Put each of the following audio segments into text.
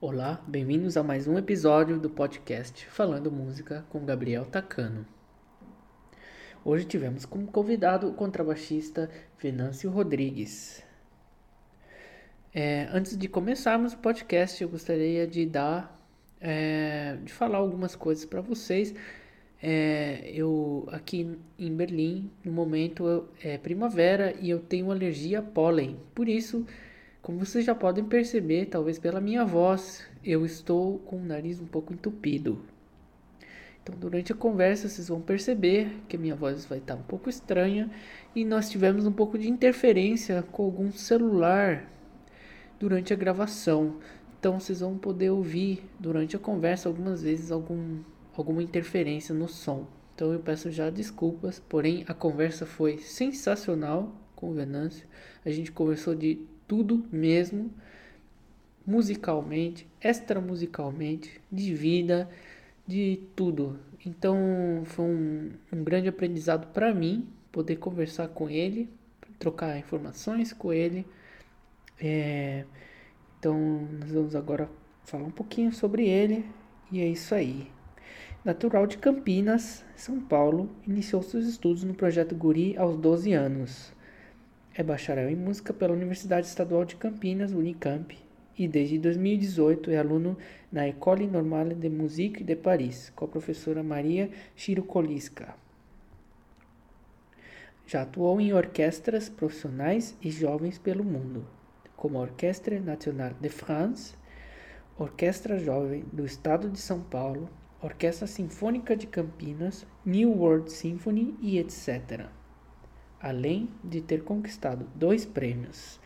Olá, bem-vindos a mais um episódio do podcast Falando Música com Gabriel Tacano. Hoje tivemos como convidado o contrabaixista Venâncio Rodrigues. É, antes de começarmos o podcast, eu gostaria de dar, é, de falar algumas coisas para vocês. É, eu aqui em Berlim, no momento é primavera e eu tenho alergia a pólen, por isso como vocês já podem perceber, talvez pela minha voz, eu estou com o nariz um pouco entupido. Então, durante a conversa, vocês vão perceber que a minha voz vai estar um pouco estranha e nós tivemos um pouco de interferência com algum celular durante a gravação. Então, vocês vão poder ouvir durante a conversa algumas vezes algum, alguma interferência no som. Então, eu peço já desculpas, porém a conversa foi sensacional com o Venâncio. A gente conversou de tudo mesmo, musicalmente, extramusicalmente, de vida, de tudo. Então foi um, um grande aprendizado para mim poder conversar com ele, trocar informações com ele. É, então nós vamos agora falar um pouquinho sobre ele e é isso aí. Natural de Campinas, São Paulo, iniciou seus estudos no projeto Guri aos 12 anos. É bacharel em música pela Universidade Estadual de Campinas, Unicamp, e desde 2018 é aluno na École Normale de Musique de Paris, com a professora Maria Chirukoliska. Já atuou em orquestras profissionais e jovens pelo mundo, como a Orquestra Nationale de France, Orquestra Jovem do Estado de São Paulo, Orquestra Sinfônica de Campinas, New World Symphony e etc além de ter conquistado dois prêmios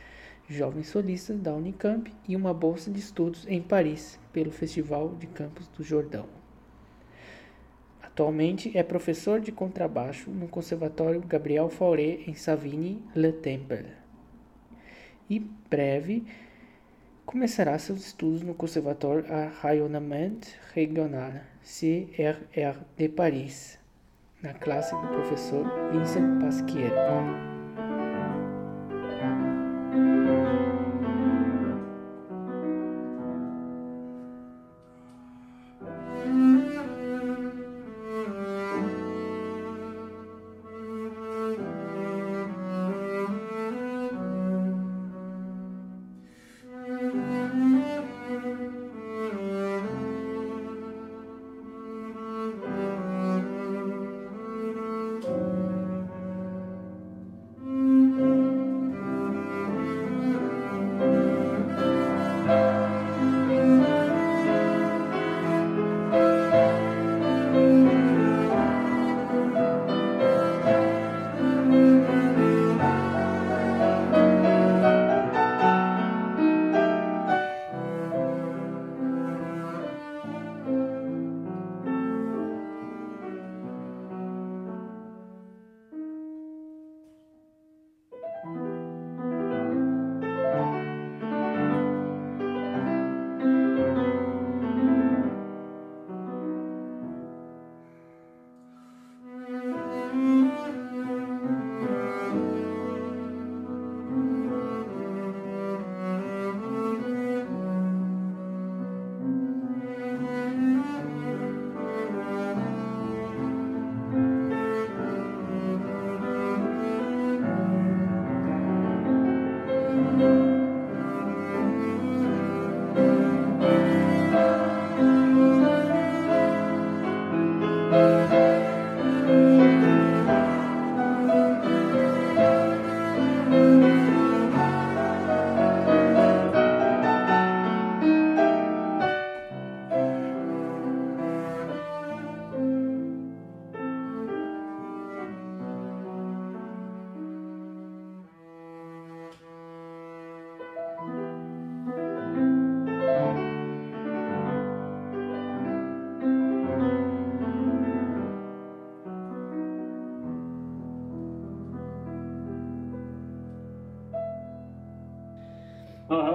Jovens Solistas da Unicamp e uma bolsa de estudos em Paris pelo Festival de Campos do Jordão. Atualmente é professor de contrabaixo no Conservatório Gabriel Fauré em Savigny-le-Temple. E breve começará seus estudos no Conservatório à Regional CRR de Paris, na classe do professor Vincent Pasquier.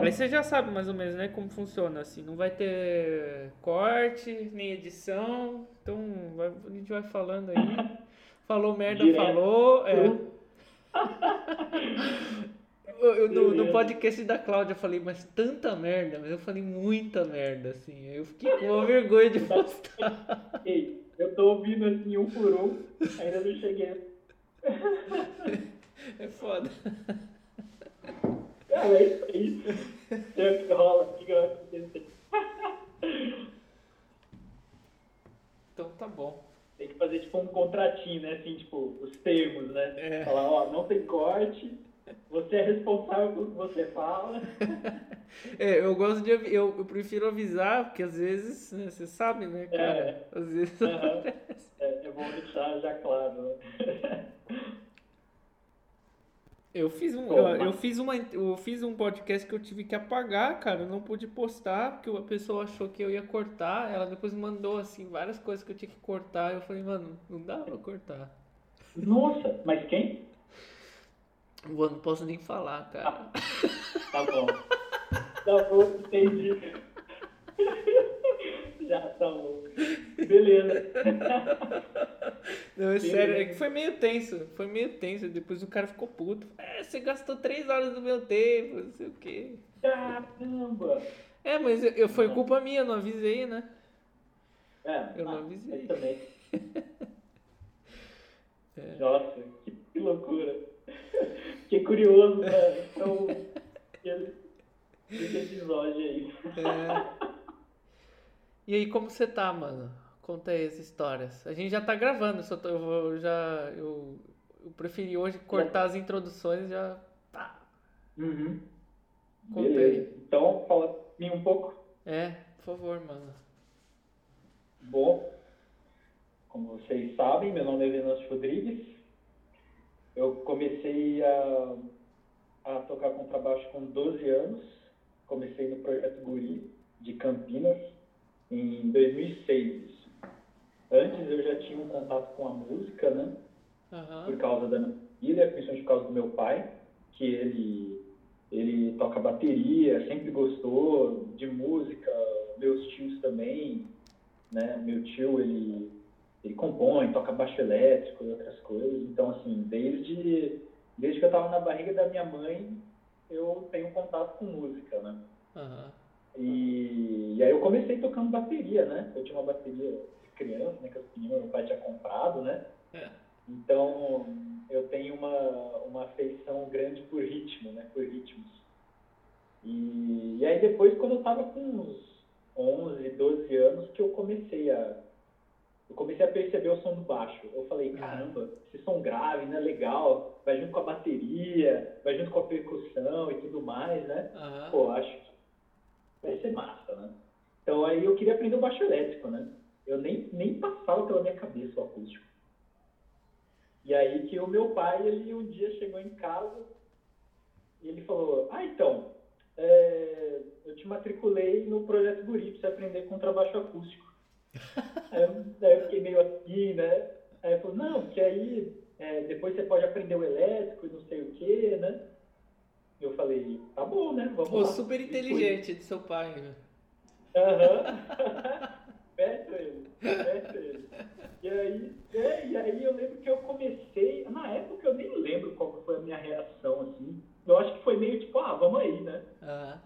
Aí você já sabe mais ou menos, né, como funciona, assim, não vai ter corte, nem edição, então vai, a gente vai falando aí. Falou merda, Direto. falou. É. eu, no, no, podcast da Cláudia eu falei, mas tanta merda, mas eu falei muita merda, assim. Eu fiquei com uma vergonha de postar. Ei, eu tô ouvindo assim um por um, ainda não cheguei. É foda. Cara, é isso aí. É que rola, fica Então tá bom. Tem que fazer tipo um contratinho, né? Assim, tipo, os termos, né? É. Falar, ó, não tem corte, você é responsável pelo que você fala. É, eu gosto de eu, eu prefiro avisar, porque às vezes, né, você sabe, né, cara? É. Às vezes uhum. é, é bom deixar já claro, né? Eu fiz um, eu, eu, fiz uma, eu fiz um podcast que eu tive que apagar, cara. Eu não pude postar porque a pessoa achou que eu ia cortar. Ela depois mandou assim várias coisas que eu tinha que cortar. Eu falei, mano, não dá pra cortar. Nossa, mas quem? Eu não posso nem falar, cara. Ah, tá bom. Tá bom, entendi. Já tá bom. Beleza. Não, é sério, é que foi meio tenso. Foi meio tenso. Depois o cara ficou puto. É, você gastou três horas do meu tempo, não sei o quê. Caramba! É, mas eu, eu foi culpa minha, eu não avisei, né? É, eu não ah, avisei. Eu também. é. Nossa, que loucura. Fiquei curioso, né? Então, esse episódio aí. É. E aí, como você tá, mano? Conta aí as histórias. A gente já tá gravando, só tô, eu vou já. Eu, eu preferi hoje cortar as introduções já. Tá. Uhum. Conta Beleza. aí. Então, fala mim um pouco. É, por favor, mano. Bom, como vocês sabem, meu nome é Venâncio Rodrigues. Eu comecei a, a tocar contrabaixo com 12 anos. Comecei no Projeto Guri de Campinas em 2006. Antes eu já tinha um contato com a música, né? Uhum. Por causa da minha família, principalmente por causa do meu pai, que ele, ele toca bateria, sempre gostou de música, meus tios também, né? Meu tio, ele, ele compõe, toca baixo elétrico e outras coisas. Então, assim, desde, desde que eu estava na barriga da minha mãe, eu tenho contato com música, né? Uhum. E, e aí eu comecei tocando bateria, né? Eu tinha uma bateria criança, né, que os meninos meu pai tinha comprado, né? É. Então, eu tenho uma, uma afeição grande por ritmo, né? Por ritmos. E, e aí depois, quando eu tava com uns 11, 12 anos, que eu comecei a eu comecei a perceber o som do baixo. Eu falei, caramba, esse som grave, né? Legal, vai junto com a bateria, vai junto com a percussão e tudo mais, né? Uhum. Pô, acho que vai ser massa, né? Então aí eu queria aprender o baixo elétrico, né? Eu nem, nem passava pela minha cabeça o acústico. E aí que o meu pai, ele um dia chegou em casa e ele falou, ah, então, é, eu te matriculei no projeto Guri pra você aprender contrabaixo acústico. aí, eu, aí, eu, fiquei meio assim, né? Aí ele falou, não, porque aí é, depois você pode aprender o elétrico e não sei o quê, né? Eu falei, tá bom, né? Vamos Pô, lá. super inteligente de seu pai, né? Aham. Uhum. Peça ele, peça ele. E aí, é, e aí eu lembro que eu comecei, na época eu nem lembro qual foi a minha reação, assim. Eu acho que foi meio tipo, ah, vamos aí, né? Uhum.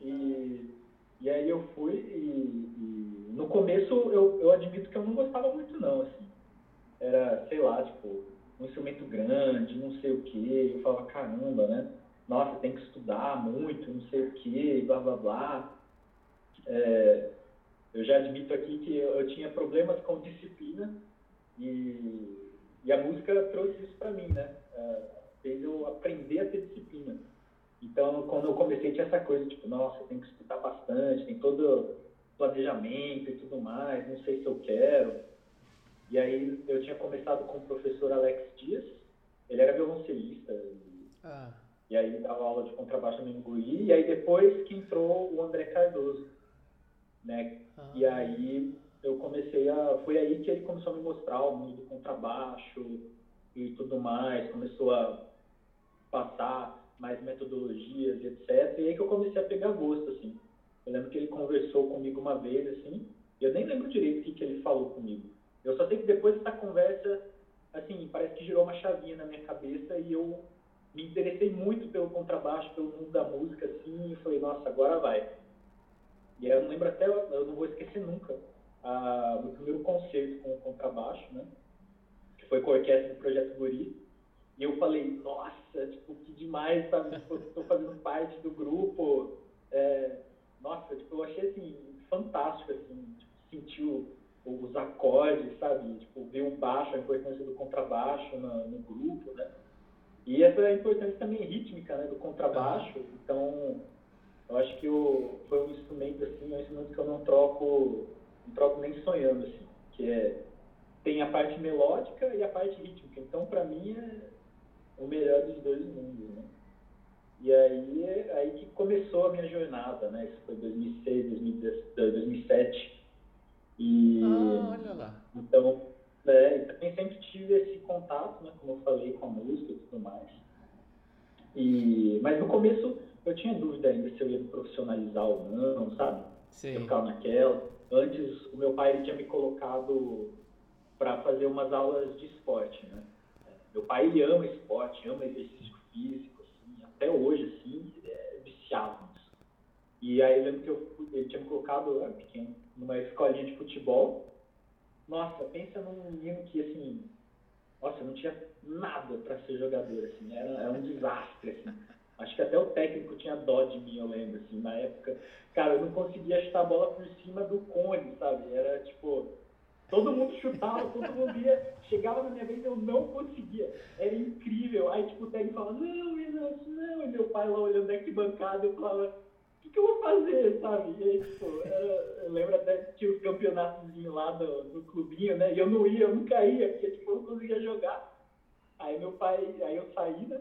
E, e aí eu fui e, e, no começo eu, eu admito que eu não gostava muito não, assim. Era, sei lá, tipo, um instrumento grande, não sei o que. Eu falava, caramba, né? Nossa, tem que estudar muito, não sei o que, blá blá blá. É, eu já admito aqui que eu, tinha problemas com disciplina e, e a música trouxe isso para mim, né? Uh, fez eu aprender a ter disciplina. Então, quando eu comecei, tinha essa coisa, tipo, nossa, tem que estudar bastante, tem todo planejamento e tudo mais, não sei se eu quero. E aí eu tinha começado com o professor Alex Dias, ele era violoncelista, e, ah. e aí dava aula de contrabaixo no Mingui, e aí depois que entrou o André Cardoso né? Ah. E aí eu comecei a, foi aí que ele começou a me mostrar o mundo do contrabaixo e tudo mais, começou a passar mais metodologias, etc. E aí que eu comecei a pegar gosto, assim. Eu lembro que ele conversou comigo uma vez, assim, eu nem lembro direito o que, que ele falou comigo. Eu só sei que depois dessa conversa, assim, parece que girou uma chavinha na minha cabeça e eu me interessei muito pelo contrabaixo, pelo mundo da música, assim, e falei, nossa, agora vai. E eu não lembro até, eu não vou esquecer nunca, a, o primeiro concerto com o contrabaixo, né? Que foi com a orquestra do Projeto Guri. E eu falei, nossa, tipo, que demais, sabe? Tipo, tô fazendo parte do grupo. É, nossa, tipo, eu achei, assim, fantástico, assim, tipo, sentir os acordes, sabe? Tipo, ver o baixo, a importância do contrabaixo no, no grupo, né? E essa é a importância também rítmica, né, do contrabaixo. Então, eu acho que o, foi um instrumento, assim, um instrumento que eu não troco, não troco nem sonhando, assim, que é, tem a parte melódica e a parte rítmica. Então, para mim, é o melhor dos dois mundos, né? E aí, é aí que começou a minha jornada, né? Isso foi 2006, 2007. E, ah, olha lá. Então, é, e também sempre tive esse contato, né, como eu falei, com a música e tudo mais. E, mas no começo eu tinha dúvida ainda se eu ia me profissionalizar ou não, sabe? Sim. Eu ficava naquela. Antes, o meu pai ele tinha me colocado para fazer umas aulas de esporte, né? Meu pai ele ama esporte, ama exercício físico, assim, até hoje, assim, é viciado nisso. E aí eu lembro que eu, ele tinha me colocado, eu era pequeno, numa escolinha de futebol nossa, pensa num menino que, assim, nossa, não tinha nada para ser jogador, assim, era, era um desastre, assim. Acho que até o técnico tinha dó de mim, eu lembro, assim, na época. Cara, eu não conseguia chutar a bola por cima do cone, sabe? Era, tipo, todo mundo chutava, todo mundo ia, chegava na minha vez eu não conseguia. Era incrível. Aí, tipo, o técnico falava, não, Renan, não. E meu pai lá olhando da bancada, eu falava, o que eu vou fazer, sabe? E aí, tipo, eu lembro até que tinha os campeonatos lá do, do clubinho, né? E eu não ia, eu nunca ia, porque tipo, eu não conseguia jogar. Aí meu pai, aí eu saí, né?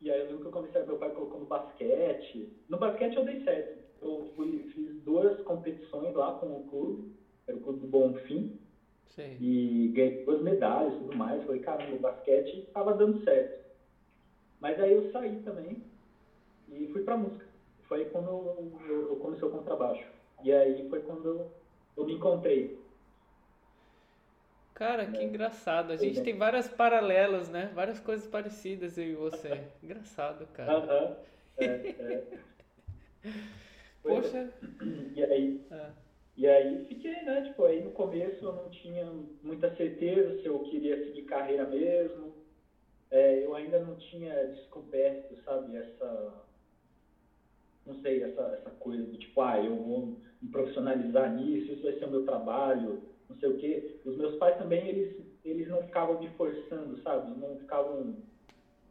E aí eu lembro que eu comecei, meu pai colocou no basquete. No basquete eu dei certo. Eu fui, fiz duas competições lá com o clube, era o clube do Bonfim. Sim. E ganhei duas medalhas e tudo mais. Falei, cara, no basquete tava dando certo. Mas aí eu saí também e fui pra música foi quando eu, eu comecei o contrabaixo. E aí foi quando eu, eu me encontrei. Cara, que é. engraçado. A gente tem várias paralelas, né? Várias coisas parecidas eu e você. Engraçado, cara. Aham. -huh. é, é. Poxa. E aí, ah. e aí fiquei, né? Tipo, aí no começo eu não tinha muita certeza se eu queria seguir carreira mesmo. É, eu ainda não tinha descoberto, sabe, essa não sei, essa, essa coisa do tipo, ah, eu vou me profissionalizar nisso, isso vai ser o meu trabalho, não sei o quê. Os meus pais também, eles, eles não ficavam me forçando, sabe? Não ficavam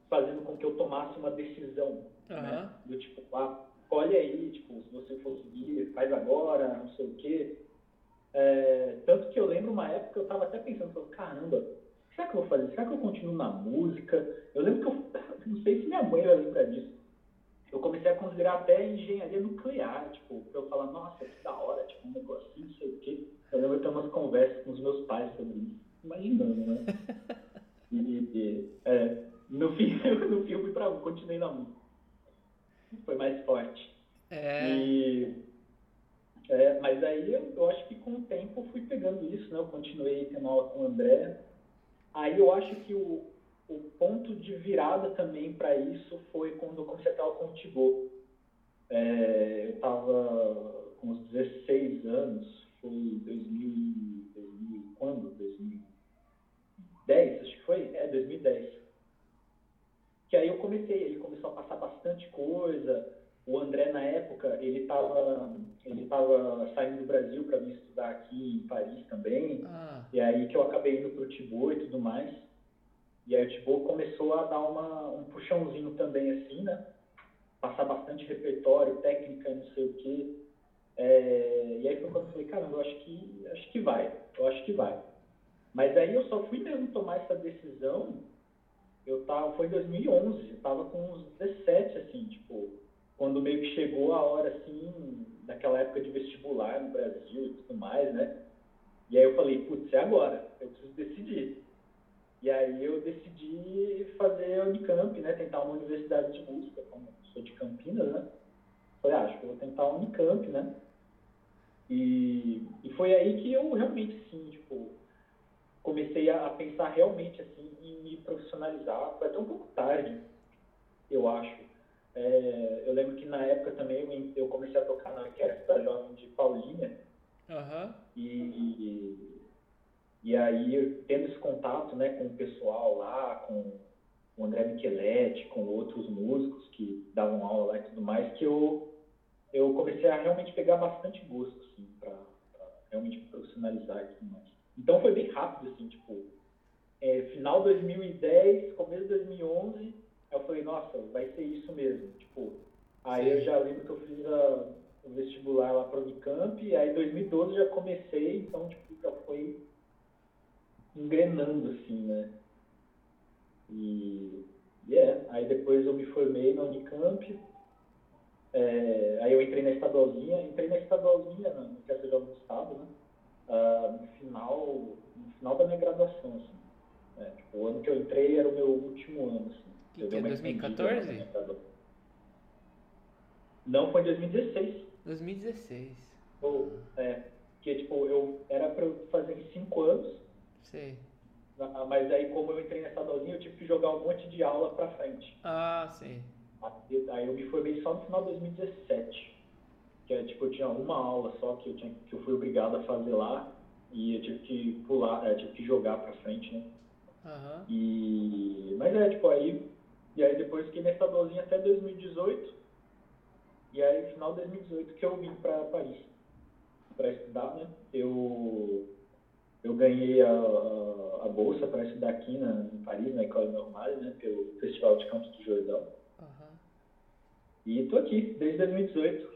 fazendo com que eu tomasse uma decisão, uhum. né? Do tipo, ah, escolhe aí, tipo, se você for seguir, faz agora, não sei o quê. É, tanto que eu lembro uma época, eu estava até pensando, falando, caramba, será que eu vou fazer? Será que eu continuo na música? Eu lembro que eu, não sei se minha mãe vai lembrar disso, eu comecei a considerar até engenharia nuclear, tipo, pra eu falar, nossa, que da hora, tipo, um negocinho, não sei o quê. Eu lembro de ter umas conversas com os meus pais sobre isso, imaginando, né? e, e é, no fim, no fim eu fui pra, continuei na música. Foi mais forte. É. E, é, mas aí eu, eu, acho que com o tempo eu fui pegando isso, né? Eu continuei tendo aula com o André. Aí eu acho que o, o ponto de virada também para isso foi quando eu comecei a estar com o Tibô. É, eu estava com uns 16 anos, foi 2000, 2000, quando? 2010, acho que foi? É, 2010. Que aí eu comecei, ele começou a passar bastante coisa. O André, na época, ele estava ele tava saindo do Brasil para vir estudar aqui em Paris também. Ah. E aí que eu acabei indo para o Tibô e tudo mais. E aí o Tibor começou a dar uma, um puxãozinho também, assim, né? Passar bastante repertório, técnica, não sei o quê. É, e aí foi quando eu falei, caramba, eu acho que, acho que vai, eu acho que vai. Mas aí eu só fui mesmo tomar essa decisão, eu tava, foi em 2011, eu tava com uns 17, assim, tipo, quando meio que chegou a hora, assim, daquela época de vestibular no Brasil e tudo mais, né? E aí eu falei, putz, é agora, eu preciso decidir. E aí eu decidi fazer Unicamp, né? Tentar uma universidade de música, como sou de Campinas, né? Falei, ah, acho que eu vou tentar Unicamp, né? E, e foi aí que eu realmente, sim, tipo, comecei a, a pensar realmente assim em me profissionalizar. Foi até um pouco tarde, eu acho. É, eu lembro que na época também eu, comecei a tocar na orquestra jovem de Paulínia. Uhum. E, e aí, tendo esse contato né, com o pessoal lá, com o André Micheletti, com outros músicos que davam aula lá e tudo mais, que eu, eu comecei a realmente pegar bastante gosto, assim, para realmente me profissionalizar e tudo mais. Então foi bem rápido, assim, tipo, é, final 2010, começo de 2011, eu falei, nossa, vai ser isso mesmo. Tipo, aí eu já lembro que eu fiz a, o vestibular lá para o Unicamp, e aí em 2012 já comecei, então, tipo, já foi engrenando, assim, né? E, e é, aí depois eu me formei na Unicamp, é, aí eu entrei na estadualzinha, entrei na estadualzinha, na Orquestra Jovem do Estado, né? Uh, no final, no final da minha graduação, assim. É, tipo, o ano que eu entrei era o meu último ano, assim. Que que é 2014? Não, foi em 2016. 2016. Ou, é, que tipo, eu era pra eu fazer em 5 anos. Sei. Ah, mas aí, como eu entrei nessa dozinha, eu tive que jogar um monte de aula pra frente. Ah, sim. Aí eu me formei só no final de 2017. Que é, tipo, eu tinha uma aula só que eu, tinha, que eu fui obrigado a fazer lá. E eu tive que pular, eu tive que jogar pra frente, né? Uhum. E... Mas é, tipo, aí e aí depois fiquei nessa dozinha até 2018. E aí, final de 2018, que eu vim para Paris para estudar, né? Eu, eu ganhei a, a, a bolsa para estudar aqui na, em Paris, na École Normale, né? Pelo Festival de Campos do Jordão. E estou aqui desde 2018.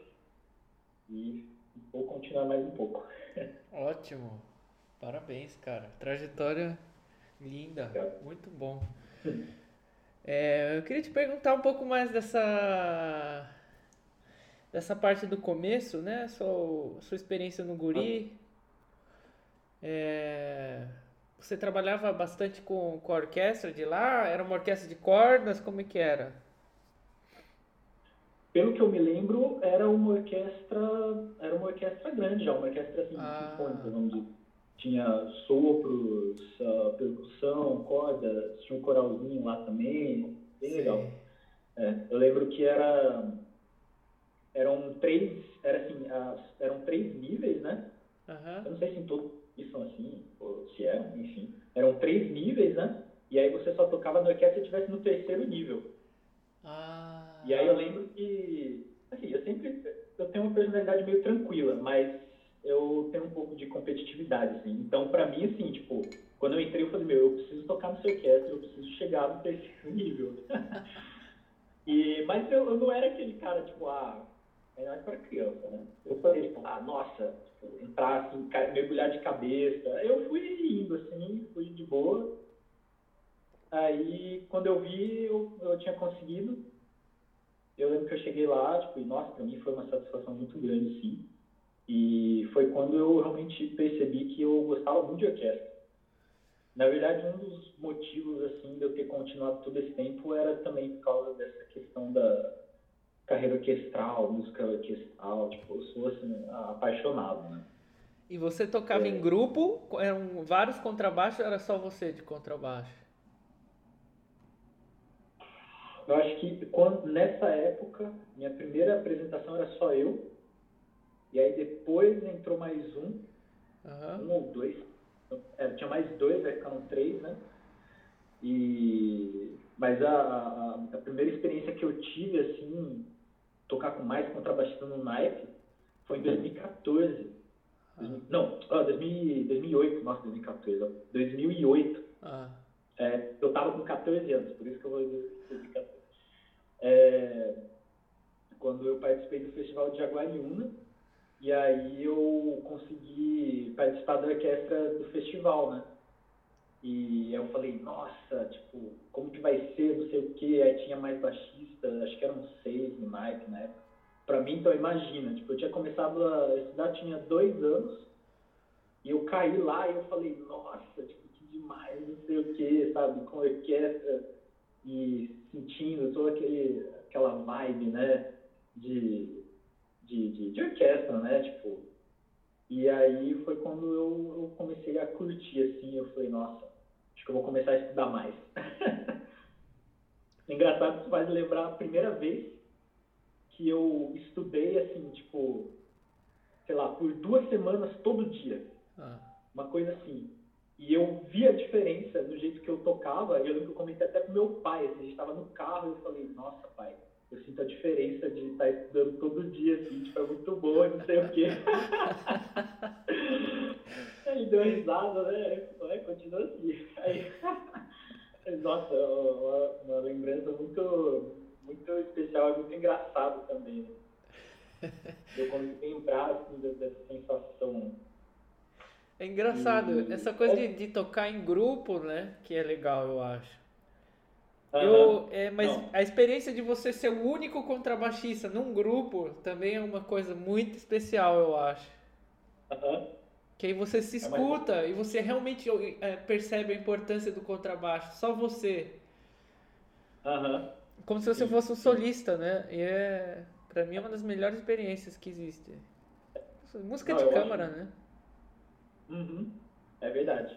E vou continuar mais um pouco. Ótimo. Parabéns, cara. Trajetória linda. Muito bom. É, eu queria te perguntar um pouco mais dessa dessa parte do começo, né? Sua, sua experiência no Guri. É, você trabalhava bastante com, com a orquestra de lá? Era uma orquestra de cordas? Como é que era? Pelo que eu me lembro, era uma orquestra, era uma orquestra grande já, uma orquestra assim, ah. sinfônica, vamos dizer tinha sopros, uh, percussão, cordas, tinha um coralzinho lá também, bem Sim. legal. É, eu lembro que era eram três, era assim, as, eram três níveis, né? Uhum. Eu não sei se em todos são assim, ou se é, enfim. Eram três níveis, né? E aí você só tocava na orquestra se estivesse no terceiro nível. Ah. E aí eu lembro que, assim, eu sempre, eu tenho uma personalidade meio tranquila, mas eu tenho um pouco de competitividade, assim. Então, para mim, assim, tipo, quando eu entrei, eu falei, meu, eu preciso tocar no seu orquestra, eu preciso chegar terceiro nível. e, mas eu, eu, não era aquele cara, tipo, ah, mais para criança, né? Eu falei, tipo, ah, nossa, tipo, entrar assim, mergulhar de cabeça. Eu fui indo, assim, fui de boa. Aí, quando eu vi, eu, eu tinha conseguido. Eu lembro que eu cheguei lá, tipo, e nossa, pra mim foi uma satisfação muito grande, sim. E foi quando eu realmente percebi que eu gostava muito de orquestra. Na verdade, um dos motivos assim de eu ter continuado todo esse tempo era também por causa dessa questão da carreira orquestral, música orquestral, tipo, eu sou assim apaixonado, né? E você tocava é. em grupo? Eram vários contrabaixos ou era só você de contrabaixo? Eu acho que quando, nessa época, minha primeira apresentação era só eu. E aí depois entrou mais um, uhum. um ou dois. É, tinha mais dois, aí ficaram três, né? E, mas a, a, a, primeira experiência que eu tive, assim, tocar com mais contrabaixista no naipe, foi em 2014. Uhum. Não, ah, 2000, 2008, nossa, 2014, 2008. Ah. É, eu tava com 14 anos, por isso que eu vou dizer 2014. É, quando eu participei do Festival de Jaguariúna, e aí eu consegui participar da orquestra do festival, né? E eu falei, nossa, tipo, como que vai ser, não sei o quê. Aí tinha mais baixista, acho que eram seis no Mike, né? Pra mim, então, imagina, tipo, eu tinha começado a estudar, tinha dois anos, e eu caí lá e eu falei, nossa, tipo, que demais, não sei o quê, sabe? Com orquestra e sentindo toda aquele, aquela vibe, né? De de, de, de orquestra, né? Tipo, E aí foi quando eu, eu comecei a curtir, assim, eu falei, nossa, acho que eu vou começar a estudar mais. Engraçado que isso faz lembrar a primeira vez que eu estudei, assim, tipo, sei lá, por duas semanas todo dia. Ah. Uma coisa assim. E eu vi a diferença no jeito que eu tocava, e eu lembro que eu comentei até pro meu pai, assim, a gente estava no carro e eu falei, nossa pai, eu sinto a diferença de estar estudando todo dia, assim, tipo, é muito bom, não sei o quê. Ele deu risada, né? Aí, continua assim. Aí, nossa, uma, uma, lembrança muito, muito especial, muito engraçado também. Né? Eu consigo lembrar assim, dessa sensação é engraçado, essa coisa de, de, tocar em grupo, né? Que é legal, eu acho. Uhum. Eu, é, mas Não. a experiência de você ser o único contrabaixista num grupo também é uma coisa muito especial, eu acho. Uhum. Que aí você se escuta é e você realmente é, percebe a importância do contrabaixo, só você. Uhum. Como se você fosse um solista, né? E é, pra mim, é uma das melhores experiências que existe. Música Não, de câmara, acho... né? Uhum. É verdade.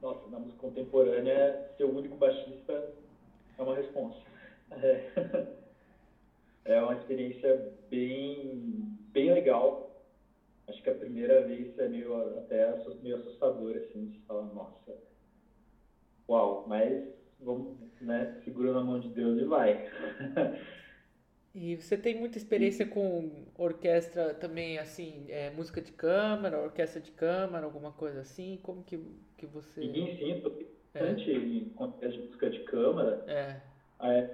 Nossa, na música contemporânea, ser o único baixista é uma resposta. É. é uma experiência bem, bem legal. Acho que a primeira vez é meio, até meio assustador, assim, de falar, nossa, uau, mas vamos, né, segura na mão de Deus e vai. E você tem muita experiência com orquestra também, assim, é, música de câmara, orquestra de câmara, alguma coisa assim? Como que, que você... Sim, sim, estou bastante é. em orquestra de música de câmara. É. é.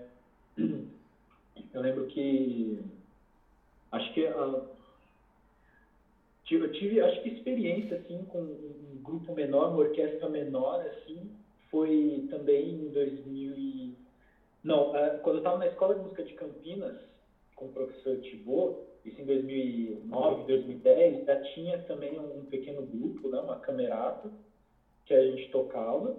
Eu lembro que... Acho que... Uh, eu tive, acho que experiência, assim, com um grupo menor, uma orquestra menor, assim, foi também em 2000 e... Não, uh, quando eu estava na Escola de Música de Campinas, com o professor Tibor, isso em 2009, 2010, já tinha também um pequeno grupo, né, uma camerata, que a gente tocava.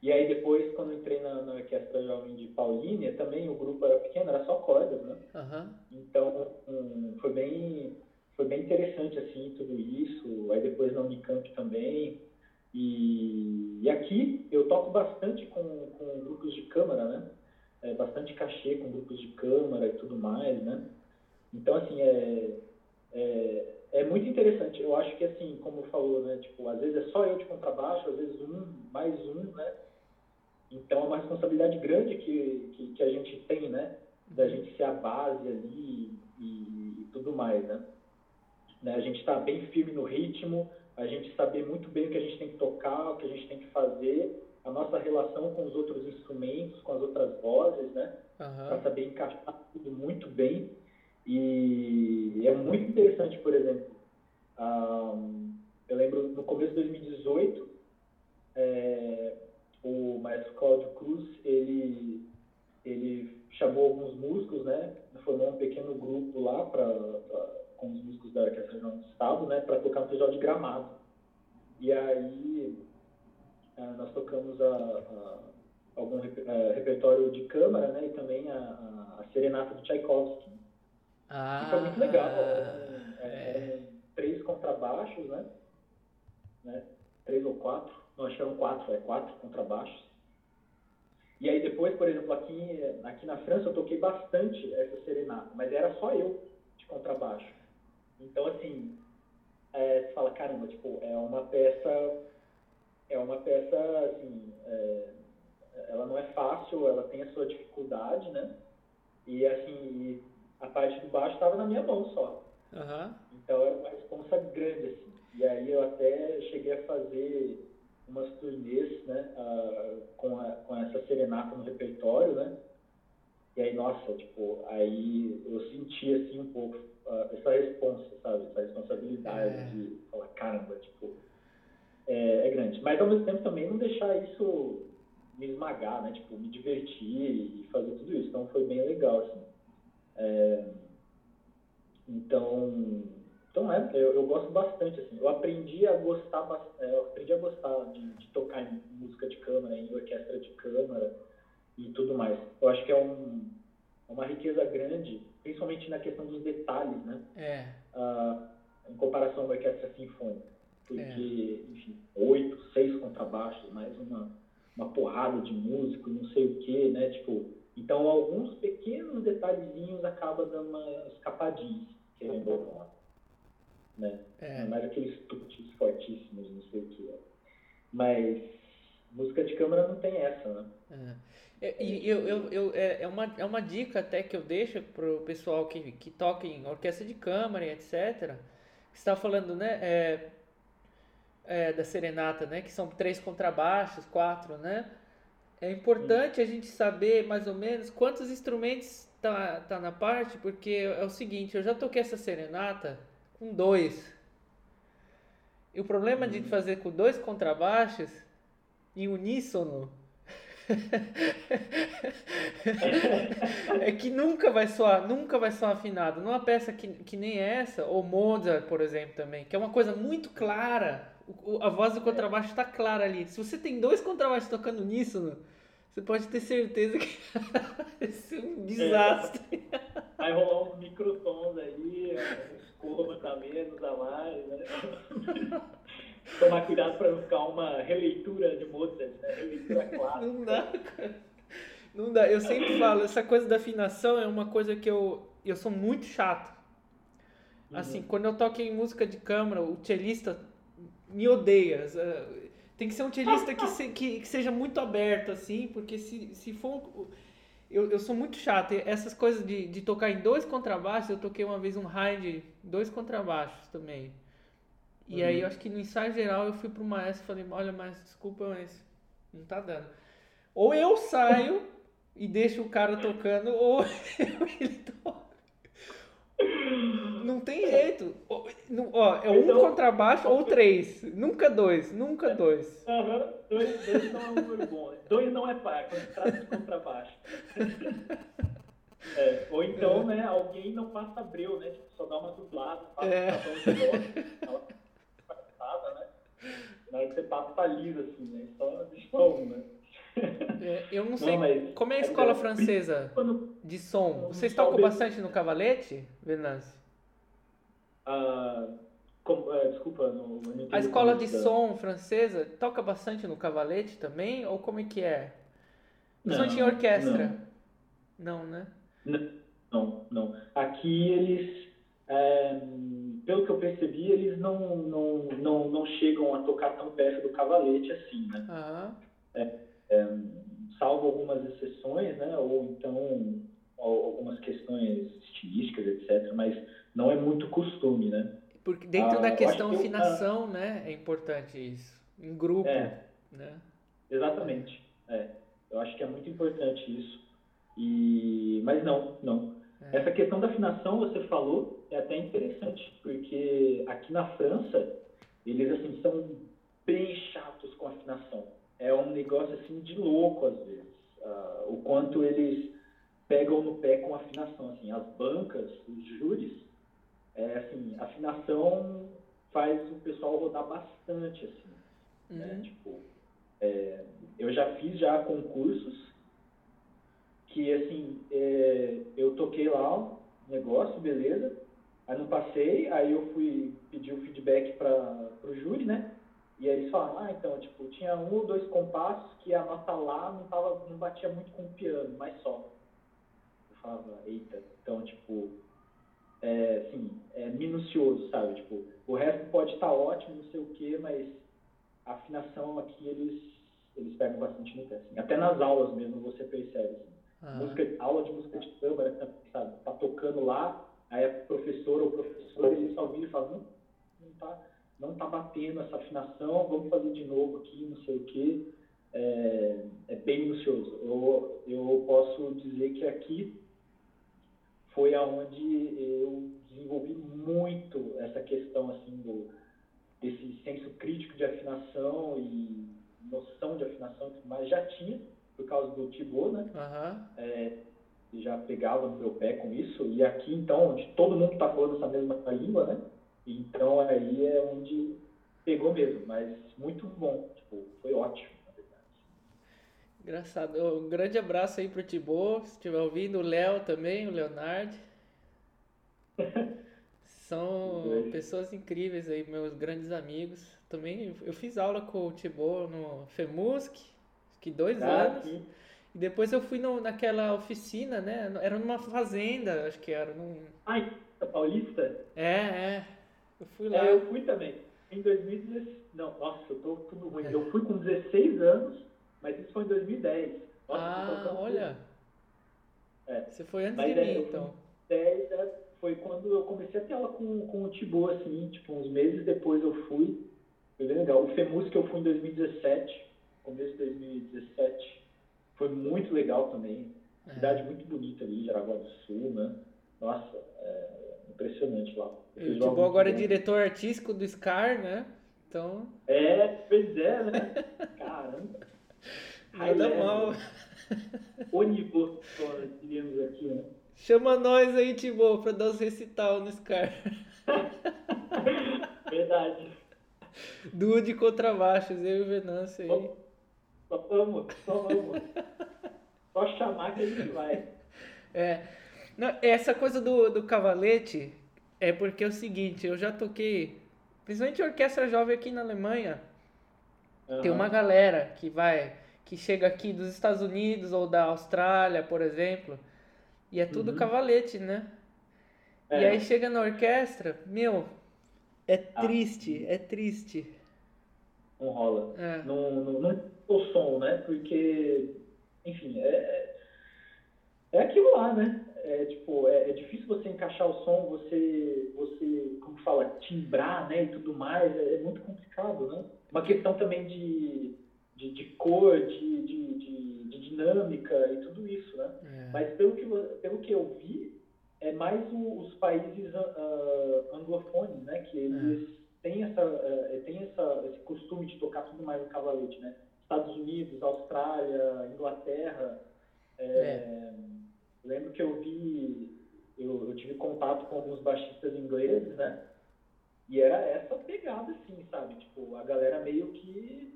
E aí depois, quando entrei na, na Orquestra Jovem de Paulínia, também o grupo era pequeno, era só cordas, né? Uhum. Então, um, foi bem foi bem interessante, assim, tudo isso. Aí depois na Unicamp também. E, e aqui eu toco bastante com, com grupos de câmara, né? É, bastante cachê com grupos de câmara e tudo mais, né? Então, assim, é, é, é, muito interessante. Eu acho que, assim, como falou, né? Tipo, às vezes é só eu de contrabaixo, às vezes um, mais um, né? Então, é uma responsabilidade grande que, que, que a gente tem, né? Da gente ser a base ali e, e tudo mais, né? né? A gente está bem firme no ritmo, a gente saber muito bem o que a gente tem que tocar, o que a gente tem que fazer a nossa relação com os outros instrumentos, com as outras vozes, né? Uhum. Para saber encaixar tudo muito bem. E é muito interessante, por exemplo, um, eu lembro no começo de 2018, é, o maestro Cláudio Cruz, ele, ele chamou alguns músicos, né? Formou um pequeno grupo lá pra, pra com os músicos da Orquestra do Estado, né? Para tocar no Festival de Gramado. E aí nós tocamos a, a algum a, repertório de câmara, né, e também a, a Serenata do Tchaikovsky. Ah, e foi muito legal. Eram, é. três contrabaixos, né? né? Três ou quatro. Não, acho que eram quatro, é quatro contrabaixos. E aí depois, por exemplo, aqui, aqui na França eu toquei bastante essa serenata, mas era só eu de contrabaixo. Então, assim, é, você fala, caramba, tipo, é uma peça é uma peça, assim, é, ela não é fácil, ela tem a sua dificuldade, né? E, assim, a parte do baixo estava na minha mão só. Uhum. Então era uma responsa grande, assim. E aí eu até cheguei a fazer umas turnês, né, uh, com, a, com essa serenata no repertório, né? E aí, nossa, tipo, aí eu senti, assim, um pouco uh, essa responsa, sabe? Essa responsabilidade é. de falar, caramba, tipo, é, é, grande. Mas ao mesmo tempo também não deixar isso me esmagar, né? Tipo, me divertir e fazer tudo isso. Então foi bem legal, assim. É, então, então é, eu, eu, gosto bastante, assim. Eu aprendi a gostar, é, eu aprendi a gostar de, de, tocar em música de câmara, em orquestra de câmara e tudo mais. Eu acho que é um, uma riqueza grande, principalmente na questão dos detalhes, né? É. Ah, comparação a uma orquestra sinfônica. Porque, é. enfim, oito, seis contrabaixos, mais uma, uma porrada de músico, não sei o quê, né? Tipo, então alguns pequenos detalhezinhos acabam dando uma escapadinha, querendo ou não. Né? É. Mais aqueles tuts fortíssimos, não sei o que. É. Mas música de câmara não tem essa, né? É. E eu, eu, eu, é, é, uma, é uma dica até que eu deixo pro pessoal que, que toca em orquestra de câmara e etc. Você está falando, né? É, é, da serenata, né? Que são três contrabaixos, quatro, né? É importante a gente saber mais ou menos quantos instrumentos tá, tá na parte, porque é o seguinte, eu já toquei essa serenata com dois. E o problema de uhum. fazer com dois contrabaixos em uníssono é que nunca vai soar, nunca vai soar afinado. Numa peça que, que nem essa, ou Mozart, por exemplo, também, que é uma coisa muito clara, o, a voz do contrabaixo está clara ali. Se você tem dois contrabaixos tocando nisso, você pode ter certeza que vai ser um desastre. É, vai rolar uns microtons aí, uns curvas a menos, a mais, né? tomar cuidado para não ficar uma releitura de Mozart, né? Releitura clássica. Não dá, cara. Não dá. Eu sempre falo, essa coisa da afinação é uma coisa que eu, eu sou muito chato. Assim, uhum. quando eu toco em música de câmara, o cellista me odeia. Tem que ser um cellista que, se, que, que, seja muito aberto, assim, porque se, se for. Eu, eu sou muito chato. Essas coisas de, de tocar em dois contrabaixos, eu toquei uma vez um high dois contrabaixos também. E uhum. aí eu acho que no ensaio geral eu fui pro maestro e falei, olha, mas desculpa, mas não tá dando. Ou eu saio e deixo o cara tocando, ou ele toca. Não tem jeito. Ó, é um então, contrabaixo ou três. Nunca dois. Nunca dois. Uhum. Dois, dois não é um número bom. Dois não é par, quando trata de contrabaixo. É, ou então, é. né, alguém não passa breu, né? Tipo, só dá uma dublada, passa é. um na hora que você passa, tá liso, assim, né? Só deixa um, né? É, eu não sei não, como é a escola é, francesa quando, de som. Vocês tocam bastante no cavalete, Venâncio? Ah, com, é, desculpa, não, não A escola de som francesa toca bastante no cavalete também? Ou como é que é? Principalmente em orquestra? Não, não né? Não, não. Aqui eles é, pelo que eu percebi, eles não, não, não, não chegam a tocar tão perto do cavalete assim, né? Ah. É, é, salvo algumas exceções, né? Ou então algumas questões estilísticas, etc. Mas não é muito costume, né? Porque dentro ah, da questão que afinação, eu, né? É importante isso. Em grupo, é, né? Exatamente. É. Eu acho que é muito importante isso. E... Mas não, não. É. Essa questão da afinação, você falou, é até interessante, porque aqui na França, eles assim são bem chatos com afinação. É um negócio assim de louco às vezes. Uh, o quanto eles pegam no pé com afinação, assim, as bancas, os júris, é assim, afinação faz o pessoal rodar bastante, assim, né? uhum. né? Tipo, é, eu já fiz já concursos que assim, é, eu toquei lá um negócio, beleza, aí não passei, aí eu fui pedir o feedback para o júri, né? E aí eles falaram, ah, então, tipo, tinha um ou dois compassos que a nota lá não, tava, não batia muito com o piano, mas só. Eu falava, eita, então, tipo, é, assim, é minucioso, sabe? Tipo, o resto pode estar tá ótimo, não sei o quê, mas a afinação aqui eles, eles pegam bastante no pé, assim. Até nas aulas mesmo você percebe, assim. Ah. Música, aula de música de câmara, sabe? Tá tocando lá, aí a professora ou professor, ele só vira e fala, não, não tá, tá batendo essa afinação, vamos fazer de novo aqui, não sei o quê. É, é bem minucioso. Eu, eu posso dizer que aqui foi aonde eu desenvolvi muito essa questão assim do desse senso crítico de afinação e noção de afinação, mas já tinha por causa do Thibaut, né? Uhum. É, já pegava no meu pé com isso. E aqui, então, onde todo mundo está falando essa mesma língua, né? Então, aí é onde pegou mesmo. Mas muito bom. Tipo, foi ótimo, na verdade. Engraçado. Um grande abraço aí pro Thibaut, se estiver ouvindo. O Léo também, o Leonardo. São pessoas incríveis aí, meus grandes amigos. Também eu fiz aula com o Tibor no FEMUSC, que dois ah, anos. Sim. E depois eu fui no, naquela oficina, né? Era numa fazenda, acho que era. Num... Ai, Paulista? É, é. Eu fui lá. É, eu fui também. Em 2016. Não, nossa, eu tô tudo ruim. É. Eu fui com 16 anos, mas isso foi em 2010. Nossa, ah, olha. É. Você foi antes mas de mim, então. 10 foi quando eu comecei a ter aula com, com o Tibo, assim, tipo, uns meses depois eu fui. Foi bem legal. O FEMUS que eu fui em 2017, começo de 2017, foi muito legal também. É. Cidade muito bonita ali, Jaraguá do Sul, né? Nossa, é impressionante lá. O Tibo agora é diretor artístico do SCAR, né? Então... É, pois é, né? Caramba. Nada mal. Onibus, diríamos aqui, né? Chama nós aí, Timô, pra dar os recital no Scar. Verdade. Duo de contrabaixos, eu e o Venâncio aí. Só vamos, só vamos. Só chamar que a gente vai. É. Não, essa coisa do, do cavalete é porque é o seguinte, eu já toquei, principalmente orquestra jovem aqui na Alemanha, uhum. tem uma galera que vai, que chega aqui dos Estados Unidos ou da Austrália, por exemplo, e é tudo uhum. cavalete, né? É. E aí chega na orquestra, meu, é ah. triste, é triste. Não rola. É. Não, não, não o som, né? Porque, enfim, é, é aquilo lá, né? É, tipo, é, é, difícil você encaixar o som, você, você, como fala, timbrar, né? E tudo mais, é, é muito complicado, né? Uma questão também de, de, de cor, de, de, de, de, dinâmica e tudo isso, né? É. Mas pelo que, pelo que eu vi, é mais o, os países uh, anglofones, né? Que eles é. têm, essa, uh, têm essa, esse costume de tocar tudo mais no cavalete, né? Estados Unidos, Austrália, Inglaterra. É. Lembro que eu vi, eu, eu tive contato com alguns baixistas ingleses, né? E era essa pegada, assim, sabe? Tipo, a galera meio que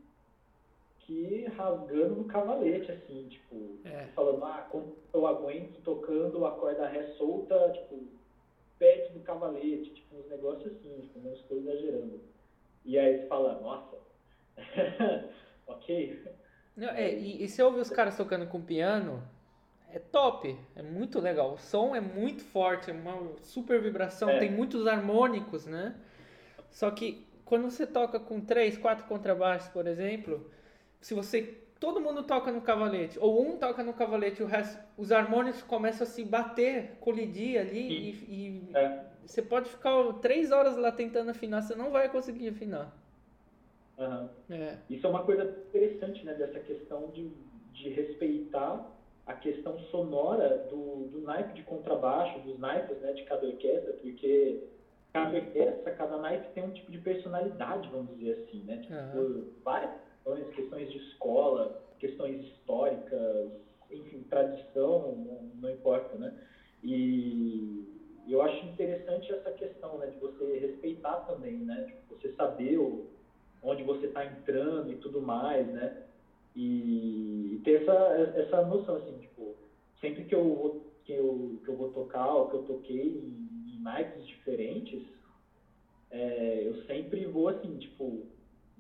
que rasgando no cavalete, assim, tipo, é. falando, ah, como eu aguento tocando a corda ré solta, tipo, perto do cavalete, tipo, uns negócios assim, tipo, não estou exagerando. E aí você fala, nossa, ok. Não, é, e, e você ouve os caras tocando com piano, é top, é muito legal. O som é muito forte, é uma super vibração, é. tem muitos harmônicos, né? Só que quando você toca com três, quatro contrabaixos, por exemplo, se você todo mundo toca no cavalete, ou um toca no cavalete, o resto, os harmônicos começam a se bater, colidir ali, e, e é. você pode ficar três horas lá tentando afinar, você não vai conseguir afinar. Uhum. É. Isso é uma coisa interessante, né, dessa questão de, de respeitar a questão sonora do, do naipe de contrabaixo, dos naipes, né, de cada orquestra, porque cada orquestra, cada naipe tem um tipo de personalidade, vamos dizer assim, né, tipo, uhum. várias questões, questões de escola, questões históricas, enfim, tradição, não, não importa, né? E eu acho interessante essa questão, né, de você respeitar também, né, tipo, você saber o, onde você está entrando e tudo mais, né, e, e, ter essa, essa noção, assim, tipo, sempre que eu vou, que eu, que eu vou tocar ou que eu toquei em, em diferentes, é, eu sempre vou, assim, tipo,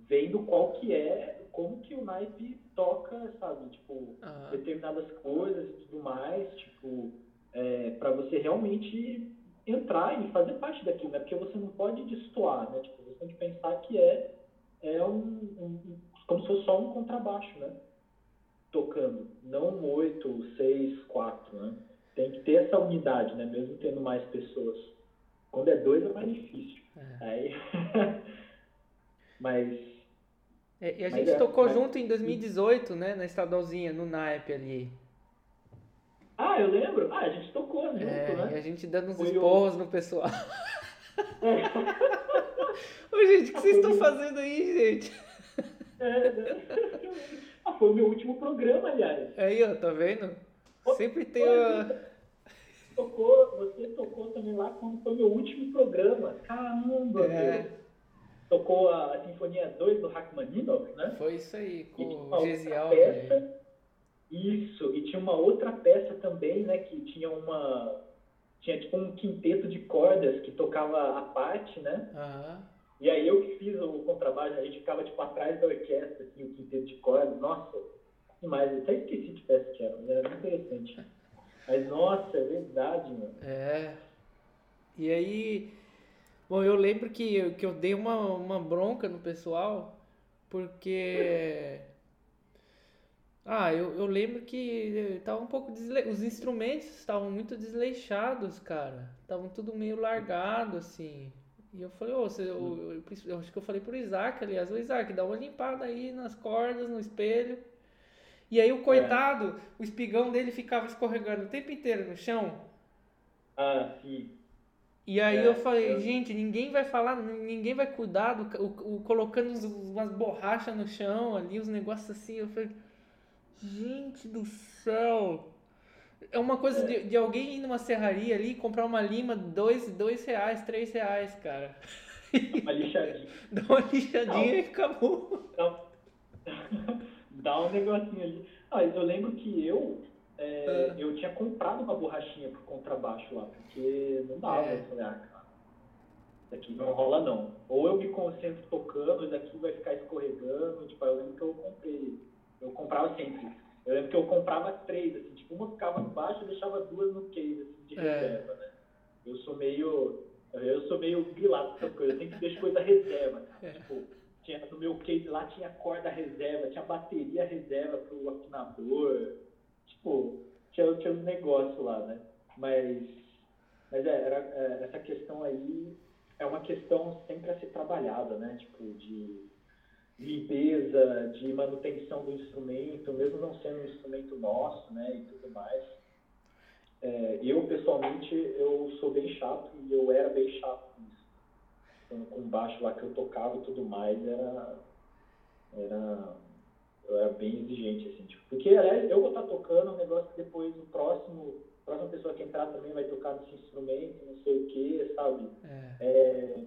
vendo qual que é, como que o naipe toca, sabe? Tipo, uhum. determinadas coisas e tudo mais, tipo, é, para você realmente entrar e fazer parte daquilo, né? Porque você não pode destoar, né? Tipo, você tem que pensar que é, é um, um como se fosse só um contrabaixo, né? Tocando, não um 8, 6, 4, né? Tem que ter essa unidade, né? Mesmo tendo mais pessoas. Quando é dois é mais difícil. É. Aí... Mas é, e a gente é, tocou mas... junto em 2018, né? Na estadualzinha, no naipe ali. Ah, eu lembro. Ah, a gente tocou junto, é, né? E a gente dando uns Foi esporros no pessoal. Ô, gente, o que vocês estão fazendo aí, gente? É, ah, foi o meu último programa, aliás. Aí, ó, tá vendo? Sempre tem a... Tocou, você tocou também lá quando foi o meu último programa. Caramba, é. Meu tocou a, a Sinfonia 2 do Rachmaninoff, né? Foi isso aí, com o Gesial. Peça, isso, e tinha uma outra peça também, né, que tinha uma tinha tipo um quinteto de cordas que tocava a parte, né? Aham. E aí eu que fiz o contrabaixo, a gente ficava tipo atrás da orquestra, assim, o quinteto de cordas. Nossa, demais. Eu até esqueci de peça que era, mas era muito interessante. Mas nossa, é verdade, mano. É. E aí, bom, eu lembro que, que eu dei uma, uma bronca no pessoal, porque. Ah, eu, eu lembro que tava um pouco desle... os instrumentos estavam muito desleixados, cara. Estavam tudo meio largado, assim. E eu falei, ô, você, eu, eu, preciso- eu acho que eu falei pro Isaac, aliás, ô Isaac, dá uma limpada aí nas cordas, no espelho. E aí o coitado, o espigão dele ficava escorregando o tempo inteiro no chão. Ah, sim. E aí É, eu falei, eu- gente, ninguém vai falar, ninguém vai cuidar do, o, o- colocando uns- umas borrachas no chão ali, os negócios assim. Eu falei, gente do céu. É uma coisa de, de alguém ir numa serraria ali e comprar uma lima, dois, dois reais, três reais, cara. Uma lixadinha. Dá uma lixadinha e acabou. Dá, dá um negocinho ali. Ah, eu lembro que eu, é, Ah. eu tinha comprado uma borrachinha pro contrabaixo lá, porque não dava. É. Eu falei, ah, cara, isso aqui não rola não. Ou eu me concentro tocando, isso aqui vai ficar escorregando. Tipo, eu lembro que eu comprei, eu comprava sempre. Eu lembro que eu comprava três, assim, tipo, uma ficava embaixo e deixava duas no case, assim, de É. reserva, né? Eu sou meio. Eu sou meio grilado com essas coisas, eu sempre deixo coisa reserva, cara. É. Tipo, tinha, no meu case lá tinha corda reserva, tinha bateria reserva pro afinador. Tipo, tinha, tinha uns negócios lá, né? Mas, mas é, era, é, essa questão aí é uma questão sempre a ser trabalhada, né? Tipo, de limpeza, de manutenção do instrumento, mesmo não sendo um instrumento nosso, né? E tudo mais. É, eu, pessoalmente, eu sou bem chato e eu era bem chato com isso. Então, com baixo lá que eu tocava e tudo mais, era, era, eu era bem exigente, assim, tipo, porque, aliás, eu vou estar tocando um negócio que depois o próximo, a próxima pessoa que entrar também vai tocar nesse instrumento, não sei o que, sabe? É, é,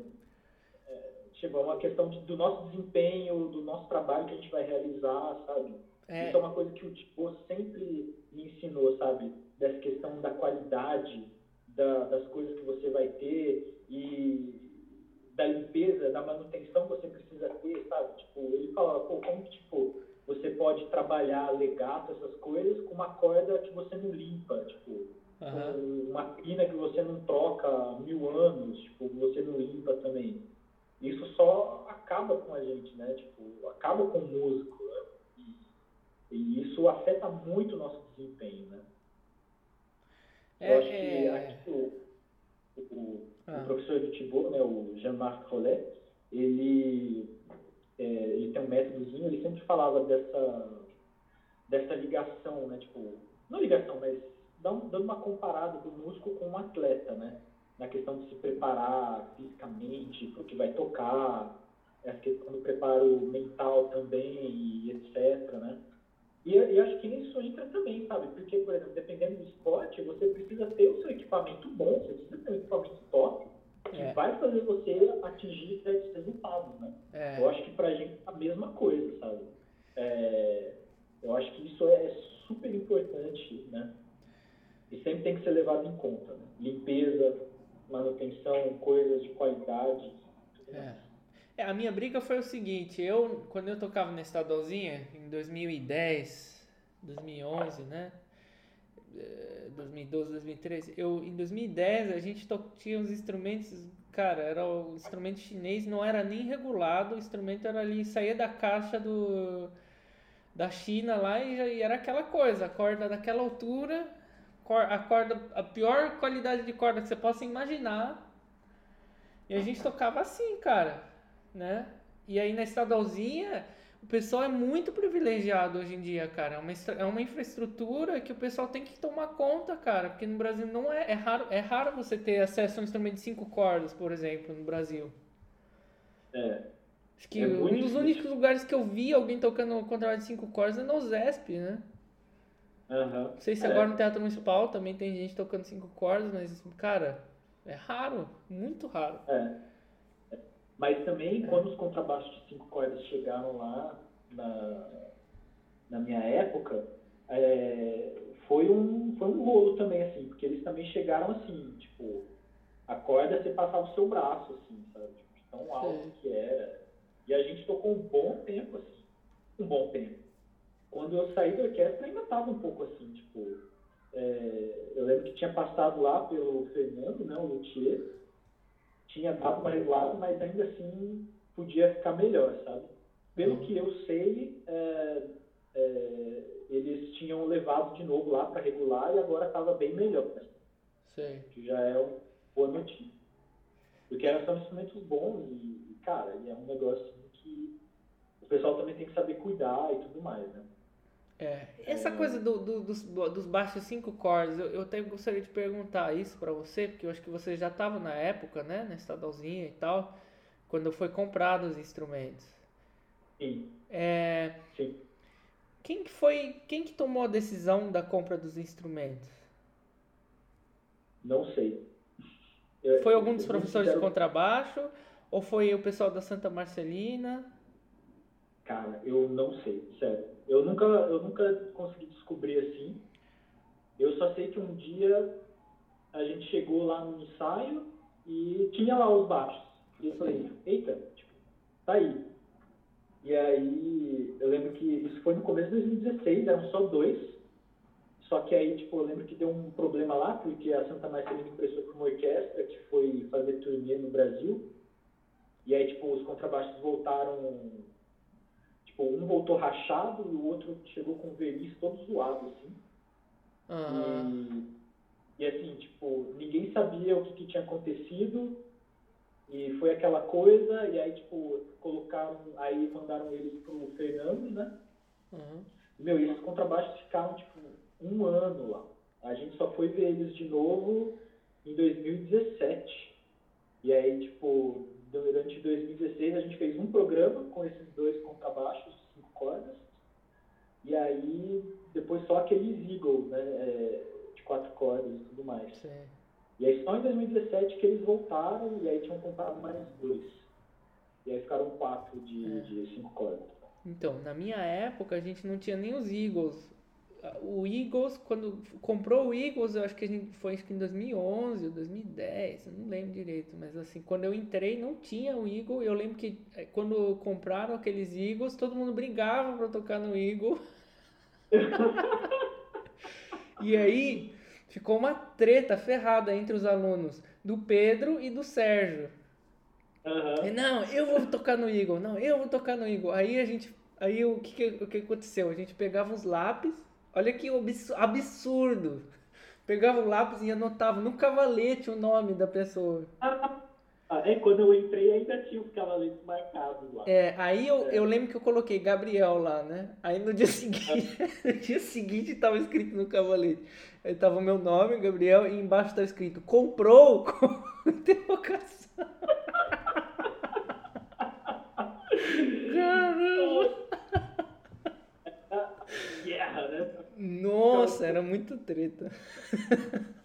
tipo, é uma questão do nosso desempenho, do nosso trabalho que a gente vai realizar, sabe? É. Isso é uma coisa que o Tibo sempre me ensinou, sabe? Dessa questão da qualidade da- das coisas que você vai ter e da limpeza, da manutenção que você precisa ter, sabe? Tipo, ele fala, pô, como que, tipo, você pode trabalhar legato, essas coisas, com uma corda que você não limpa, tipo, com uma crina que você não troca há mil anos, tipo, você não limpa também. Isso só acaba com a gente, né? Tipo, acaba com o músico. né? E, isso afeta muito o nosso desempenho, né? É, Eu acho que é. aqui o, o, Ah. o professor de Thibault, né, o Jean-Marc Rollet, ele, é, ele tem um métodozinho, ele sempre falava dessa, dessa ligação, né, tipo, não ligação, mas dando uma comparada do músico com um atleta, né, na questão de se preparar fisicamente para o que vai tocar, essa questão do preparo mental também e etc, né. E, e acho que nisso entra também, sabe? Porque, por exemplo, dependendo do esporte, você precisa ter o seu equipamento bom, você precisa ter um equipamento top, que É. vai fazer você atingir certos resultados, né? É. Eu acho que pra gente é a mesma coisa, sabe? É, eu acho que isso é super importante, né? E sempre tem que ser levado em conta, né? Limpeza, manutenção, coisas de qualidade. É. É, a minha briga foi o seguinte, eu, quando eu tocava na estadualzinha, em 2010, 2011, né? Eh, 2012, 2013, eu, em 2010 a gente tinha os instrumentos, cara, era o instrumento chinês, não era nem regulado, o instrumento era ali, saía da caixa do, da China lá e, já, e era aquela coisa, a corda daquela altura, a corda, a pior qualidade de corda que você possa imaginar, e a gente tocava assim, cara né? E aí na estadualzinha, o pessoal é muito privilegiado hoje em dia, cara. É uma, é uma infraestrutura que o pessoal tem que tomar conta, cara. Porque no Brasil não é, é raro, é raro você ter acesso a um instrumento de cinco cordas, por exemplo, no Brasil. É, Acho que É um dos difícil. únicos lugares que eu vi alguém tocando contrabaixo de cinco cordas é no ZESP, né? Aham. Não sei se É. agora no Teatro Municipal também tem gente tocando cinco cordas, mas, cara, é raro, muito raro. É. Mas também, quando os contrabaixos de cinco cordas chegaram lá na, na minha época, é, foi um, foi um rolo também, assim, porque eles também chegaram assim, tipo, a corda você passava o seu braço, assim, sabe? Tipo, tão alto Sim. que era. E a gente tocou um bom tempo, assim, um bom tempo. Quando eu saí da orquestra ainda tava um pouco assim, tipo, é, eu lembro que tinha passado lá pelo Fernando, né, o Luthier, tinha dado uma regulada, mas ainda assim podia ficar melhor, sabe? Pelo que eu sei, é, é, eles tinham levado de novo lá para regular e agora estava bem melhor. Sim. Que já é uma boa notícia. Porque eram só instrumentos bons e, cara, é um negócio que o pessoal também tem que saber cuidar e tudo mais, né? É, essa é... coisa do, do, dos, dos baixos cinco cordas, eu, eu até gostaria de perguntar isso para você, porque eu acho que você já estava na época, né, na estadualzinha e tal, quando foi comprado os instrumentos. Sim. É, Sim. Quem que foi, quem que tomou a decisão da compra dos instrumentos? Não sei. Eu, foi algum dos professores de contrabaixo ou foi o pessoal da Santa Marcelina? Cara, eu não sei, sério. Eu nunca, eu nunca consegui descobrir assim. Eu só sei que um dia a gente chegou lá no ensaio e tinha lá os baixos. E eu falei, eita, tipo, tá aí. E aí, eu lembro que isso foi no começo de 2016, eram só dois. Só que aí, tipo, eu lembro que deu um problema lá, porque a Santa Marcelina emprestou para uma orquestra que foi fazer turnê no Brasil. E aí, tipo, os contrabaixos voltaram. Tipo, um voltou rachado e o outro chegou com o verniz todo zoado, assim. Uhum. E, e assim, tipo, ninguém sabia o que, que tinha acontecido. E foi aquela coisa, e aí, tipo, colocaram, aí mandaram eles pro Fernando, né? Uhum. Meu, e esses contrabaixos ficaram, tipo, um ano lá. A gente só foi ver eles de novo em 2017. E aí, tipo, durante 2016 a gente fez um programa com esses dois contrabaixos, cinco cordas. E aí, depois só aqueles Eagle, né? É, de quatro cordas e tudo mais. Sim. E aí só em 2017 que eles voltaram e aí tinham comprado mais dois. E aí ficaram quatro de, é. de cinco cordas. Então, na minha época a gente não tinha nem os Eagles. O Eagles, quando comprou o Eagles, eu acho que a gente foi acho que em 2011 ou 2010, eu não lembro direito, mas assim, quando eu entrei não tinha o Eagle. Eu lembro que eh, quando compraram aqueles Eagles, todo mundo brigava para tocar no Eagle. e aí, ficou uma treta ferrada entre os alunos do Pedro e do Sérgio. Uhum. Não, eu vou tocar no Eagle, não, eu vou tocar no Eagle. Aí a gente, aí o que, o que aconteceu? A gente pegava os lápis, olha que absurdo. Pegava o lápis e anotava no cavalete o nome da pessoa. Ah, é, quando eu entrei ainda tinha os cavaletes marcados lá. É, aí eu, é. eu lembro que eu coloquei Gabriel lá, né? Aí no dia seguinte, no dia seguinte tava escrito no cavalete. Aí tava o meu nome, Gabriel, e embaixo tava escrito comprou com interrogação. Caramba! Guerra, né? Nossa, era muito treta.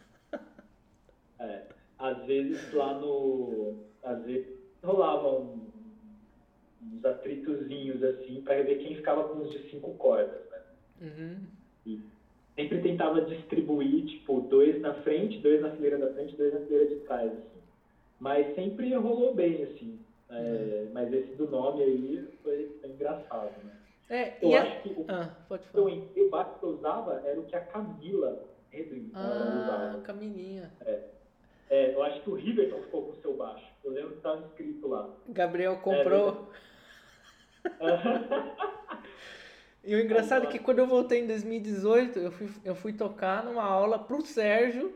É às vezes lá no. Às vezes rolavam uns atritozinhos assim para ver quem ficava com os de cinco cordas, né? Uhum. E sempre tentava distribuir, tipo, dois na frente, dois na fileira da frente, dois na fileira de trás, assim. Mas sempre rolou bem, assim. É, uhum. Mas esse do nome aí foi, foi engraçado, né? É, eu acho a... que o, ah, pode falar. o baixo que eu usava era o que a Camila Edwin ah, usava. Camilinha. É. É, eu acho que o Riverton ficou com o seu baixo. Eu lembro que estava escrito lá. Gabriel comprou. É, e o engraçado é que quando eu voltei em 2018, eu fui, eu fui tocar numa aula pro Sérgio.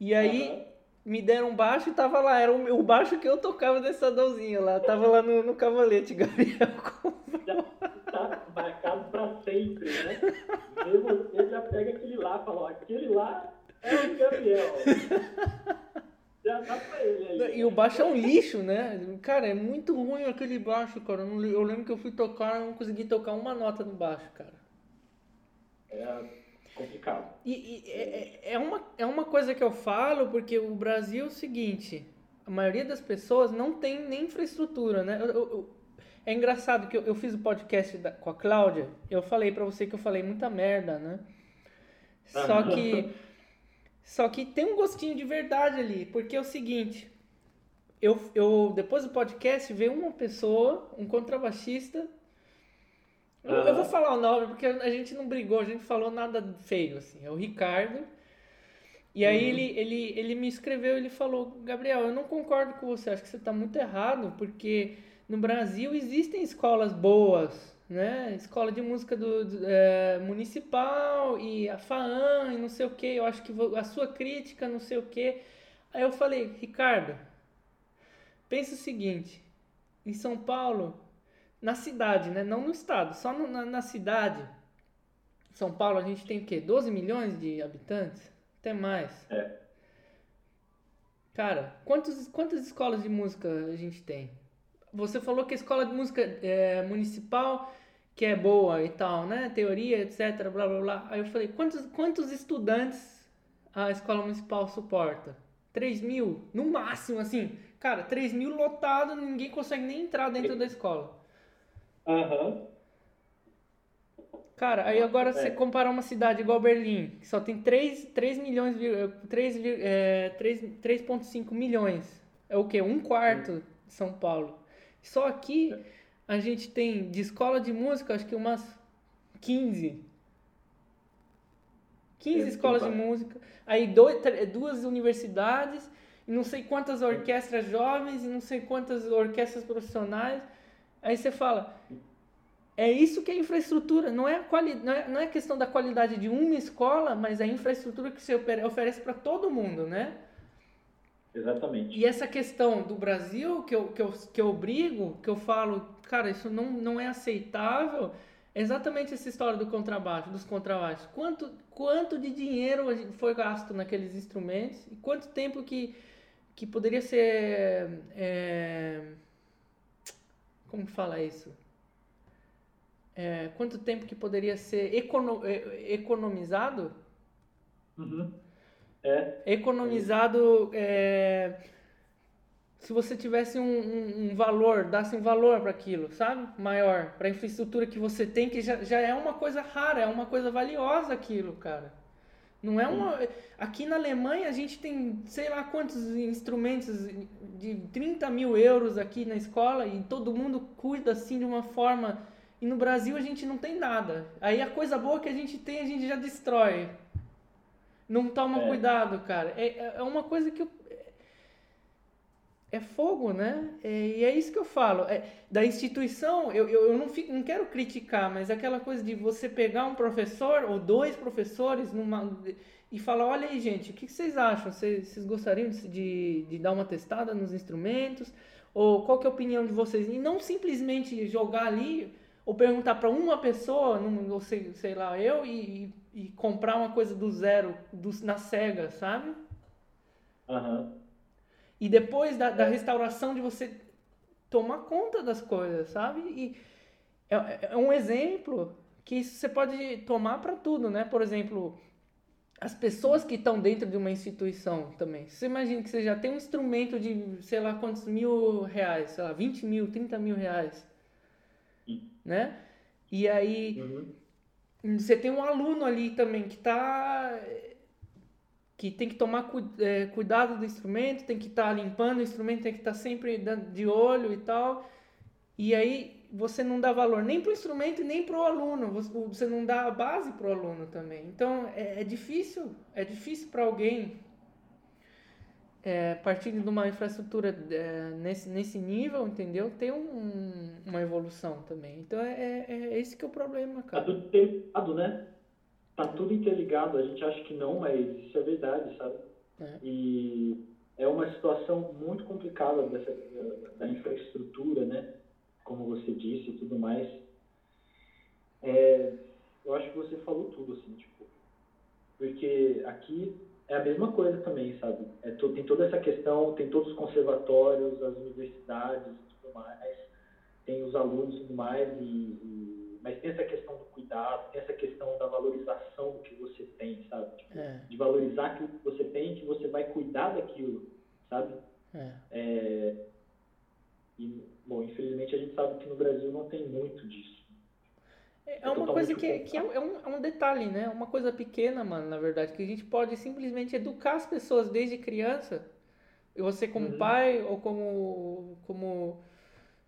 E aí uhum. me deram um baixo e tava lá. Era o, o baixo que eu tocava nesse sadãozinho lá. Tava lá no, no cavalete. Gabriel comprou. Marcado pra sempre, né? Mesmo você já pega aquele lá e fala, ó, aquele lá é o Gabriel. Já dá pra ele aí. E o baixo é um lixo, né? Cara, é muito ruim aquele baixo, cara. Eu lembro que eu fui tocar e não consegui tocar uma nota no baixo, cara. É complicado. E, e é, é, uma, é uma coisa que eu falo, porque o Brasil é o seguinte: a maioria das pessoas não tem nem infraestrutura, né? Eu, eu, é engraçado que eu, eu fiz o podcast da, com a Cláudia, eu falei para você que eu falei muita merda, né? Só que só que tem um gostinho de verdade ali, porque é o seguinte, eu, eu depois do podcast veio uma pessoa, um contrabaixista. Eu, eu vou falar o nome porque a gente não brigou, a gente falou nada feio assim. É o Ricardo. E aí uhum. ele, ele, ele me escreveu, ele falou, Gabriel, eu não concordo com você, acho que você está muito errado, porque no Brasil existem escolas boas, né? Escola de música do, do é, municipal e a FAAM e não sei o que. Eu acho que a sua crítica, não sei o que. Aí eu falei, Ricardo, pensa o seguinte: em São Paulo, na cidade, né? Não no estado, só no, na, na cidade. São Paulo a gente tem o quê? 12 milhões de habitantes? Até mais. É. Cara, quantos, quantas escolas de música a gente tem? Você falou que a escola de música é, municipal que é boa e tal, né? Teoria, etc, blá blá blá. Aí eu falei, quantos, quantos estudantes a escola municipal suporta? 3 mil? No máximo, assim. Cara, 3 mil lotado, ninguém consegue nem entrar dentro da escola. Aham. Uhum. Cara, aí agora é. você comparar uma cidade igual Berlim, que só tem 3, 3 milhões, 3, é, 3,5 milhões. É o quê? Um quarto de São Paulo. Só aqui a gente tem de escola de música, acho que umas 15. 15 escolas de música. Aí dois, duas universidades, e não sei quantas orquestras jovens, e não sei quantas orquestras profissionais. Aí você fala, é isso que é infraestrutura, não é, quali, não, é, não é questão da qualidade de uma escola, mas é a infraestrutura que você oferece para todo mundo, né? Exatamente. E essa questão do Brasil, que eu, que eu, que eu brigo, que eu falo, cara, isso não, não é aceitável, é exatamente essa história do contrabaixo, dos contrabaixos. Quanto, quanto de dinheiro foi gasto naqueles instrumentos e quanto tempo que, que poderia ser. É, como fala isso? É, quanto tempo que poderia ser econo, é, economizado? Uhum é. Economizado. É, se você tivesse um, um, um, valor, dasse um valor para aquilo, sabe? Maior, para a infraestrutura que você tem, que já, já é uma coisa rara, é uma coisa valiosa aquilo, cara. Não é uma. Aqui na Alemanha a gente tem sei lá quantos instrumentos de 30 mil euros aqui na escola e todo mundo cuida assim de uma forma. E no Brasil a gente não tem nada. Aí a coisa boa que a gente tem a gente já destrói. Não toma é. cuidado, cara. É, é, é uma coisa que eu, é fogo, né? É, e é isso que eu falo. É, da instituição, eu, eu, eu não, fico, não quero criticar, mas aquela coisa de você pegar um professor ou dois professores numa, e falar: olha aí, gente, o que, vocês acham? Vocês, vocês gostariam de, de dar uma testada nos instrumentos? Ou qual que é a opinião de vocês? E não simplesmente jogar ali ou perguntar para uma pessoa, não sei, sei lá, eu, e, e comprar uma coisa do zero, do, na cega, sabe? Uhum. E depois da, da, restauração de você tomar conta das coisas, sabe? E é, é um exemplo que isso você pode tomar para tudo, né? Por exemplo, as pessoas que estão dentro de uma instituição também. Você imagina que você já tem um instrumento de, sei lá, quantos mil reais, sei lá, 20 mil, 30 mil reais né? E aí uhum. você tem um aluno ali também que tá que tem que tomar cu, é, cuidado do instrumento, tem que estar tá limpando o instrumento, tem que estar tá sempre de olho e tal. E aí você não dá valor nem para o instrumento nem para o aluno, você não dá a base para o aluno também. Então é, é difícil, é difícil para alguém é, partindo de uma infraestrutura é, nesse, nesse nível, entendeu? Tem um, uma evolução também. Então é, é, é esse que é o problema, cara. Tá tudo interligado, né? Tá tudo interligado. A gente acha que não, mas isso é verdade, sabe? É. E é uma situação muito complicada dessa, da infraestrutura, né? Como você disse e tudo mais. É, eu acho que você falou tudo, assim, tipo, porque aqui é a mesma coisa também, sabe? É, tem toda essa questão, tem todos os conservatórios, as universidades e tudo mais, tem os alunos e tudo mais, e, e, mas tem essa questão do cuidado, tem essa questão da valorização do que você tem, sabe? Tipo, é. De valorizar aquilo que você tem, que você vai cuidar daquilo, sabe? É. É, e, bom, infelizmente a gente sabe que no Brasil não tem muito disso. É, é uma coisa que, que é, um, é um detalhe, né? Uma coisa pequena, mano, na verdade, que a gente pode simplesmente educar as pessoas desde criança. E você como uhum. pai ou como, como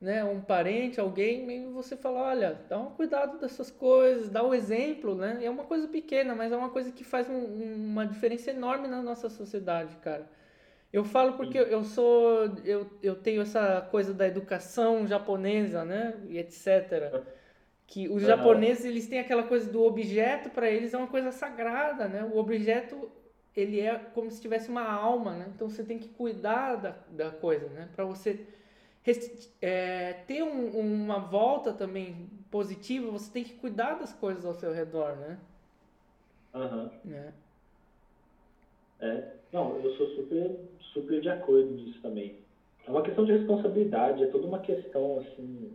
né, um parente, alguém, e você fala, olha, dá um cuidado dessas coisas, dá o um exemplo, né? É uma coisa pequena, mas é uma coisa que faz um, uma diferença enorme na nossa sociedade, cara. Eu falo porque eu sou, eu, eu tenho essa coisa da educação japonesa, né, e etc. Que os japoneses, eles têm aquela coisa do objeto, para eles é uma coisa sagrada, né? O objeto, ele é como se tivesse uma alma, né? Então você tem que cuidar da, da coisa, né? Para você é, ter um, uma volta também positiva, você tem que cuidar das coisas ao seu redor, né? Aham. Uhum. É. é. Não, eu sou super, super de acordo nisso também. É uma questão de responsabilidade, é toda uma questão, assim,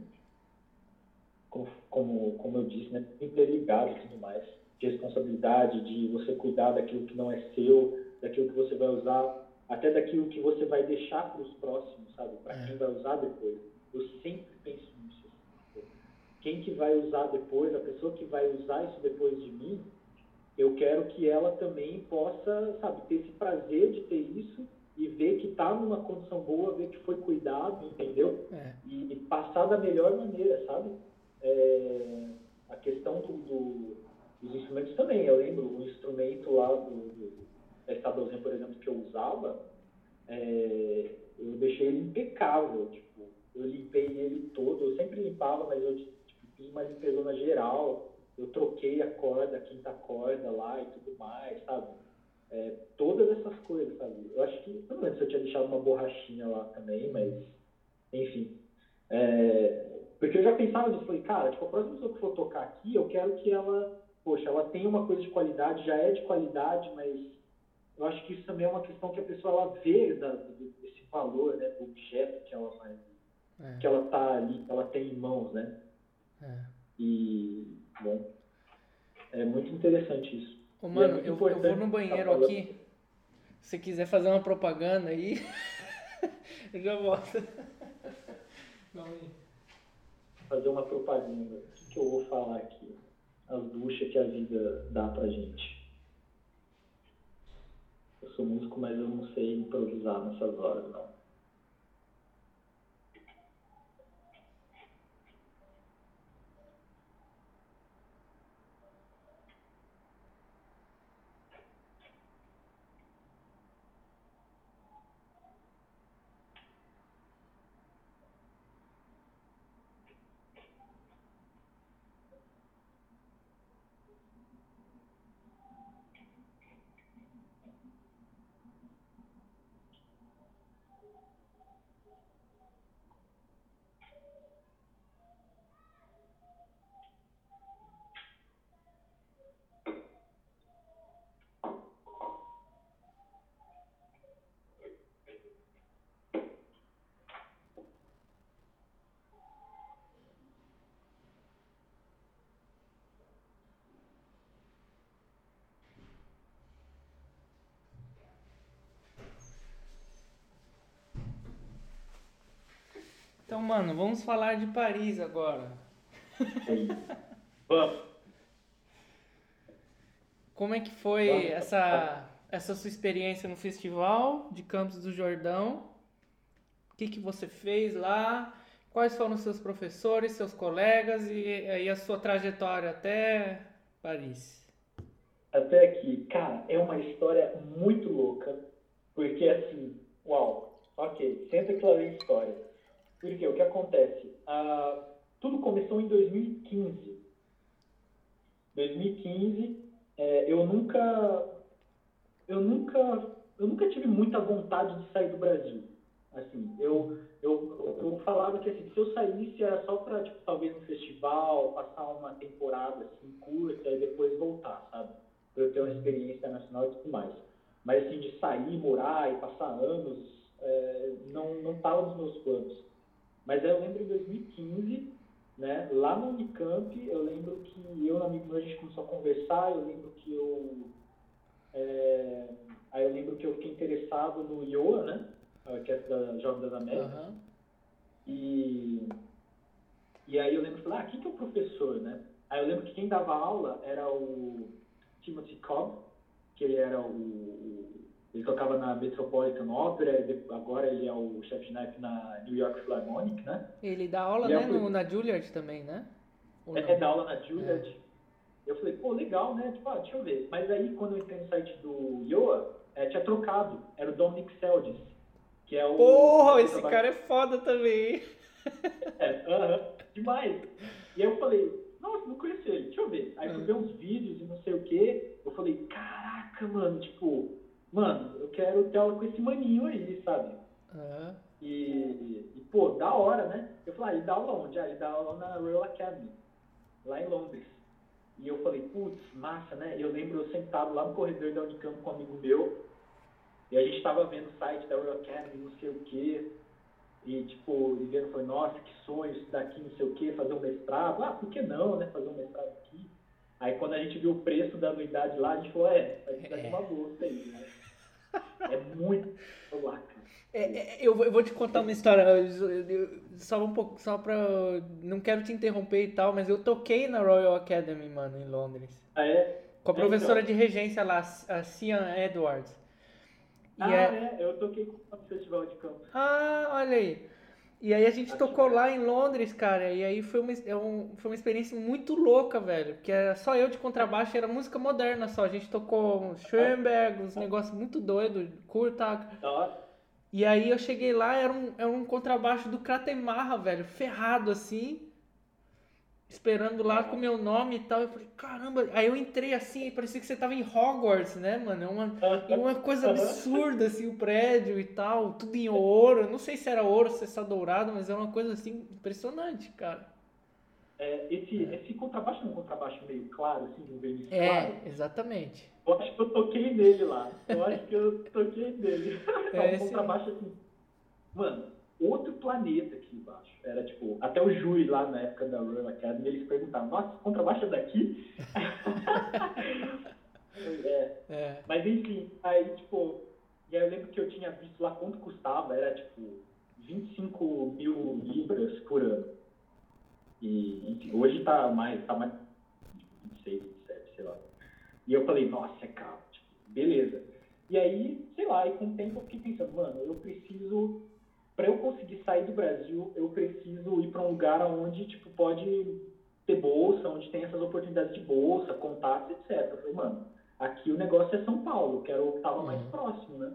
como, como, eu disse, né, interligado e tudo mais, de responsabilidade, de você cuidar daquilo que não é seu, daquilo que você vai usar até daquilo que você vai deixar para os próximos, sabe? Para é. quem vai usar depois. Eu sempre penso nisso. Assim, quem que vai usar depois, a pessoa que vai usar isso depois de mim, eu quero que ela também possa, sabe, ter esse prazer de ter isso e ver que está numa condição boa, ver que foi cuidado, entendeu? É. E, e, passar da melhor maneira, sabe? É, a questão do, do, dos instrumentos também. Eu lembro o instrumento lá do, do estadualzinho, por exemplo, que eu usava, é, eu deixei ele impecável, tipo, eu limpei ele todo, eu sempre limpava, mas eu tipo, fiz uma limpezona geral, eu troquei a corda, a quinta corda lá e tudo mais, sabe? É, todas essas coisas, sabe? Eu acho que, não lembro se eu tinha deixado uma borrachinha lá também, mas, enfim. É, porque eu já pensava nisso, falei, cara, tipo, a próxima pessoa que for tocar aqui, eu quero que ela, poxa, ela tenha uma coisa de qualidade, já é de qualidade, mas eu acho que isso também é uma questão que a pessoa ela vê da, desse valor, né, do objeto que ela vai, é. que ela tá ali, que ela tem em mãos, né? É. E bom, é muito interessante isso. Ô, mano, é eu, eu, vou no banheiro tá aqui. Se quiser fazer uma propaganda aí, eu já volto. Fazer uma propaganda. O que, que eu vou falar aqui? As duchas que a vida dá pra gente. Eu sou músico, mas eu não sei improvisar nessas horas, não. Então, mano, vamos falar de Paris agora. Vamos. Como é que foi essa, essa sua experiência no festival de Campos do Jordão? O que, que você fez lá? Quais foram os seus professores, seus colegas e aí a sua trajetória até Paris? Até aqui, cara, é uma história muito louca, porque assim, uau, ok, senta que lá vem história. Porque o que acontece? Ah, tudo começou em 2015. 2015, é, eu nunca, eu nunca, eu nunca tive muita vontade de sair do Brasil. Assim, eu, eu, eu falava que assim, se eu saísse era só para tipo, talvez um festival, passar uma temporada assim curta e depois voltar, sabe? Para eu ter uma experiência nacional e tudo mais. Mas assim, de sair, morar e passar anos, é, não estava nos meus planos. Mas eu lembro em 2015, né, lá no Unicamp, eu lembro que eu e um amigo meu, a gente começou a conversar, eu lembro que eu... É, aí eu lembro que eu fiquei interessado no IOA, né, que é da Jovem das Américas. Uhum. E, e aí eu lembro que falei, ah, quem que é o professor, né? Aí eu lembro que quem dava aula era o Timothy Cobb, que ele era o. Ele tocava na Metropolitan Opera, agora ele é o chefe de naipe na New York Philharmonic, né? Ele dá aula, e né, fui... no, na Juilliard também, né? é, é, dá aula na Juilliard. É. Eu falei, pô, legal, né? Tipo, ah, deixa eu ver. Mas aí, quando eu entrei no site do Yoa, é, tinha trocado. Era o Dominic Seldes, que é o... Porra, esse cara é foda também. É, aham, uh -huh, demais. E aí eu falei, nossa, não conhecia ele, deixa eu ver. Aí fui ver uns vídeos e não sei o quê. Eu falei, caraca, mano, tipo, mano, eu quero ter aula com esse maninho aí, sabe? Uhum. E, e, pô, da hora, né? Eu falei, ah, ele dá aula onde? Ah, ele dá aula na Royal Academy, lá em Londres. E eu falei, putz, massa, né? Eu lembro eu sentado lá no corredor da Unicamp com um amigo meu, e a gente tava vendo o site da Royal Academy, não sei o quê. E, tipo, e vendo, falei, nossa, que sonho, isso daqui, não sei o quê, fazer um mestrado. Ah, por que não, né? Fazer um mestrado aqui. Aí, quando a gente viu o preço da anuidade lá, a gente falou, é, vai ser é. uma bolsa aí, né? É muito lá. É, é, eu, eu, vou te contar uma história, só um pouco, só pra. Não quero te interromper e tal, mas eu toquei na Royal Academy, mano, em Londres. Ah, é? Com a professora então. de regência lá, a Cian Edwards. ah, é... é, eu toquei com o festival de campo. Ah, olha aí. E aí a gente tocou lá em Londres, cara, e aí foi uma, é um, foi uma experiência muito louca, velho. Que era só eu de contrabaixo, era música moderna só. A gente tocou Schoenberg, uns negócios muito doidos, curta. E aí eu cheguei lá, era um, era um contrabaixo do Kratemarra, velho, ferrado assim esperando lá com o meu nome e tal. Eu falei, caramba. Aí eu entrei assim parecia que você tava em Hogwarts, né, mano? É uma, é uma coisa absurda, assim, o prédio e tal. Tudo em ouro. Eu não sei se era ouro, se é só dourado, mas é uma coisa, assim, impressionante, cara. É, esse, esse contrabaixo é um contrabaixo meio claro, assim, um verniz é, claro. É, exatamente. Eu acho que eu toquei nele lá. Eu acho que eu toquei nele. É, um contrabaixo assim. Mano, outro planeta aqui embaixo. Era tipo, até o Júri lá na época da Royal Academy, eles perguntavam, nossa, contrabaixo é daqui? é. é. Mas enfim, aí tipo, e aí eu lembro que eu tinha visto lá quanto custava, era tipo 25 mil libras por ano. E enfim, hoje tá mais, tá mais 26, 27, sei lá. E eu falei, nossa, é caro, tipo, beleza. E aí, sei lá, e com o tempo eu fiquei pensando, mano, eu preciso para eu conseguir sair do Brasil, eu preciso ir para um lugar onde tipo pode ter bolsa, onde tem essas oportunidades de bolsa, contatos, etc. Eu falei, mano, aqui o negócio é São Paulo, quero o que estava mais uhum. próximo, né?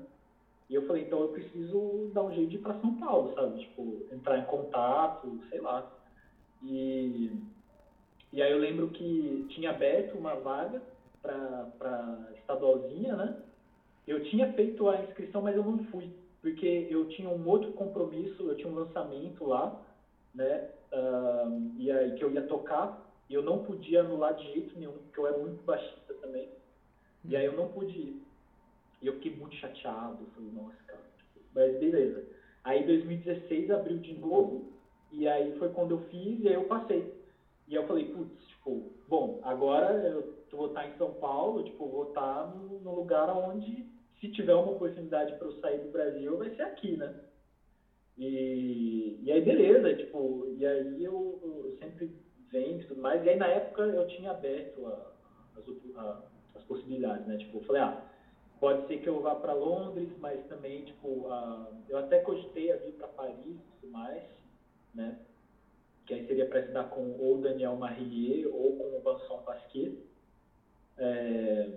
E eu falei, então eu preciso dar um jeito de ir para São Paulo, sabe? Tipo, entrar em contato, sei lá. E, e aí eu lembro que tinha aberto uma vaga para estadualzinha, né? Eu tinha feito a inscrição, mas eu não fui porque eu tinha um outro compromisso, eu tinha um lançamento lá, né, uh, e aí que eu ia tocar, e eu não podia anular de jeito nenhum, porque eu era muito baixista também, e aí eu não pude ir. E eu fiquei muito chateado, falei, nossa, cara, tipo, mas beleza. Aí 2016 abriu de novo, e aí foi quando eu fiz, e aí eu passei. E eu falei, putz, tipo, bom, agora eu vou estar em São Paulo, tipo, vou estar no lugar onde se tiver uma oportunidade para eu sair do Brasil, vai ser aqui, né? E, e aí, beleza, tipo, e aí eu, eu sempre vendo e tudo mais. E aí, na época, eu tinha aberto a, as, a, as possibilidades, né? Tipo, eu falei, ah, pode ser que eu vá para Londres, mas também, tipo, a, eu até cogitei a vir para Paris e tudo mais, né? Que aí seria para estudar com ou Daniel Marrier ou com o Vincent Pasquier. É,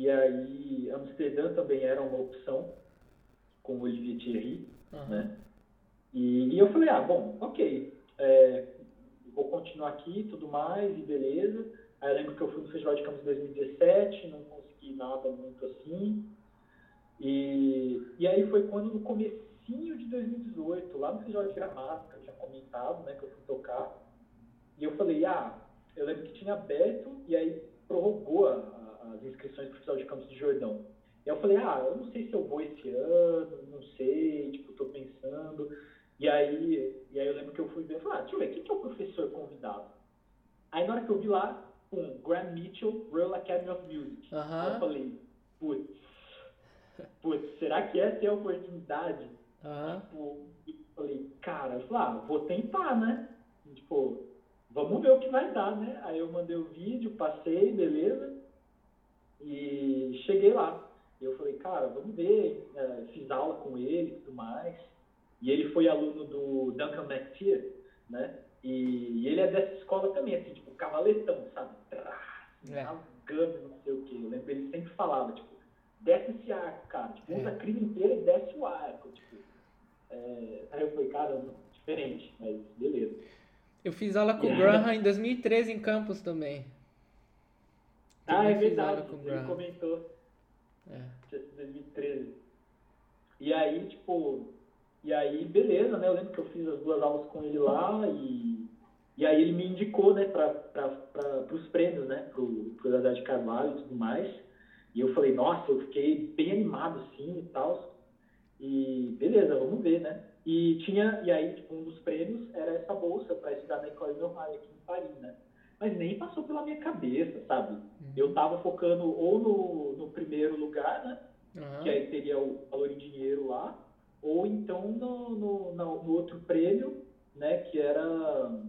e aí, Amsterdã também era uma opção, com o Olivier Thierry, uhum. né? E, e, eu falei, ah, bom, ok, é, vou continuar aqui tudo mais, e beleza. Aí eu lembro que eu fui no Festival de Campos 2017, não consegui nada muito assim. E, e aí foi quando, no comecinho de 2018, lá no Festival de Gramado, que eu tinha comentado, né, que eu fui tocar, e eu falei, ah, eu lembro que tinha aberto, e aí prorrogou a, as inscrições para o Festival de Campos de Jordão. E eu falei, ah, eu não sei se eu vou esse ano, não sei, tipo, tô pensando. E aí, e aí eu lembro que eu fui ver, eu falei, ah, deixa eu ver, quem que é o professor convidado? Aí na hora que eu vi lá, um, Graham Mitchell, Royal Academy of Music. Uhum. Eu falei, putz, putz, será que essa é a oportunidade? Uhum. Tipo, eu falei, cara, eu falei, ah, vou tentar, né? Tipo, vamos ver o que vai dar, né? Aí eu mandei o vídeo, passei, beleza, e cheguei lá. E eu falei, cara, vamos ver, é, fiz aula com ele e tudo mais. E ele foi aluno do Duncan McTeer, né? E, e, ele é dessa escola também, assim, tipo, cavaletão, sabe? É. Rasgando, não sei o quê. Eu lembro que ele sempre falava, tipo, desce esse arco, cara. Tipo, usa é. a crina inteira e desce o arco. Tipo, é... Aí eu falei, caramba, diferente, mas beleza. Eu fiz aula com o Graham em 2013 em campus também. Ah, é verdade. Ele comentou. É. 2013. E aí, tipo, e aí, beleza, né? Eu lembro que eu fiz as duas aulas com ele lá e, e aí ele me indicou, né, para os prêmios, né, pro, pro Dadá de Carvalho e tudo mais. E eu falei, nossa, eu fiquei bem animado, assim, e tal. E beleza, vamos ver, né? E tinha, e aí, tipo, um dos prêmios era essa bolsa para estudar na de Ohio aqui em Paris, né? Mas nem passou pela minha cabeça, sabe? Uhum. Eu tava focando ou no, no primeiro lugar, né? Uhum. Que aí teria o valor em dinheiro lá, ou então no, no, no outro prêmio, né? Que era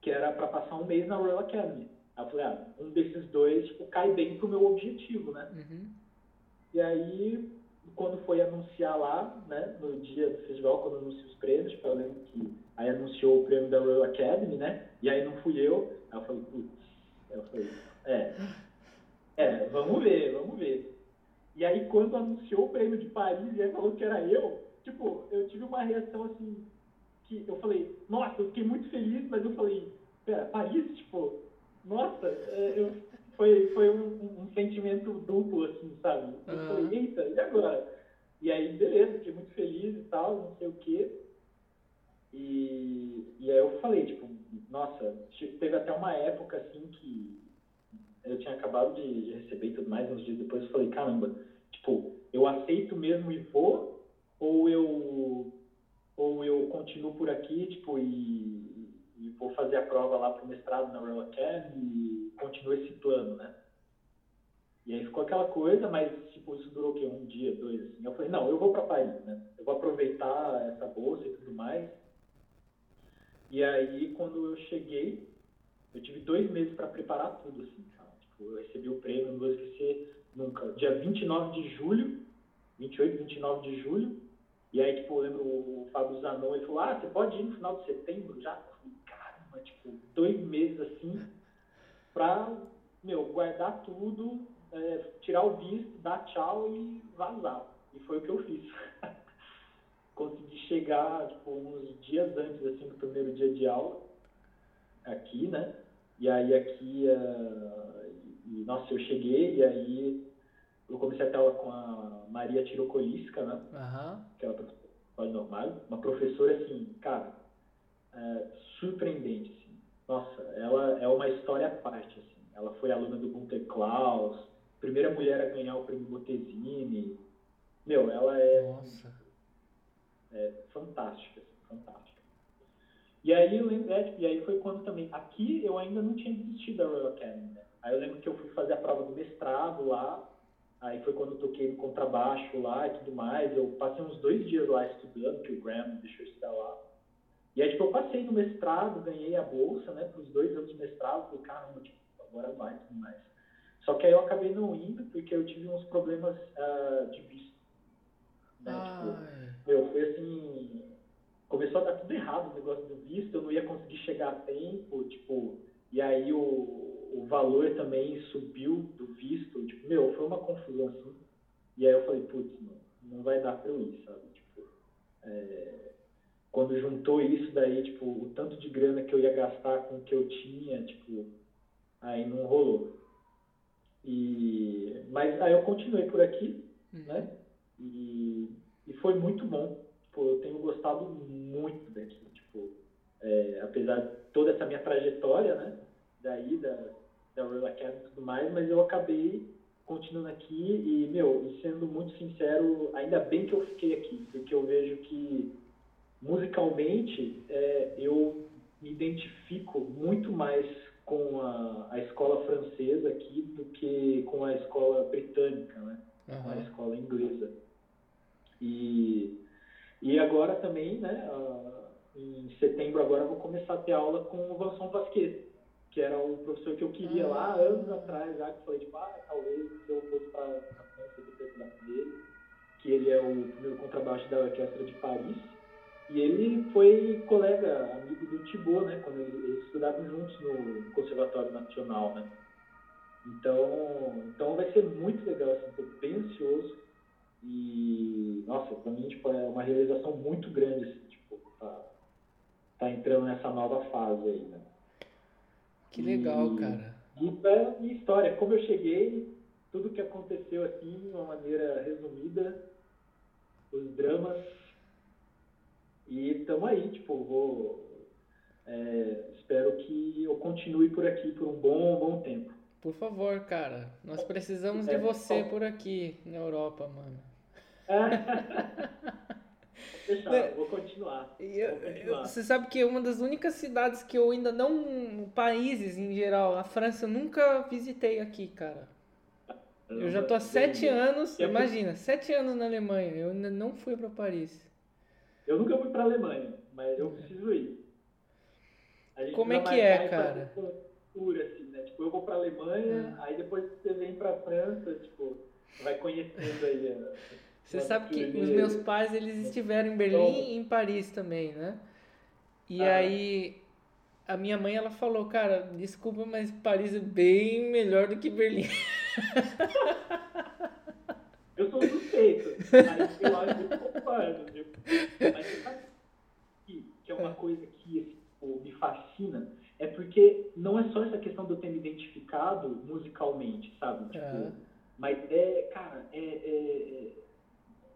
que era para passar um mês na Royal Academy. Aí eu falei, ah, um desses dois tipo, cai bem pro meu objetivo, né? Uhum. E aí, quando foi anunciar lá, né, no dia do festival, quando anunciou os prêmios, tipo, eu lembro que aí anunciou o prêmio da Royal Academy, né? E aí não fui eu. Aí eu falei, putz, eu falei, é, é, vamos ver, vamos ver. E aí quando anunciou o prêmio de Paris e aí falou que era eu, tipo, eu tive uma reação assim, que eu falei, nossa, eu fiquei muito feliz, mas eu falei, pera, Paris, tipo, nossa, é, eu, foi, foi um, um, sentimento duplo, assim, sabe? Eu uhum. falei, eita, e agora? E aí, beleza, fiquei muito feliz e tal, não sei o quê. E, e aí eu falei, tipo, nossa, teve até uma época, assim, que eu tinha acabado de receber e tudo mais, uns dias depois eu falei, caramba, tipo, eu aceito mesmo e vou, ou eu, ou eu continuo por aqui, tipo, e, e vou fazer a prova lá pro mestrado na Royal Academy e continuo esse plano, né? E aí ficou aquela coisa, mas, tipo, isso durou o quê? Um dia, dois, assim. Eu falei, não, eu vou para Paris, né? Eu vou aproveitar essa bolsa e tudo mais. E aí, quando eu cheguei, eu tive dois meses para preparar tudo, assim, cara. Tipo, eu recebi o prêmio, não vou esquecer nunca. Dia 29 de julho, 28, 29 de julho. E aí, tipo, eu lembro o Fábio Zanon, ele falou, ah, você pode ir no final de setembro já? Falei, caramba, tipo, dois meses assim, pra, meu, guardar tudo, é, tirar o visto, dar tchau e vazar. E foi o que eu fiz. Consegui chegar, tipo, uns dias antes, assim, do primeiro dia de aula, aqui, né? E aí aqui, uh, e, nossa, eu cheguei e aí eu comecei a ter aula com a Maria Tirocolisca, né? Uhum. Que é uma professora normal, uma professora assim, cara, é, surpreendente, assim. Nossa, ela é uma história à parte, assim. Ela foi aluna do Gunter Klaus, primeira mulher a ganhar o prêmio Botesini. Meu, ela é, Nossa. É assim, fantástica. E aí eu lembro, é, e aí foi quando também, aqui eu ainda não tinha desistido da Royal Academy, né? Aí eu lembro que eu fui fazer a prova do mestrado lá, Aí foi quando eu toquei no contrabaixo lá e tudo mais. Eu passei uns dois dias lá estudando, que o Graham deixou estudar lá. E aí, tipo, eu passei no mestrado, ganhei a bolsa, né, para os dois anos de mestrado. Falei, caramba, tipo, agora vai tudo mais. Só que aí eu acabei não indo porque eu tive uns problemas uh, de visto. Né? Tipo, meu, foi assim. Começou a dar tudo errado o negócio do visto, eu não ia conseguir chegar a tempo, tipo, e aí o, o valor também subiu do visto. Tipo, meu, foi uma confusão assim. E aí eu falei, putz, não vai dar pra eu ir, sabe? Tipo, é, quando juntou isso daí, tipo, o tanto de grana que eu ia gastar com o que eu tinha, tipo, aí não rolou. E, mas aí eu continuei por aqui, uhum. né? E, e foi muito bom. Tipo, eu tenho gostado muito daqui. Tipo, é, apesar de toda essa minha trajetória, né? Daí, da, da Royal Academy e tudo mais, mas eu acabei continuando aqui e, meu, e sendo muito sincero, ainda bem que eu fiquei aqui, porque eu vejo que musicalmente é, eu me identifico muito mais com a, a escola francesa aqui do que com a escola britânica, né? Uhum. Com a escola inglesa. E, e agora também, né, em setembro agora eu vou começar a ter aula com o Vincent Pasquet, que era o professor que eu queria ah. lá anos atrás, já que falei, tipo, ah, talvez se eu fosse para a França ter dele, que ele é o primeiro contrabaixo da Orquestra de Paris. E ele foi colega, amigo do Thibaut, né? Quando eles estudavam juntos no Conservatório Nacional, né? Então, então vai ser muito legal, assim, tô bem ansioso. E, nossa, pra mim, tipo, é uma realização muito grande, assim, tipo, tá, tá entrando nessa nova fase aí, né? Que legal, e, cara. Isso é a minha história, como eu cheguei, tudo que aconteceu, assim, de uma maneira resumida, os dramas, e tamo aí, tipo, vou... É, espero que eu continue por aqui por um bom, bom tempo. Por favor, cara. Nós precisamos de é, você por aqui na Europa, mano. Fechado, né? vou continuar. Eu, vou continuar. Eu, você sabe que é uma das únicas cidades que eu ainda não. Países em geral, a França eu nunca visitei aqui, cara. Eu já tô há sete anos, imagina, sete anos na Alemanha, eu ainda não fui para Paris. Eu nunca fui para Alemanha, mas eu preciso ir. Como é que é, cara? Cultura, assim, né? Tipo, eu vou para Alemanha, é. aí depois você vem para França, tipo, vai conhecendo aí. A você sabe que os meus pais, eles estiveram em Berlim e em Paris também, né? E ah. aí a minha mãe, ela falou, cara, desculpa, mas Paris é bem melhor do que Berlim. Eu sou suspeito, mas eu acho que eu concordo, viu? Mas você sabe que, que é uma é. coisa que tipo, me fascina? É porque não é só essa questão de eu ter me identificado musicalmente, sabe? Tipo, é. Mas é, cara, é, é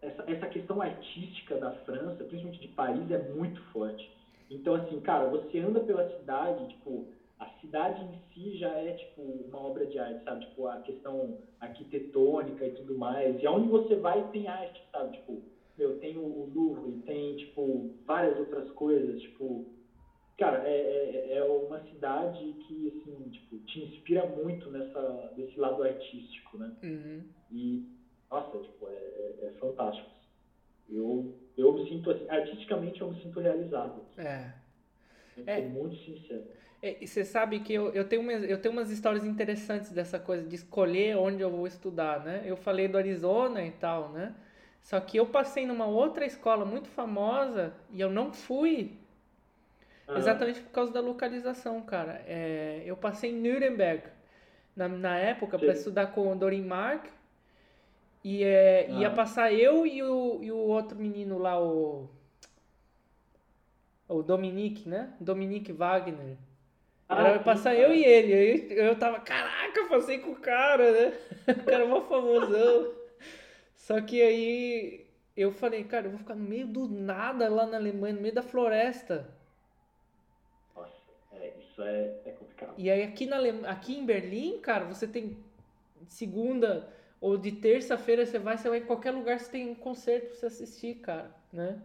essa, essa questão artística da França, principalmente de Paris, é muito forte. Então, assim, cara, você anda pela cidade, tipo, a cidade em si já é, tipo, uma obra de arte, sabe? Tipo, a questão arquitetônica e tudo mais. E aonde você vai tem arte, sabe? Tipo, meu, tem o Louvre, tem, tipo, várias outras coisas, tipo... Cara, é, é, é uma cidade que, assim, tipo, te inspira muito nessa, nesse lado artístico, né? Uhum. E nossa, tipo, é, é, é fantástico. Eu, eu me sinto assim, artisticamente eu me sinto realizado. É. Eu é. muito sincero. É, e você sabe que eu, eu, tenho umas, eu tenho umas histórias interessantes dessa coisa de escolher onde eu vou estudar, né? Eu falei do Arizona e tal, né? Só que eu passei numa outra escola muito famosa e eu não fui ah. exatamente por causa da localização, cara. É, eu passei em Nuremberg na, na época para estudar com o Dorin Mark e é, ah. ia passar eu e o, e o outro menino lá, o. O Dominique, né? Dominique Wagner. Ah, Era passar eu e ele. Aí eu tava, caraca, passei com o cara, né? O cara é mó famosão. Só que aí eu falei, cara, eu vou ficar no meio do nada lá na Alemanha, no meio da floresta. Nossa, é, isso é, é complicado. E aí aqui, na aqui em Berlim, cara, você tem segunda ou de terça-feira você vai, você vai em qualquer lugar, você tem um concerto pra você assistir, cara, né?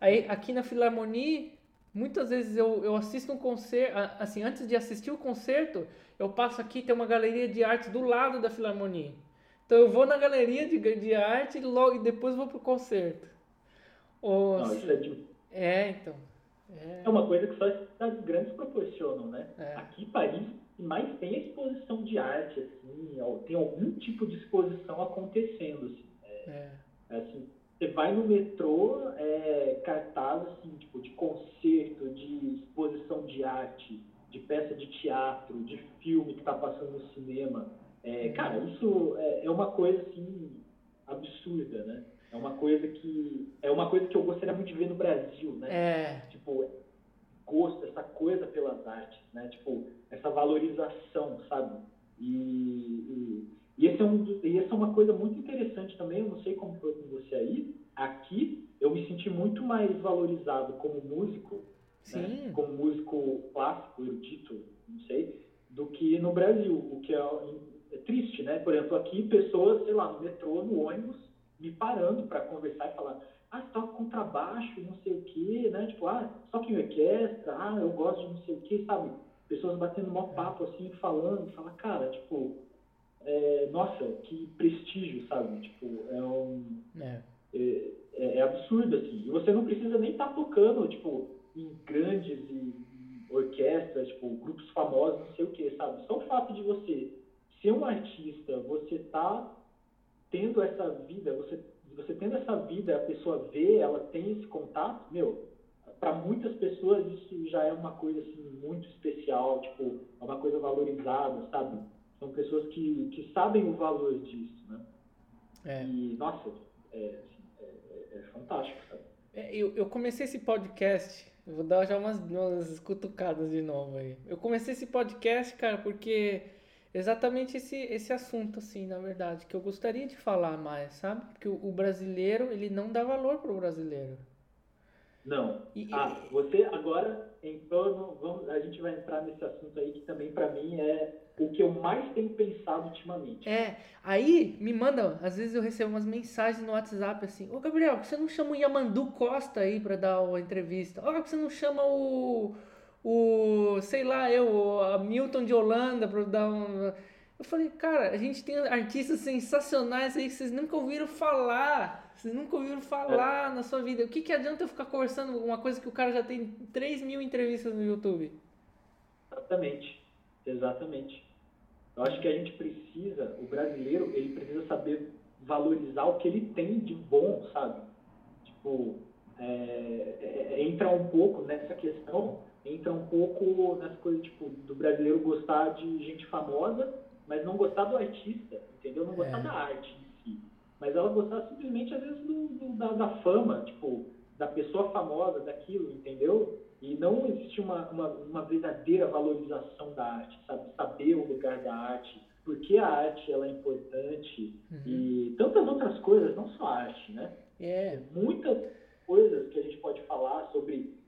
Aí aqui na Filarmonia, muitas vezes eu, eu assisto um concerto, assim, antes de assistir o concerto, eu passo aqui, tem uma galeria de arte do lado da Filarmonia. Então eu vou na galeria de, de arte e logo e depois vou pro concerto. Ou, Não, isso é, de... é, então. É... é uma coisa que só as cidades grandes proporcionam, né? É. Aqui Paris mais tem exposição de arte, assim, tem algum tipo de exposição acontecendo, assim. É, é. é. assim você vai no metrô, é, cartaz, assim, tipo, de concerto, de exposição de arte, de peça de teatro, de filme que está passando no cinema. É, uhum. cara, isso é, é uma coisa, assim, absurda, né? É uma coisa que é uma coisa que eu gostaria muito de ver no Brasil, né? É. Tipo, gosto, essa coisa pelas artes, né? Tipo, essa valorização, sabe? E, e, e esse é um, e essa é uma coisa muito interessante também, eu não sei como foi com você aí, aqui eu me senti muito mais valorizado como músico, né? como músico clássico, erudito, não sei, do que no Brasil, o que é, é triste, né? Por exemplo, aqui pessoas, sei lá, no metrô, no ônibus, me parando para conversar e falar ah, você toca contrabaixo, não sei o quê, né? Tipo, ah, só que em orquestra, ah, eu gosto de não sei o quê, sabe? Pessoas batendo mó papo, assim, falando, fala, cara, tipo, é, nossa, que prestígio, sabe? Tipo, é um... É. É, é, é absurdo, assim. E você não precisa nem estar tá tocando, tipo, em grandes e orquestras, tipo, grupos famosos, não sei o que, sabe? Só o fato de você ser um artista, você tá tendo essa vida, você, você tendo essa vida, a pessoa vê, ela tem esse contato, meu, para muitas pessoas isso já é uma coisa assim muito especial, tipo, é uma coisa valorizada, sabe? São pessoas que, que sabem o valor disso, né? É. E, nossa, é, assim, é, é, é fantástico, sabe? É, eu, eu comecei esse podcast, vou dar já umas, umas cutucadas de novo aí. Eu comecei esse podcast, cara, porque exatamente esse, esse assunto, assim, na verdade, que eu gostaria de falar mais, sabe? Porque o, o brasileiro, ele não dá valor pro brasileiro. Não. E, ah, você agora entrou vamos, a gente vai entrar nesse assunto aí que também para mim é o que eu mais tenho pensado ultimamente. É, aí me manda, às vezes eu recebo umas mensagens no WhatsApp assim, ô Gabriel, por que você não chama o Yamandu Costa aí para dar uma entrevista? Ó, por que você não chama o, o, sei lá, eu, a Milton de Holanda para dar um... Eu falei, cara, a gente tem artistas sensacionais aí que vocês nunca ouviram falar. Vocês nunca ouviram falar é. na sua vida. O que, que adianta eu ficar conversando uma coisa que o cara já tem 3 mil entrevistas no YouTube? Exatamente. Exatamente. Eu acho que a gente precisa, o brasileiro, ele precisa saber valorizar o que ele tem de bom, sabe? Tipo, é, é, é entra um pouco nessa questão, entra um pouco nessa coisa, tipo, do brasileiro gostar de gente famosa, mas não gostar do artista, entendeu? Não gostar é. da arte mas ela gostar simplesmente, às vezes, do, do, da, da, fama, tipo, da pessoa famosa, daquilo, entendeu? E não existe uma, uma, uma, verdadeira valorização da arte, sabe? Saber o lugar da arte, por que a arte ela é importante uhum. e tantas outras coisas, não só arte, né? É. Muitas coisas que a gente pode falar sobre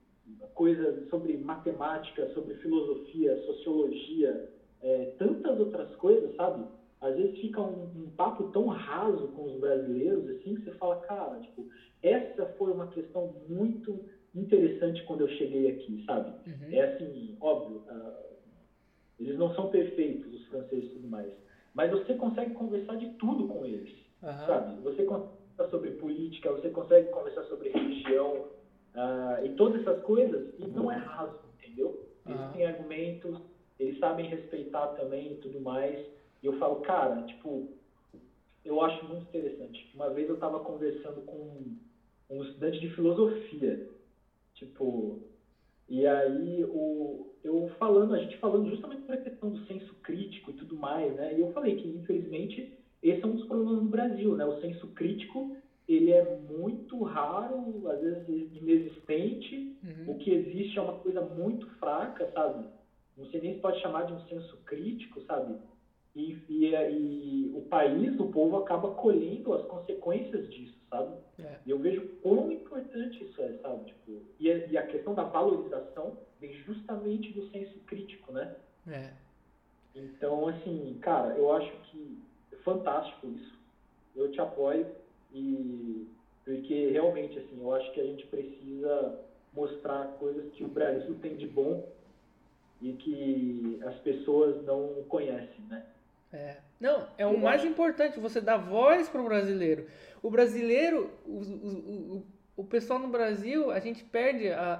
coisas, sobre matemática, sobre filosofia, sociologia, é, tantas outras coisas, sabe? Às vezes fica um, um, papo tão raso com os brasileiros, assim, que você fala, cara, tipo, essa foi uma questão muito interessante quando eu cheguei aqui, sabe? Uhum. É assim, óbvio, uh, eles não são perfeitos, os franceses e tudo mais, mas você consegue conversar de tudo com eles, uhum. sabe? Você conversa sobre política, você consegue conversar sobre religião uh, e todas essas coisas, e não é raso, entendeu? Eles uhum. têm argumentos, eles sabem respeitar também e tudo mais. E eu falo, cara, tipo, eu acho muito interessante. Uma vez eu estava conversando com um estudante de filosofia, tipo, e aí o, eu falando, a gente falando justamente sobre a questão do senso crítico e tudo mais, né? E eu falei que, infelizmente, esse é um dos problemas no Brasil, né? O senso crítico, ele é muito raro, às vezes inexistente. Uhum. O que existe é uma coisa muito fraca, sabe? Não sei nem se pode chamar de um senso crítico, sabe? E, e, e, o país, o povo acaba colhendo as consequências disso, sabe? É. E eu vejo quão importante isso é, sabe? Tipo, e, a, e a questão da valorização vem justamente do senso crítico, né? É. Então, assim, cara, eu acho que é fantástico isso. Eu te apoio e porque realmente, assim, eu acho que a gente precisa mostrar coisas que o Brasil tem de bom e que as pessoas não conhecem, né? É. Não, é o mais importante, você dar voz para o brasileiro. O brasileiro, o, o, o, o pessoal no Brasil, a gente perde a,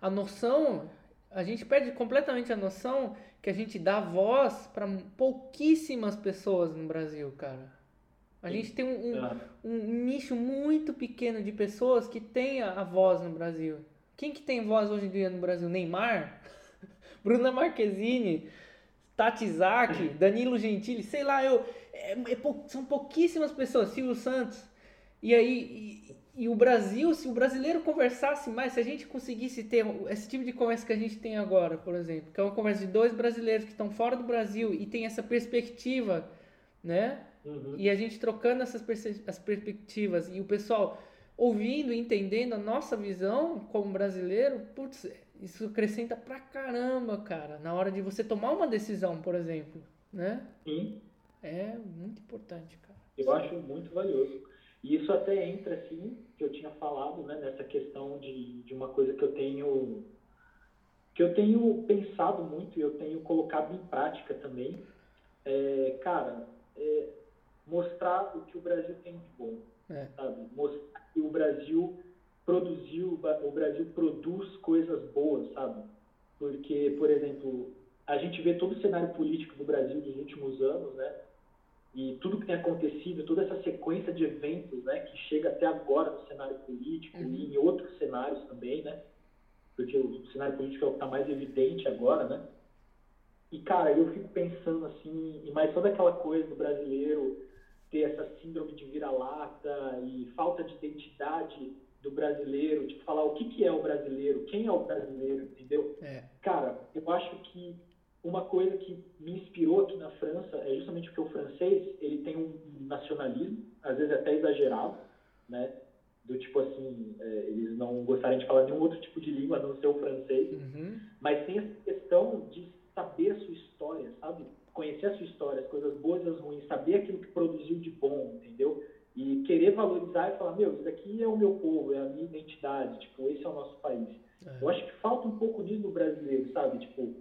a, a noção, a gente perde completamente a noção que a gente dá voz para pouquíssimas pessoas no Brasil, cara. A gente tem um, um, um, nicho muito pequeno de pessoas que tem a, a voz no Brasil. Quem que tem voz hoje em dia no Brasil? Neymar? Bruna Marquezine? Tati Zaki, Danilo Gentili, sei lá, eu, é, é, são pouquíssimas pessoas, Silvio Santos. E aí, e, e, o Brasil, se o brasileiro conversasse mais, se a gente conseguisse ter esse tipo de conversa que a gente tem agora, por exemplo, que é uma conversa de dois brasileiros que estão fora do Brasil e tem essa perspectiva, né? Uhum. E a gente trocando essas as perspectivas e o pessoal ouvindo e entendendo a nossa visão como brasileiro, putz, isso acrescenta pra caramba, cara, na hora de você tomar uma decisão, por exemplo, né? Sim. É muito importante, cara. Eu acho muito valioso. E isso até entra, assim, que eu tinha falado, né, nessa questão de, de uma coisa que eu tenho que eu tenho pensado muito e eu tenho colocado em prática também. É, cara, é mostrar o que o Brasil tem de bom, é. sabe? Mostrar que o Brasil produziu, o Brasil produz coisas boas, sabe? Porque, por exemplo, a gente vê todo o cenário político do Brasil dos últimos anos, né? E tudo que tem acontecido, toda essa sequência de eventos, né, que chega até agora no cenário político uhum. e em outros cenários também, né? Porque o cenário político é o que está mais evidente agora, né? E, cara, eu fico pensando assim, e mais toda aquela coisa do brasileiro ter essa síndrome de vira-lata e falta de identidade do brasileiro, de falar o que, que é o brasileiro, quem é o brasileiro, entendeu? É. Cara, eu acho que uma coisa que me inspirou aqui na França é justamente porque o francês ele tem um nacionalismo, às vezes até exagerado, né? Do tipo assim, é, eles não gostariam de falar nenhum outro tipo de língua a não ser o francês, uhum. mas tem essa questão de saber a sua história, sabe? Conhecer a sua história, as coisas boas e as ruins, saber aquilo que produziu de bom, entendeu? E querer valorizar e falar, meu, isso aqui é o meu povo, é a minha identidade, tipo, esse é o nosso país. É. Eu acho que falta um pouco disso no brasileiro, sabe? Tipo,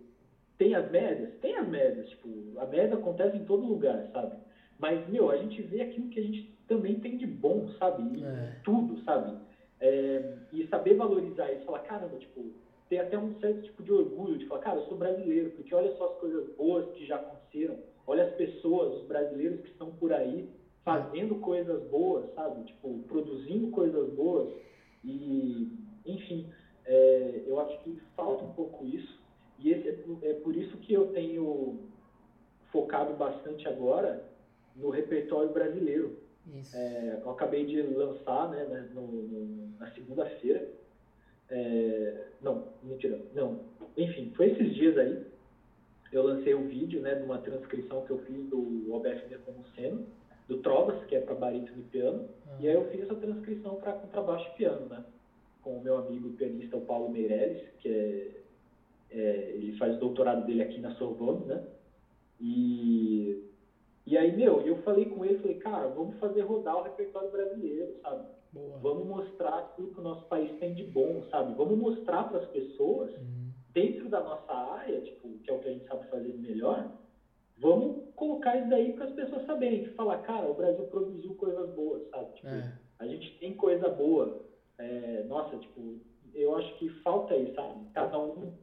tem as médias? Tem as médias, tipo, a média acontece em todo lugar, sabe? Mas, meu, a gente vê aquilo que a gente também tem de bom, sabe? E é. Tudo, sabe? É, e saber valorizar isso, falar, caramba, tipo, ter até um certo tipo de orgulho de falar, cara, eu sou brasileiro, porque olha só as coisas boas que já aconteceram, olha as pessoas, os brasileiros que estão por aí fazendo coisas boas, sabe? Tipo, produzindo coisas boas e, enfim, é, eu acho que falta um pouco isso e esse, é, é por isso que eu tenho focado bastante agora no repertório brasileiro. É, eu acabei de lançar né, né no, no, na segunda-feira é, não, mentira, não. Enfim, foi esses dias aí. Eu lancei um vídeo, né, de uma transcrição que eu fiz do OBF Nepomuceno, do Trovas, que é para barítono e piano. Ah. E aí eu fiz essa transcrição para contrabaixo e piano, né? Com o meu amigo pianista, o Paulo Meirelles, que é, é, ele faz o doutorado dele aqui na Sorbonne, né? E, e aí, meu, eu falei com ele, falei, cara, vamos fazer rodar o repertório brasileiro, sabe? Boa. Vamos mostrar tudo que o nosso país tem de bom, sabe? Vamos mostrar para as pessoas, uhum. dentro da nossa área, tipo, que é o que a gente sabe fazer melhor, vamos colocar isso daí para as pessoas saberem, que falar, cara, o Brasil produziu coisas boas, sabe? Tipo, é. a gente tem coisa boa. É, nossa, tipo, eu acho que falta isso, sabe? Cada um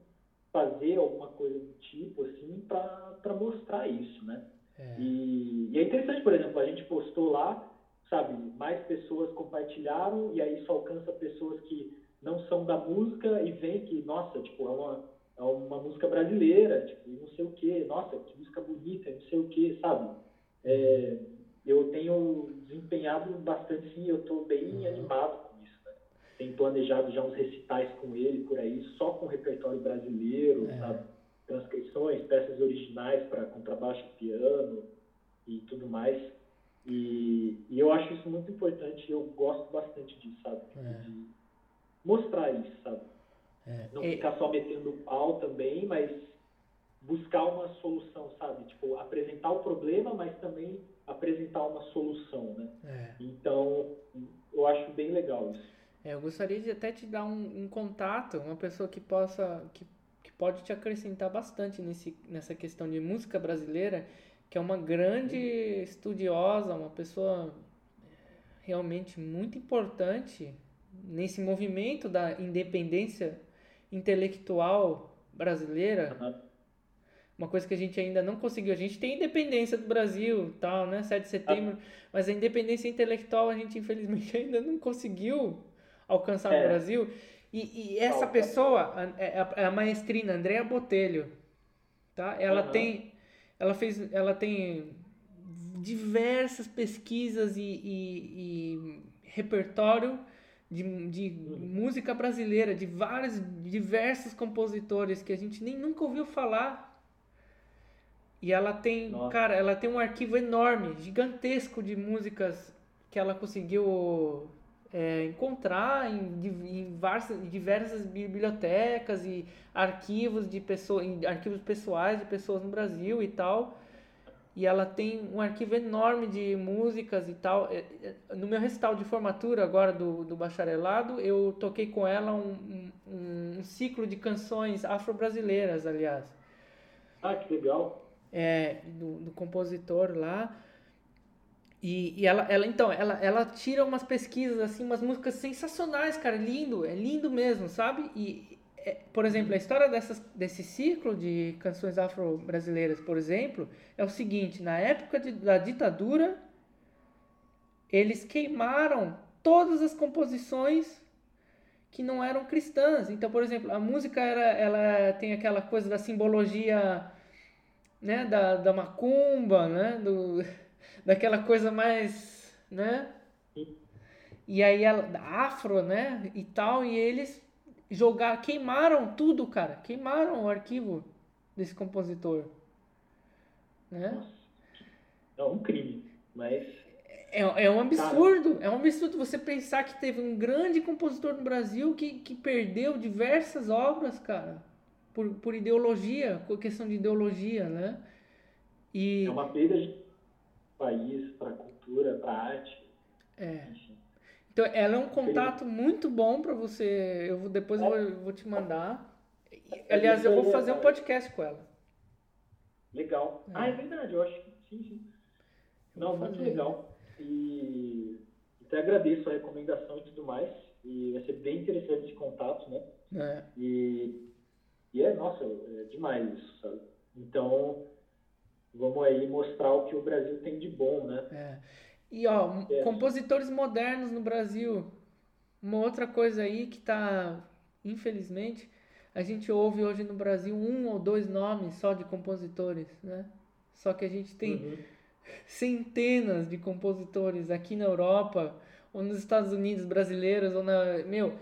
fazer alguma coisa do tipo, assim, para mostrar isso, né? É. E, e é interessante, por exemplo, a gente postou lá sabe, mais pessoas compartilharam e aí isso alcança pessoas que não são da música e vem que, nossa, tipo, é uma, é uma música brasileira, tipo, não sei o que, nossa, que música bonita, não sei o que, sabe? É, eu tenho desempenhado bastante, sim, eu estou bem uhum. animado com isso, né? Tenho planejado já uns recitais com ele por aí, só com repertório brasileiro, é. sabe? Transcrições, peças originais para contrabaixo piano e tudo mais. E, e, eu acho isso muito importante, eu gosto bastante disso, sabe? É. De mostrar isso, sabe? É. Não ficar só metendo pau também, mas buscar uma solução, sabe? Tipo, apresentar o problema, mas também apresentar uma solução, né? É. Então, eu acho bem legal isso. É, eu gostaria de até te dar um, um contato, uma pessoa que possa, que, que pode te acrescentar bastante nesse, nessa questão de música brasileira, que é uma grande estudiosa, uma pessoa realmente muito importante nesse movimento da independência intelectual brasileira. Uhum. Uma coisa que a gente ainda não conseguiu. A gente tem independência do Brasil, tal, né? 7 de setembro, uhum. mas a independência intelectual a gente infelizmente ainda não conseguiu alcançar é. no Brasil. E, e essa pessoa, a, é a, é a maestrina Andrea Botelho, tá? Ela uhum. tem ela fez, ela tem diversas pesquisas e, e, e repertório de, de música brasileira, de vários, diversos compositores que a gente nem nunca ouviu falar. E ela tem, Nossa. cara, ela tem um arquivo enorme, gigantesco de músicas que ela conseguiu é, encontrar em, em, em, diversas bibliotecas e arquivos de pessoas, arquivos pessoais de pessoas no Brasil e tal. E ela tem um arquivo enorme de músicas e tal. É, é, no meu recital de formatura agora do, do bacharelado, eu toquei com ela um, um, um ciclo de canções afro-brasileiras, aliás. Ah, que legal! É, do, do compositor lá. E, e ela, ela, então, ela, ela tira umas pesquisas, assim, umas músicas sensacionais, cara. Lindo, é lindo mesmo, sabe? E, é, por exemplo, a história dessas, desse ciclo de canções afro-brasileiras, por exemplo, é o seguinte: na época de, da ditadura, eles queimaram todas as composições que não eram cristãs. Então, por exemplo, a música era, ela tem aquela coisa da simbologia, né, da, da macumba, né, do, daquela coisa mais, né, e aí afro, né, e tal, e eles jogar, queimaram tudo, cara, queimaram o arquivo desse compositor, né? É um crime, mas é, é um absurdo, é um absurdo você pensar que teve um grande compositor no Brasil que, que perdeu diversas obras, cara, por, por ideologia, por questão de ideologia, né? E... É uma perda de país, para cultura, para arte. É. Então, ela é um contato muito bom para você. Eu vou, depois eu vou, vou te mandar. Aliás, eu vou fazer um podcast com ela. Legal. É. Ah, é verdade, eu acho que sim, sim. Não, muito legal. E até agradeço a recomendação e tudo mais. E vai ser bem interessante esse contato, né? É. E, e é, nossa, é demais isso, sabe? Então, vamos aí mostrar o que o Brasil tem de bom, né? É. E, ó, é. compositores modernos no Brasil. Uma outra coisa aí que tá, infelizmente, a gente ouve hoje no Brasil um ou dois nomes só de compositores, né? Só que a gente tem... Uhum centenas de compositores aqui na Europa ou nos Estados Unidos brasileiros ou na meu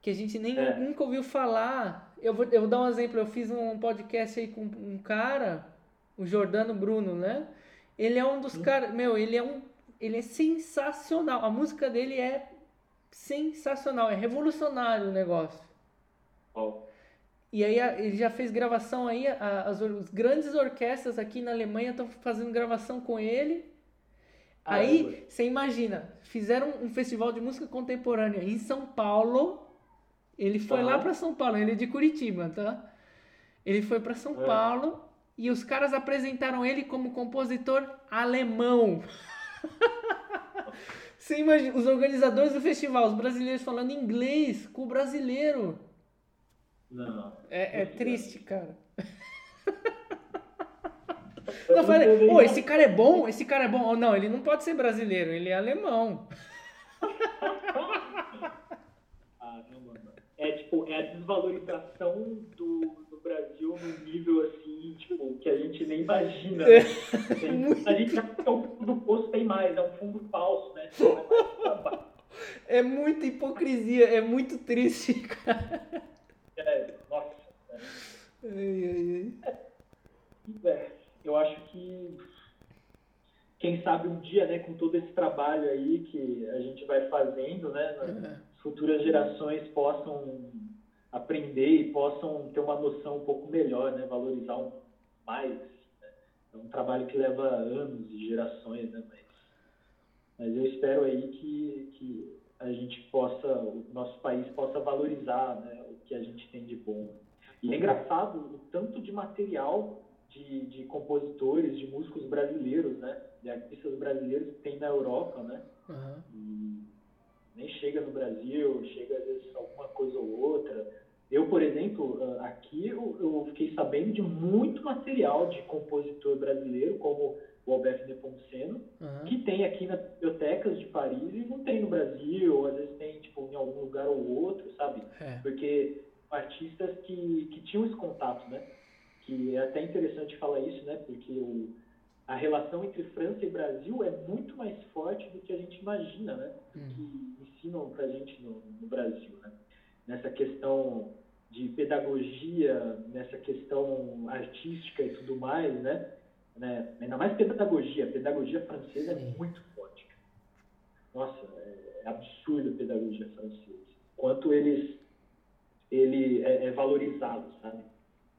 que a gente nem é. nunca ouviu falar. Eu vou, eu vou dar um exemplo. Eu fiz um podcast aí com um cara, o Jordano Bruno, né? Ele é um dos caras, meu, ele é um, ele é sensacional. A música dele é sensacional, é revolucionário o negócio. Oh. E aí ele já fez gravação aí, as, as grandes orquestras aqui na Alemanha estão fazendo gravação com ele. Ah, aí, você imagina, fizeram um festival de música contemporânea em São Paulo. Ele foi lá para São Paulo, ele é de Curitiba, tá? Ele foi para São é. Paulo e os caras apresentaram ele como compositor alemão. Você imagina, os organizadores do festival, os brasileiros falando inglês com o brasileiro. Não. É, é triste, cara. Não, falei, pô, esse cara é bom, esse cara é bom. Oh, não, ele não pode ser brasileiro, ele é alemão. ah, não, mano. É tipo, é a desvalorização do, do Brasil num nível assim, tipo, que a gente nem imagina. Né? A gente acha que é o fundo do poço tem mais, é um fundo falso, né? É muita hipocrisia, é muito triste, cara. É, nossa. É. Ai, ai, ai. É, eu acho que quem sabe um dia, né, com todo esse trabalho aí que a gente vai fazendo, né, futuras gerações possam aprender e possam ter uma noção um pouco melhor, né, valorizar um, mais. É um trabalho que leva anos e gerações, né, mas, mas eu espero aí que, que a gente possa, o nosso país possa valorizar né, o que a gente tem de bom. E é engraçado o tanto de material de, de compositores, de músicos brasileiros, né, de artistas brasileiros que tem na Europa, né, uhum. nem chega no Brasil, chega às vezes alguma coisa ou outra. Eu, por exemplo, ah, aqui eu, fiquei sabendo de muito material de compositor brasileiro, como o Alberto Nepomuceno, uhum. que tem aqui nas bibliotecas de Paris e não tem no Brasil, ou às vezes tem tipo, em algum lugar ou outro, sabe? É. Porque artistas que, que tinham esse contato, né? Que é até interessante falar isso, né? Porque o, a relação entre França e Brasil é muito mais forte do que a gente imagina, né? Uhum. Que ensinam pra gente no, no Brasil, né? Nessa questão de pedagogia, nessa questão artística e tudo mais, né? né? Ainda mais pedagogia. A pedagogia francesa é Sim. é muito forte. Nossa, é absurdo a pedagogia francesa. Quanto eles ele é, é valorizado, sabe?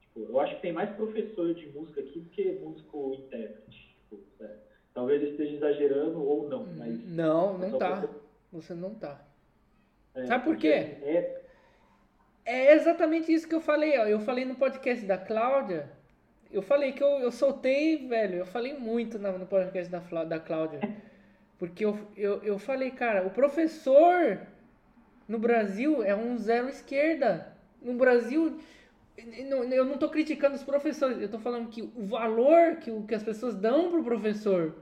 Tipo, eu acho que tem mais professor de música aqui do que músico intérprete. Tipo, é, talvez eu esteja exagerando ou não, mas... Não, não tá. Você não tá. É, Sabe por quê? É... é exatamente isso que eu falei, ó. Eu falei no podcast da Cláudia, eu falei que eu, eu soltei, velho, eu falei muito no, podcast da, da Cláudia. Porque eu, eu, eu falei, cara, o professor no Brasil é um zero esquerda. No Brasil, eu não estou criticando os professores, eu estou falando que o valor que, que as pessoas dão pro professor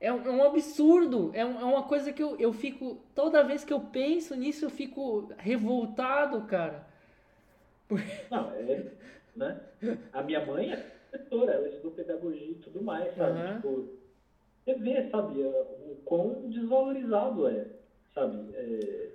é um, é um absurdo. É, um, é, uma coisa que eu, eu fico. Toda vez que eu penso nisso, eu fico revoltado, cara. Não, é. Né? A minha mãe é professora, ela estudou pedagogia e tudo mais, sabe? Uhum. Tipo, você vê, sabe, o quão desvalorizado é, sabe? É,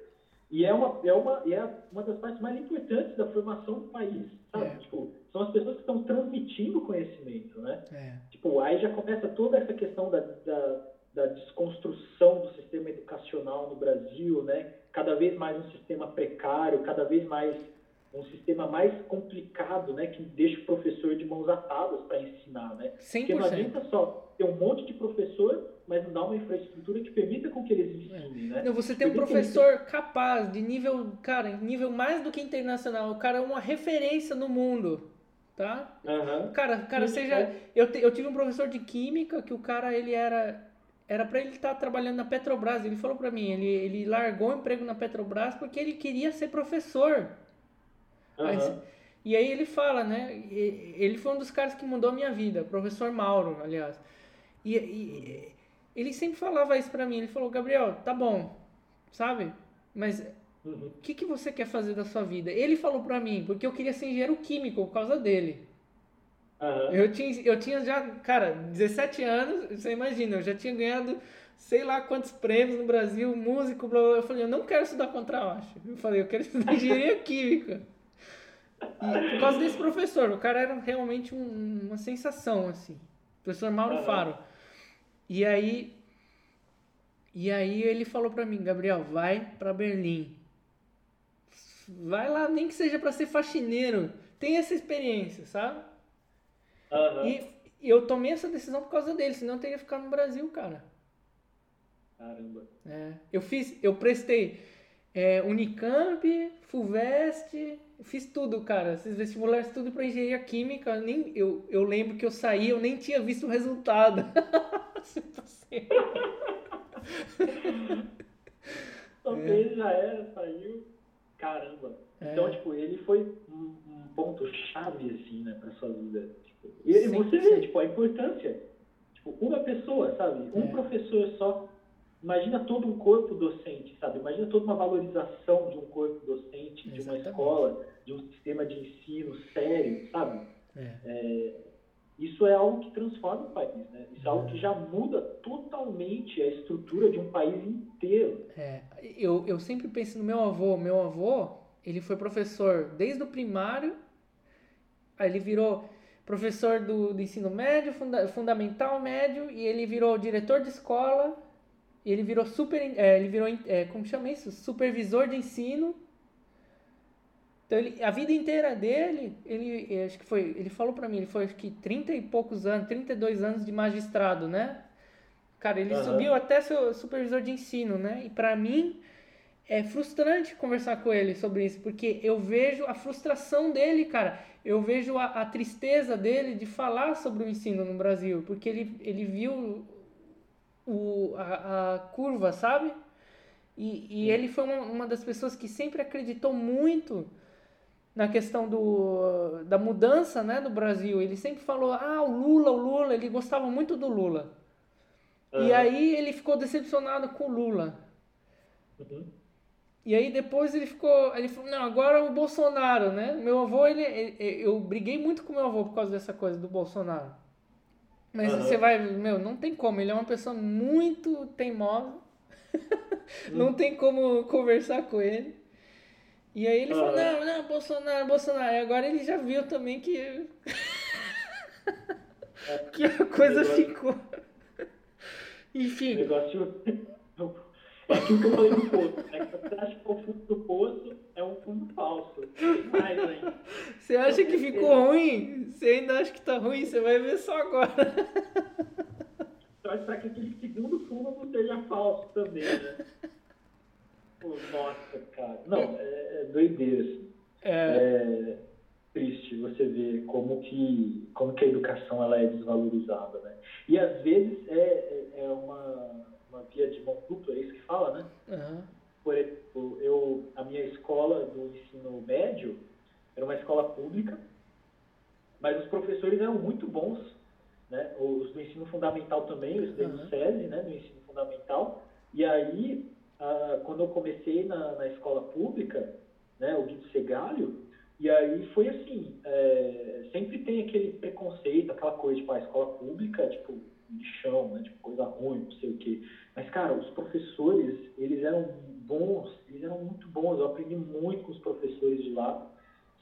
e é uma, é, uma, é uma das partes mais importantes da formação do país, sabe? É. Tipo, são as pessoas que estão transmitindo conhecimento, né? É. Tipo, aí já começa toda essa questão da, da, da, desconstrução do sistema educacional no Brasil, né? Cada vez mais um sistema precário, cada vez mais um sistema mais complicado, né? Que deixa o professor de mãos atadas para ensinar, né? 100%. Porque não adianta só ter um monte de professor, mas não dá uma infraestrutura que permita com que eles ensinem, é. né? Não, você tem um professor capaz, de nível, cara, nível mais do que internacional. O cara é uma referência no mundo tá? Uhum. Cara, cara, seja, eu, te, eu tive um professor de química que o cara ele era era para ele estar tá trabalhando na Petrobras. Ele falou para mim, ele, ele largou o emprego na Petrobras porque ele queria ser professor. Uhum. Aí, e aí ele fala, né? Ele foi um dos caras que mudou a minha vida, professor Mauro, aliás. E, e ele sempre falava isso para mim. Ele falou, Gabriel, tá bom, sabe? Mas Uhum. O que, que você quer fazer da sua vida? Ele falou para mim, porque eu queria ser engenheiro químico por causa dele. Uhum. Eu, tinha, eu tinha já, cara, 17 anos, você imagina, eu já tinha ganhado sei lá quantos prêmios no Brasil, músico, blá, blá. Eu falei, eu não quero estudar contrabaixo. Eu falei, eu quero estudar engenharia química. E por causa desse professor, o cara era realmente um, uma sensação, assim. Professor Mauro uhum. Faro. E aí, e aí ele falou para mim, Gabriel, vai para Berlim. Vai lá, nem que seja para ser faxineiro. Tem essa experiência, sabe? Uhum. E, e eu tomei essa decisão por causa dele, senão eu teria ficado no Brasil, cara. Caramba. É, eu fiz, eu prestei é, Unicamp, Fulvestre, fiz tudo, cara. Esses vestibulares tudo para engenharia química. Nem, eu, eu lembro que eu saí, eu nem tinha visto o resultado. Talvez é. já era, saiu. Caramba. É. Então, tipo, ele foi um, um ponto-chave, assim, né, pra sua vida. Tipo, e sim, você vê, tipo, a importância. Tipo, uma pessoa, sabe? Um é. professor só. Imagina todo um corpo docente, sabe? Imagina toda uma valorização de um corpo docente, de Exatamente. uma escola, de um sistema de ensino sério, sabe? É. é isso é algo que transforma o país, né? Isso é algo que já muda totalmente a estrutura de um país inteiro. É, eu, eu sempre penso no meu avô. Meu avô, ele foi professor desde o primário, aí ele virou professor do, do ensino médio, funda, fundamental médio, e ele virou diretor de escola, e ele virou super, é, ele virou, é, como chama isso? Supervisor de ensino, então ele, a vida inteira dele, ele acho que foi, ele falou para mim, ele foi acho que 30 e poucos anos, 32 anos de magistrado, né? Cara, ele uhum. subiu até seu supervisor de ensino, né? E para mim é frustrante conversar com ele sobre isso, porque eu vejo a frustração dele, cara. Eu vejo a, a tristeza dele de falar sobre o ensino no Brasil, porque ele, ele viu o, a, a curva, sabe? E, e ele foi uma, uma das pessoas que sempre acreditou muito na questão do, da mudança né, do Brasil. Ele sempre falou, ah, o Lula, o Lula, ele gostava muito do Lula. Uhum. E aí ele ficou decepcionado com o Lula. Uhum. E aí depois ele ficou, ele falou, não, agora o Bolsonaro, né? Meu avô, ele, ele eu briguei muito com meu avô por causa dessa coisa do Bolsonaro. Mas uhum. você vai, meu, não tem como, ele é uma pessoa muito teimosa. não uhum. tem como conversar com ele. E aí ele ah. falou, não, não, Bolsonaro, Bolsonaro. E agora ele já viu também que. que a coisa ficou. Enfim. O negócio. É aquilo que eu falei no poço, né? Você acha que o fundo do poço é um fundo falso. Mais ainda. Você acha que ficou ruim? Você ainda acha que tá ruim? Você vai ver só agora. Torce para que aquele segundo fundo não seja falso também, né? nossa, cara. Não, é, é doideira, assim. É... é... triste você ver como que, como que a educação ela é desvalorizada, né? E às vezes é, é, é uma, uma via de mão dupla, é isso que fala, né? Uhum. Por exemplo, eu, a minha escola do ensino médio era uma escola pública, mas os professores eram muito bons, né? Os do ensino fundamental também, eu estudei Uhum. no SESI, né? No ensino fundamental. E aí, ah, quando eu comecei na, na escola pública, né? O Guido Segalho, e aí foi assim, é, sempre tem aquele preconceito, aquela coisa, tipo, a escola pública, tipo, lixão, né? Tipo, coisa ruim, não sei o quê. Mas, cara, os professores, eles eram bons, eles eram muito bons. Eu aprendi muito com os professores de lá,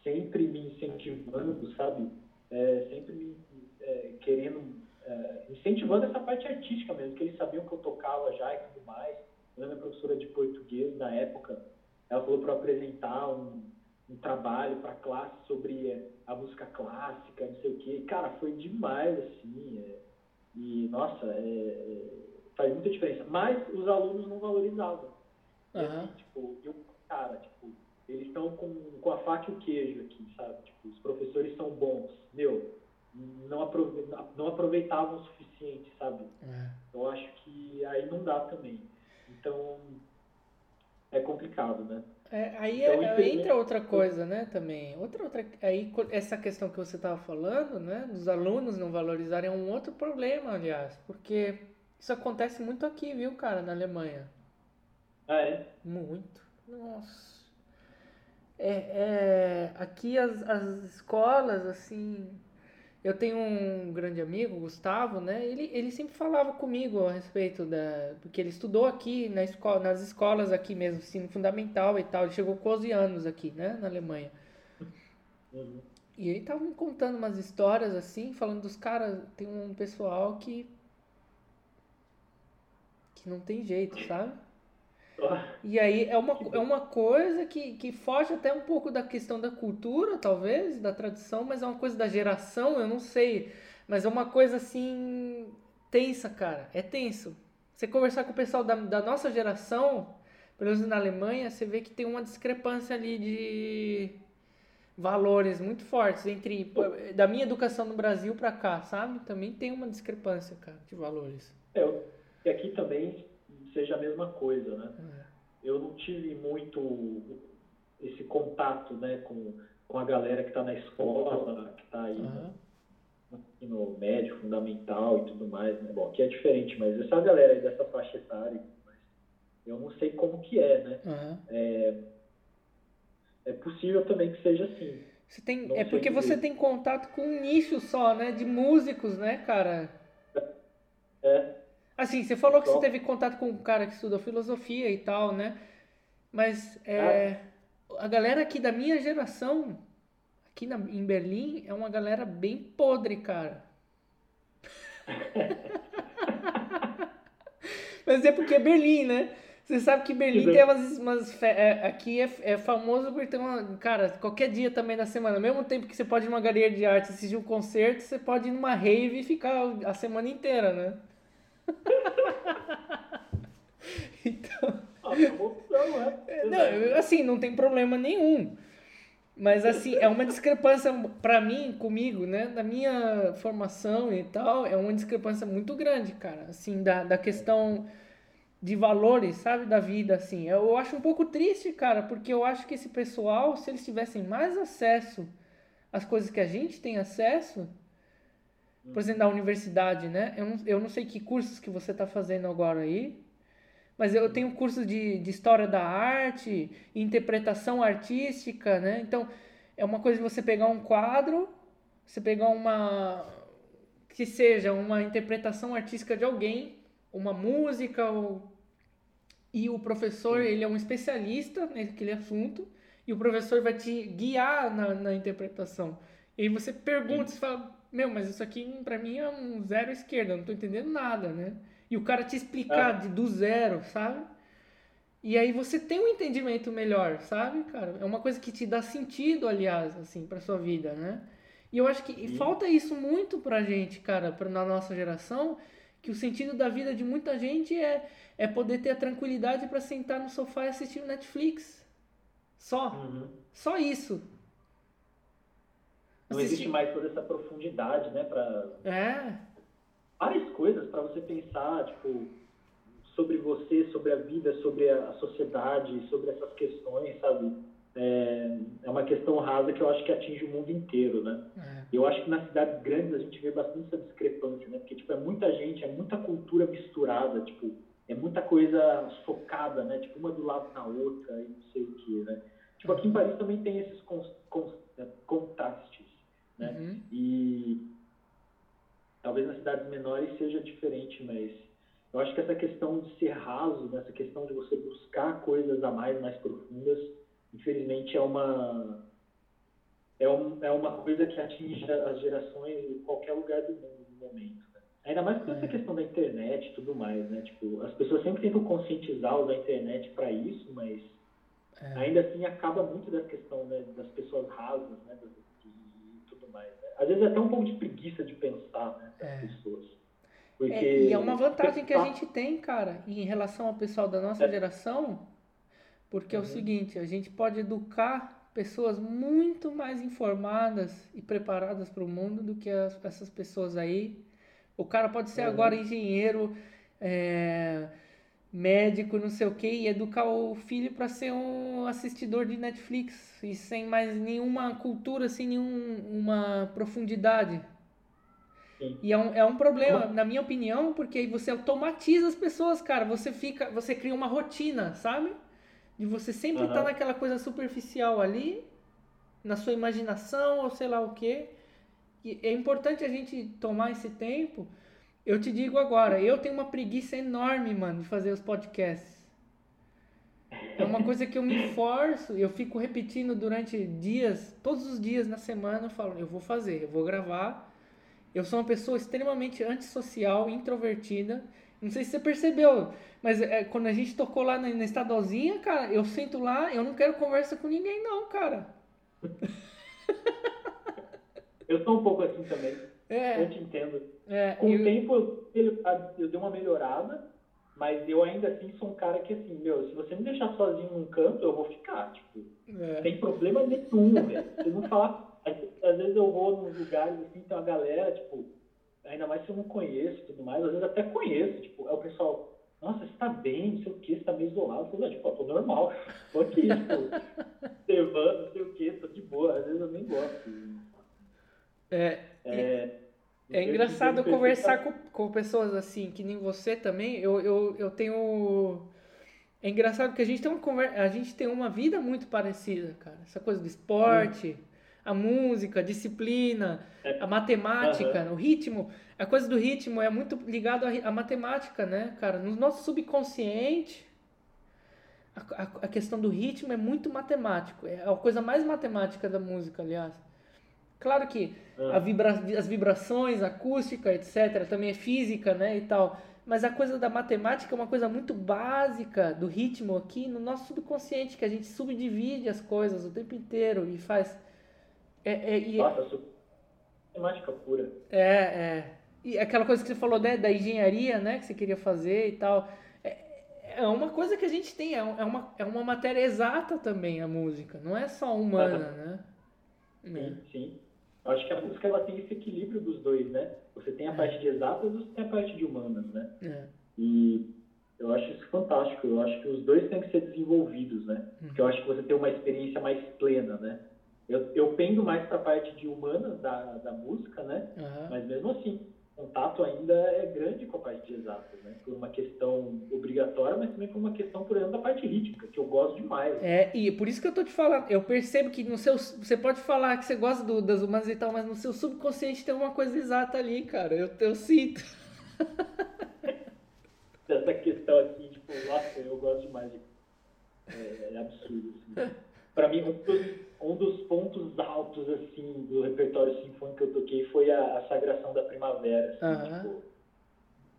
sempre me incentivando, sabe? É, sempre me é, querendo, é, incentivando essa parte artística mesmo, que eles sabiam que eu tocava já e tudo mais. Eu a professora de português, na época, ela falou para apresentar um, um trabalho para a classe sobre é, a música clássica, não sei o quê. Cara, foi demais, assim. é, e, nossa, é, é, faz muita diferença. Mas os alunos não valorizavam. E, assim, tipo, eu, cara, tipo, eles estão com, com a faca e o queijo aqui, sabe? Tipo, os professores são bons. Meu, não, aprove não aproveitavam o suficiente, sabe? É. Eu acho que aí não dá também. Então, é complicado, né? É, aí Então, é- infelizmente- entra outra coisa, né, também. Outra, outra, aí essa questão que você estava falando, né, dos alunos não valorizarem é um outro problema, aliás, porque isso acontece muito aqui, viu, cara, na Alemanha. Ah, é? Muito. Nossa. É, é, aqui as, as escolas, assim. Eu tenho um grande amigo, Gustavo, né? Ele, ele sempre falava comigo a respeito da. Porque ele estudou aqui na escola, nas escolas aqui mesmo, ensino fundamental e tal. Ele chegou com 11 anos aqui, né? Na Alemanha. Uhum. E ele tava me contando umas histórias assim, falando dos caras. Tem um pessoal que. que não tem jeito, sabe? E aí é uma, é uma coisa que, que foge até um pouco da questão da cultura, talvez, da tradição, mas é uma coisa da geração, eu não sei. Mas é uma coisa assim tensa, cara. É tenso. Você conversar com o pessoal da, da nossa geração, pelo menos na Alemanha, você vê que tem uma discrepância ali de valores muito fortes entre da minha educação no Brasil pra cá, sabe? Também tem uma discrepância, cara, de valores. É, eu- e aqui também seja a mesma coisa, né? É. Eu não tive muito esse contato, né, com, com a galera que está na escola, que está aí Aham. no ensino médio, fundamental e tudo mais, né? Bom, aqui é diferente, mas essa galera aí dessa faixa etária, eu não sei como que é, né? Aham. É possível também que seja assim. Você tem, Não é porque dizer. você tem contato com um nicho só, né? De músicos, né, cara? É, Assim, você falou que você Só. teve contato com um cara que estudou filosofia e tal, né? Mas é, a galera aqui da minha geração, aqui na- em Berlim, é uma galera bem podre, cara. Mas é porque é Berlim, né? Você sabe que Berlim Sim. tem umas, umas é, aqui é, é famoso por ter uma, cara, qualquer dia também da semana, ao mesmo tempo que você pode ir numa galeria de arte assistir um concerto, você pode ir numa rave e ficar a semana inteira, né? então, ah, uma opção, né? é, não, assim, não tem problema nenhum. Mas assim, é uma discrepância pra mim, comigo, né? Da minha formação e tal, é uma discrepância muito grande, cara. Assim, da, da questão de valores, sabe? Da vida, assim. Eu acho um pouco triste, cara, porque eu acho que esse pessoal, se eles tivessem mais acesso às coisas que a gente tem acesso, por exemplo, da universidade, né? Eu não, eu não sei que cursos que você está fazendo agora aí, mas eu tenho curso de, de história da arte, interpretação artística, né? Então, é uma coisa de você pegar um quadro, você pegar uma. que seja uma interpretação artística de alguém, uma música, ou, e o professor, ele é um especialista naquele assunto, e o professor vai te guiar na, na interpretação. E aí você pergunta, você fala, meu, mas isso aqui pra mim é um zero esquerda, eu não tô entendendo nada, né? E o cara te explicar de, do zero, sabe? E aí você tem um entendimento melhor, sabe, cara? É uma coisa que te dá sentido, aliás, assim, pra sua vida, né? E eu acho que Sim. falta isso muito pra gente, cara, pra, na nossa geração, que o sentido da vida de muita gente é, é poder ter a tranquilidade pra sentar no sofá e assistir o Netflix. Só. Uhum. Só isso. Não Assistir- existe mais toda essa profundidade, né? Para É. várias coisas para você pensar, tipo, sobre você, sobre a vida, sobre a sociedade, sobre essas questões, sabe? É, é uma questão rasa que eu acho que atinge o mundo inteiro, né? É. Eu acho que nas cidades grandes a gente vê bastante essa discrepância, né? Porque, tipo, é muita gente, é muita cultura misturada, tipo, é muita coisa socada, né? Tipo, uma do lado da outra e não sei o que, né? Tipo, aqui em Paris também tem esses é, contrastes, né? Uhum. E talvez nas cidades menores seja diferente, mas eu acho que essa questão de ser raso, né? essa questão de você buscar coisas a mais, mais profundas, infelizmente é uma é, um, é uma coisa que atinge as gerações em qualquer lugar do mundo no momento. Né? Ainda mais com essa é. questão da internet e tudo mais, né? Tipo, as pessoas sempre tentam conscientizar usar a internet para isso, mas é. ainda assim acaba muito dessa questão né, das pessoas rasas, né? Tudo mais. Né? Às vezes é até um pouco de preguiça de pensar, né? É. pessoas. Porque... É, e é uma vantagem que a gente tem, cara, em relação ao pessoal da nossa é. geração, porque uhum. é o uhum. seguinte, a gente pode educar pessoas muito mais informadas e preparadas para o mundo do que as, essas pessoas aí. O cara pode ser uhum. agora engenheiro, é, médico, não sei o que, e educar o filho para ser um assistidor de Netflix e sem mais nenhuma cultura, sem nenhuma profundidade. Sim. E é um, é um problema, na minha opinião, porque aí você automatiza as pessoas, cara. Você fica, você cria uma rotina, sabe? De você sempre estar uhum. tá naquela coisa superficial ali, na sua imaginação ou sei lá o quê. E é importante a gente tomar esse tempo. Eu te digo agora, eu tenho uma preguiça enorme, mano, de fazer os podcasts. É uma coisa que eu me forço, eu fico repetindo durante dias, todos os dias na semana, eu falo, eu vou fazer, eu vou gravar. Eu sou uma pessoa extremamente antissocial, introvertida. Não sei se você percebeu, mas é, quando a gente tocou lá na, na estadualzinha, cara, eu sento lá, eu não quero conversa com ninguém, não, cara. Eu sou um pouco assim também. É, eu te entendo. É, com eu... o tempo eu, eu dei uma melhorada, mas eu ainda assim sou um cara que assim, meu, se você me deixar sozinho num canto, eu vou ficar, tipo, é. sem problema nenhum, velho. Se não falar, às vezes eu vou nos lugares assim, tem uma galera, tipo, ainda mais se eu não conheço e tudo mais, às vezes até conheço, tipo, é o pessoal, nossa, você tá bem, não sei o que, você tá meio isolado. Eu tipo, eu tô normal, tô aqui, tipo, observando, não sei o que, tô de boa, às vezes eu nem gosto. É, é, é engraçado conversar com, com pessoas assim, que nem você também, eu, eu, eu tenho... É engraçado que a gente tem uma a gente tem uma vida muito parecida, cara. Essa coisa do esporte, hum. a música, a disciplina, é. a matemática, uhum. o ritmo. A coisa do ritmo é muito ligado à, à matemática, né, cara? No nosso subconsciente, a, a, a, questão do ritmo é muito matemático. É a coisa mais matemática da música, aliás. Claro que uhum. vibra, as vibrações, acústica, etc., também é física, né, e tal. Mas a coisa da matemática é uma coisa muito básica do ritmo aqui no nosso subconsciente, que a gente subdivide as coisas o tempo inteiro e faz. É, é, e... Nossa, matemática pura. É, é. E aquela coisa que você falou né, da engenharia, né, que você queria fazer e tal. É, é uma coisa que a gente tem, é, é uma, é uma matéria exata também a música, não é só humana, né? Sim, é. sim. Eu acho que a música ela tem esse equilíbrio dos dois, né? Você tem a é. parte de exatas e você tem a parte de humanas, né? É. E eu acho isso fantástico. Eu acho que os dois têm que ser desenvolvidos, né? Uhum. Porque eu acho que você tem uma experiência mais plena, né? Eu, eu pendo mais para a parte de humanas da, da música, né? Uhum. Mas mesmo assim, contato ainda é grande com a parte de exatas, né? Por uma questão obrigatória, mas também por uma questão, por exemplo, da parte rítmica, que eu gosto demais. É, e por isso que eu tô te falando, eu percebo que no seu. Você pode falar que você gosta do, das humanas e tal, mas no seu subconsciente tem uma coisa exata ali, cara. Eu, eu sinto. Essa questão aqui, tipo, nossa, eu gosto demais de. É, é absurdo, assim. Pra mim, um dos, um dos pontos altos, assim, do repertório sinfônico que eu toquei foi a, a Sagração da Primavera. Assim, uhum. tipo,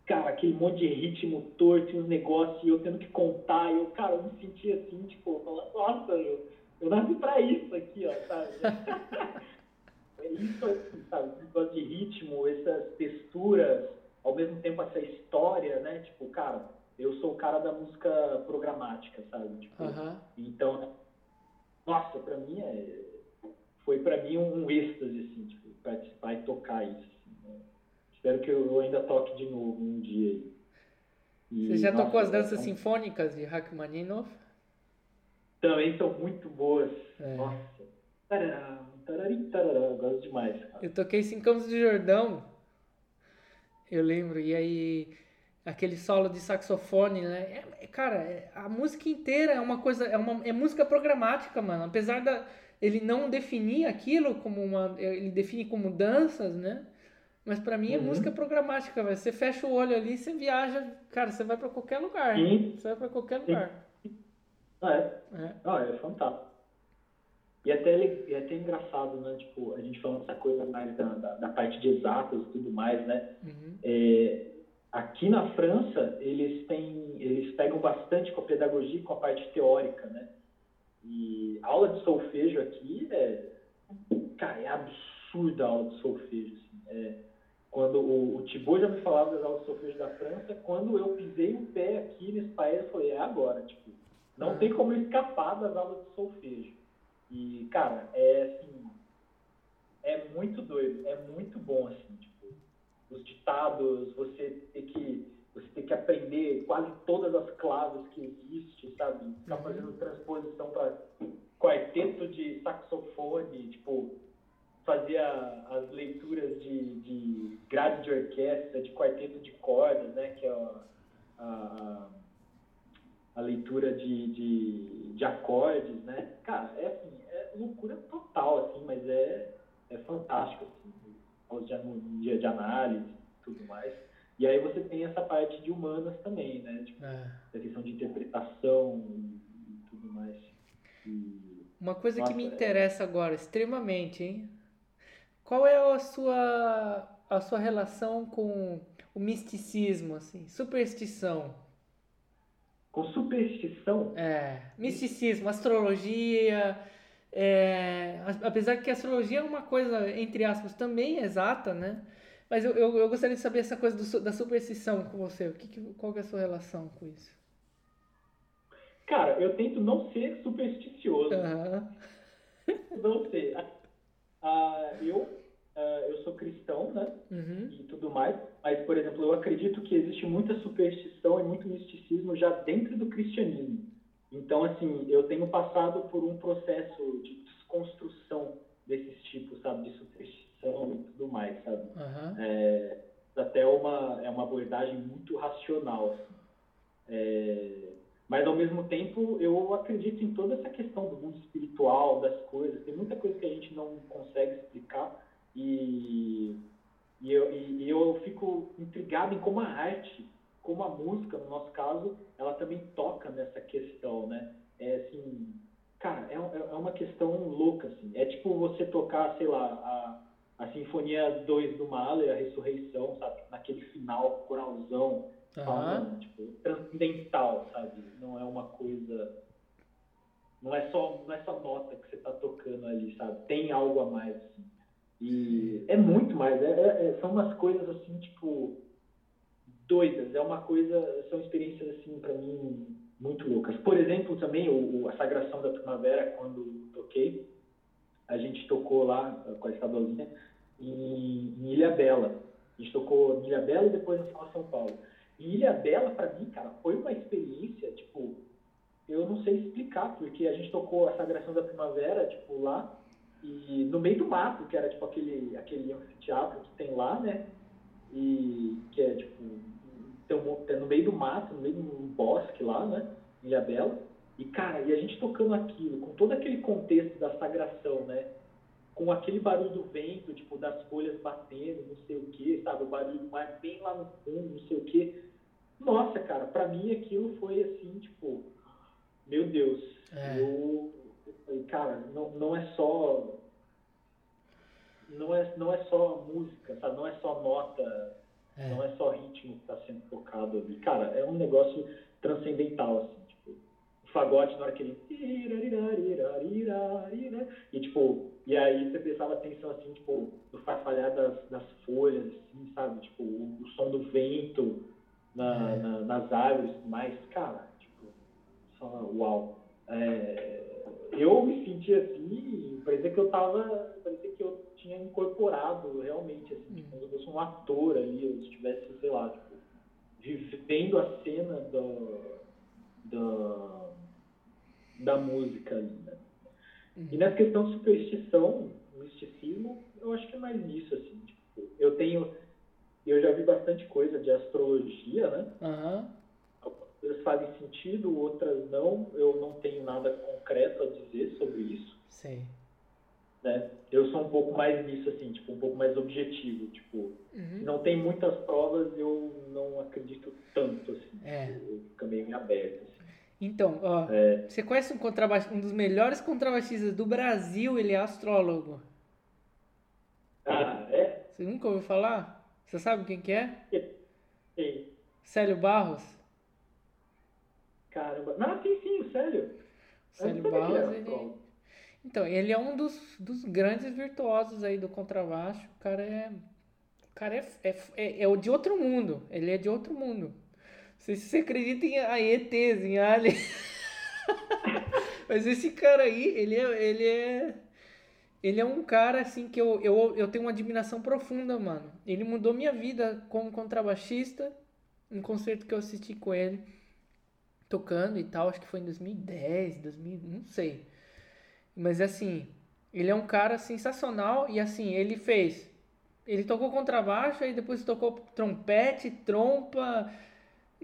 cara, aquele monte de ritmo torto e uns negócios, e eu tendo que contar, e eu, cara, eu me senti assim, tipo, falando, nossa, eu, eu nasci pra isso aqui, ó, sabe? é isso assim, sabe? Esse negócio de ritmo, essas texturas, ao mesmo tempo essa história, né? Tipo, cara, eu sou o cara da música programática, sabe? Tipo, uhum. Então, nossa, para mim é, foi para mim um, êxtase assim, tipo, participar e tocar isso. Assim, né? Espero que eu ainda toque de novo um dia aí. E, Você já nossa, tocou as danças é sinfônicas de Rachmaninoff? Também são muito boas. É. Nossa. Tarará, tarari, tarará, gosto demais. Cara. Eu toquei Cinco Campos do Jordão. Eu lembro. E aí aquele solo de saxofone, né? É, é cara, é, a música inteira é uma coisa, é uma é música programática, mano. Apesar da ele não definir aquilo como uma, ele define como danças, né? Mas para mim é uhum. música programática, velho. Você fecha o olho ali, você viaja, cara, você vai para qualquer lugar. Sim. Você vai para qualquer lugar. Ah, é? É. Ah, é fantástico. E até, e até engraçado, né? Tipo, a gente falando essa coisa mais da, da, da parte de exatas e tudo mais, né? Uhum. É, aqui na França, eles têm, eles pegam bastante com a pedagogia e com a parte teórica, né? E a aula de solfejo aqui é, cara, é absurda a aula de solfejo, assim. É, quando o, o Thibaut já me falava das aulas de solfejo da França, quando eu pisei o pé aqui nesse país, eu falei, é agora, tipo, não ah. tem como escapar das aulas de solfejo. E, cara, é assim, é muito doido, é muito bom, assim, tipo, os ditados, você tem que você tem que aprender quase todas as claves que existem, sabe? Ficar uhum. fazendo transposição para quarteto de saxofone, tipo, fazia as leituras de, de grade de orquestra, de quarteto de cordas, né? Que é a, a, a leitura de, de, de, acordes, né? Cara, é assim, é loucura total, assim, mas é, é fantástico, assim, os dia de análise tudo mais. E aí você tem essa parte de humanas também, né? Tipo, é. a questão de interpretação e, e tudo mais. E, Uma coisa nossa, que me é interessa é... agora, extremamente, hein? Qual é a sua, a sua relação com o misticismo, assim, superstição? Com superstição? É, misticismo, astrologia. É, apesar que a astrologia é uma coisa, entre aspas, também exata, né? Mas eu, eu, eu, gostaria de saber essa coisa do, da superstição com você. O que, que, qual que é a sua relação com isso? Cara, eu tento não ser supersticioso. Uhum. Não ser. Uh, eu, uh, eu sou cristão, né? Uhum. E tudo mais. Mas, por exemplo, eu acredito que existe muita superstição e muito misticismo já dentro do cristianismo. Então, assim, eu tenho passado por um processo de desconstrução desses tipos, sabe, de superstição e tudo mais, sabe? Uhum. É, até uma, é uma abordagem muito racional, assim. É, mas, ao mesmo tempo, eu acredito em toda essa questão do mundo espiritual, das coisas. Tem muita coisa que a gente não consegue explicar e, e, eu, e, e eu fico intrigado em como a arte, como a música, no nosso caso, ela também toca nessa questão, né? É assim, cara, é, é, uma questão louca, assim. É tipo você tocar, sei lá, a, a Sinfonia 2 do Mahler, a Ressurreição, sabe? Naquele final, coralzão, uhum. falando, tipo, transcendental, sabe? Não é uma coisa... Não é só, não é só nota que você tá tocando ali, sabe? Tem algo a mais, assim. E é muito mais. É, é, é, são umas coisas, assim, tipo, doidas. É uma coisa... São experiências, assim, para mim muito loucas. Por exemplo, também o, a Sagração da Primavera, quando toquei, a gente tocou lá com a estadualzinha em, em Ilha Bela. A gente tocou em Ilha Bela e depois no São Paulo. E Ilha Bela, para mim, cara, foi uma experiência, tipo, eu não sei explicar, porque a gente tocou a Sagração da Primavera, tipo, lá, e no meio do mato, que era, tipo, aquele, aquele anfiteatro que tem lá, né? E que é, tipo, tem no meio do mato, no meio do bosque lá, né? Em Ilhabela. E, cara, e a gente tocando aquilo, com todo aquele contexto da sagração, né? Com aquele barulho do vento, tipo, das folhas batendo, não sei o que, sabe? O barulho do mar bem lá no fundo, não sei o que. Nossa, cara, pra mim aquilo foi assim, tipo, meu Deus. É. Eu, cara, não, não é só. Não é, não é só música, sabe? Não é só nota é. Não é só ritmo que está sendo tocado ali. Cara, é um negócio transcendental, assim, tipo, o fagote na hora que ele. E tipo, e aí você prestava atenção assim, tipo, no farfalhar das, das folhas, assim, sabe? Tipo, o, o som do vento na, é. na, nas árvores, mas, cara, tipo, só uau. É, eu me senti assim, parecia que eu tava. Parecia que eu tinha incorporado realmente, assim, tipo, como se eu fosse um ator ali, eu estivesse, sei lá, tipo, vivendo a cena do, do, da música ali, né? Uhum. E nessa questão de superstição, misticismo, eu acho que é mais isso, assim. Tipo, eu tenho. Eu já vi bastante coisa de astrologia, né? Uhum. Algumas coisas fazem sentido, outras não. Eu não tenho nada concreto a dizer sobre isso. Sim. Né? Eu sou um pouco mais nisso, assim, tipo, um pouco mais objetivo. Tipo, uhum. não tem muitas provas, eu não acredito tanto, assim. É. Tipo, fica meio aberto. Assim. Então, ó, é. você conhece um, um dos melhores contrabaixistas do Brasil, ele é astrólogo. Ah, é? Você nunca ouviu falar? Você sabe quem que é? Sim. Célio Barros? Caramba. Não, sim, sim, o Célio. Célio Barros, ele... Então, ele é um dos, dos grandes virtuosos aí do contrabaixo. O cara é... O cara é, é, é, é de outro mundo. Ele é de outro mundo sei se você acredita em ETs, em alien. Mas esse cara aí, ele é, ele é. Ele é um cara assim que eu, eu, eu tenho uma admiração profunda, mano. Ele mudou minha vida como contrabaixista. Um concerto que eu assisti com ele, tocando e tal, acho que foi em 2010, 2000, não sei. Mas assim, ele é um cara sensacional e assim, ele fez. Ele tocou contrabaixo, aí depois tocou trompete, trompa,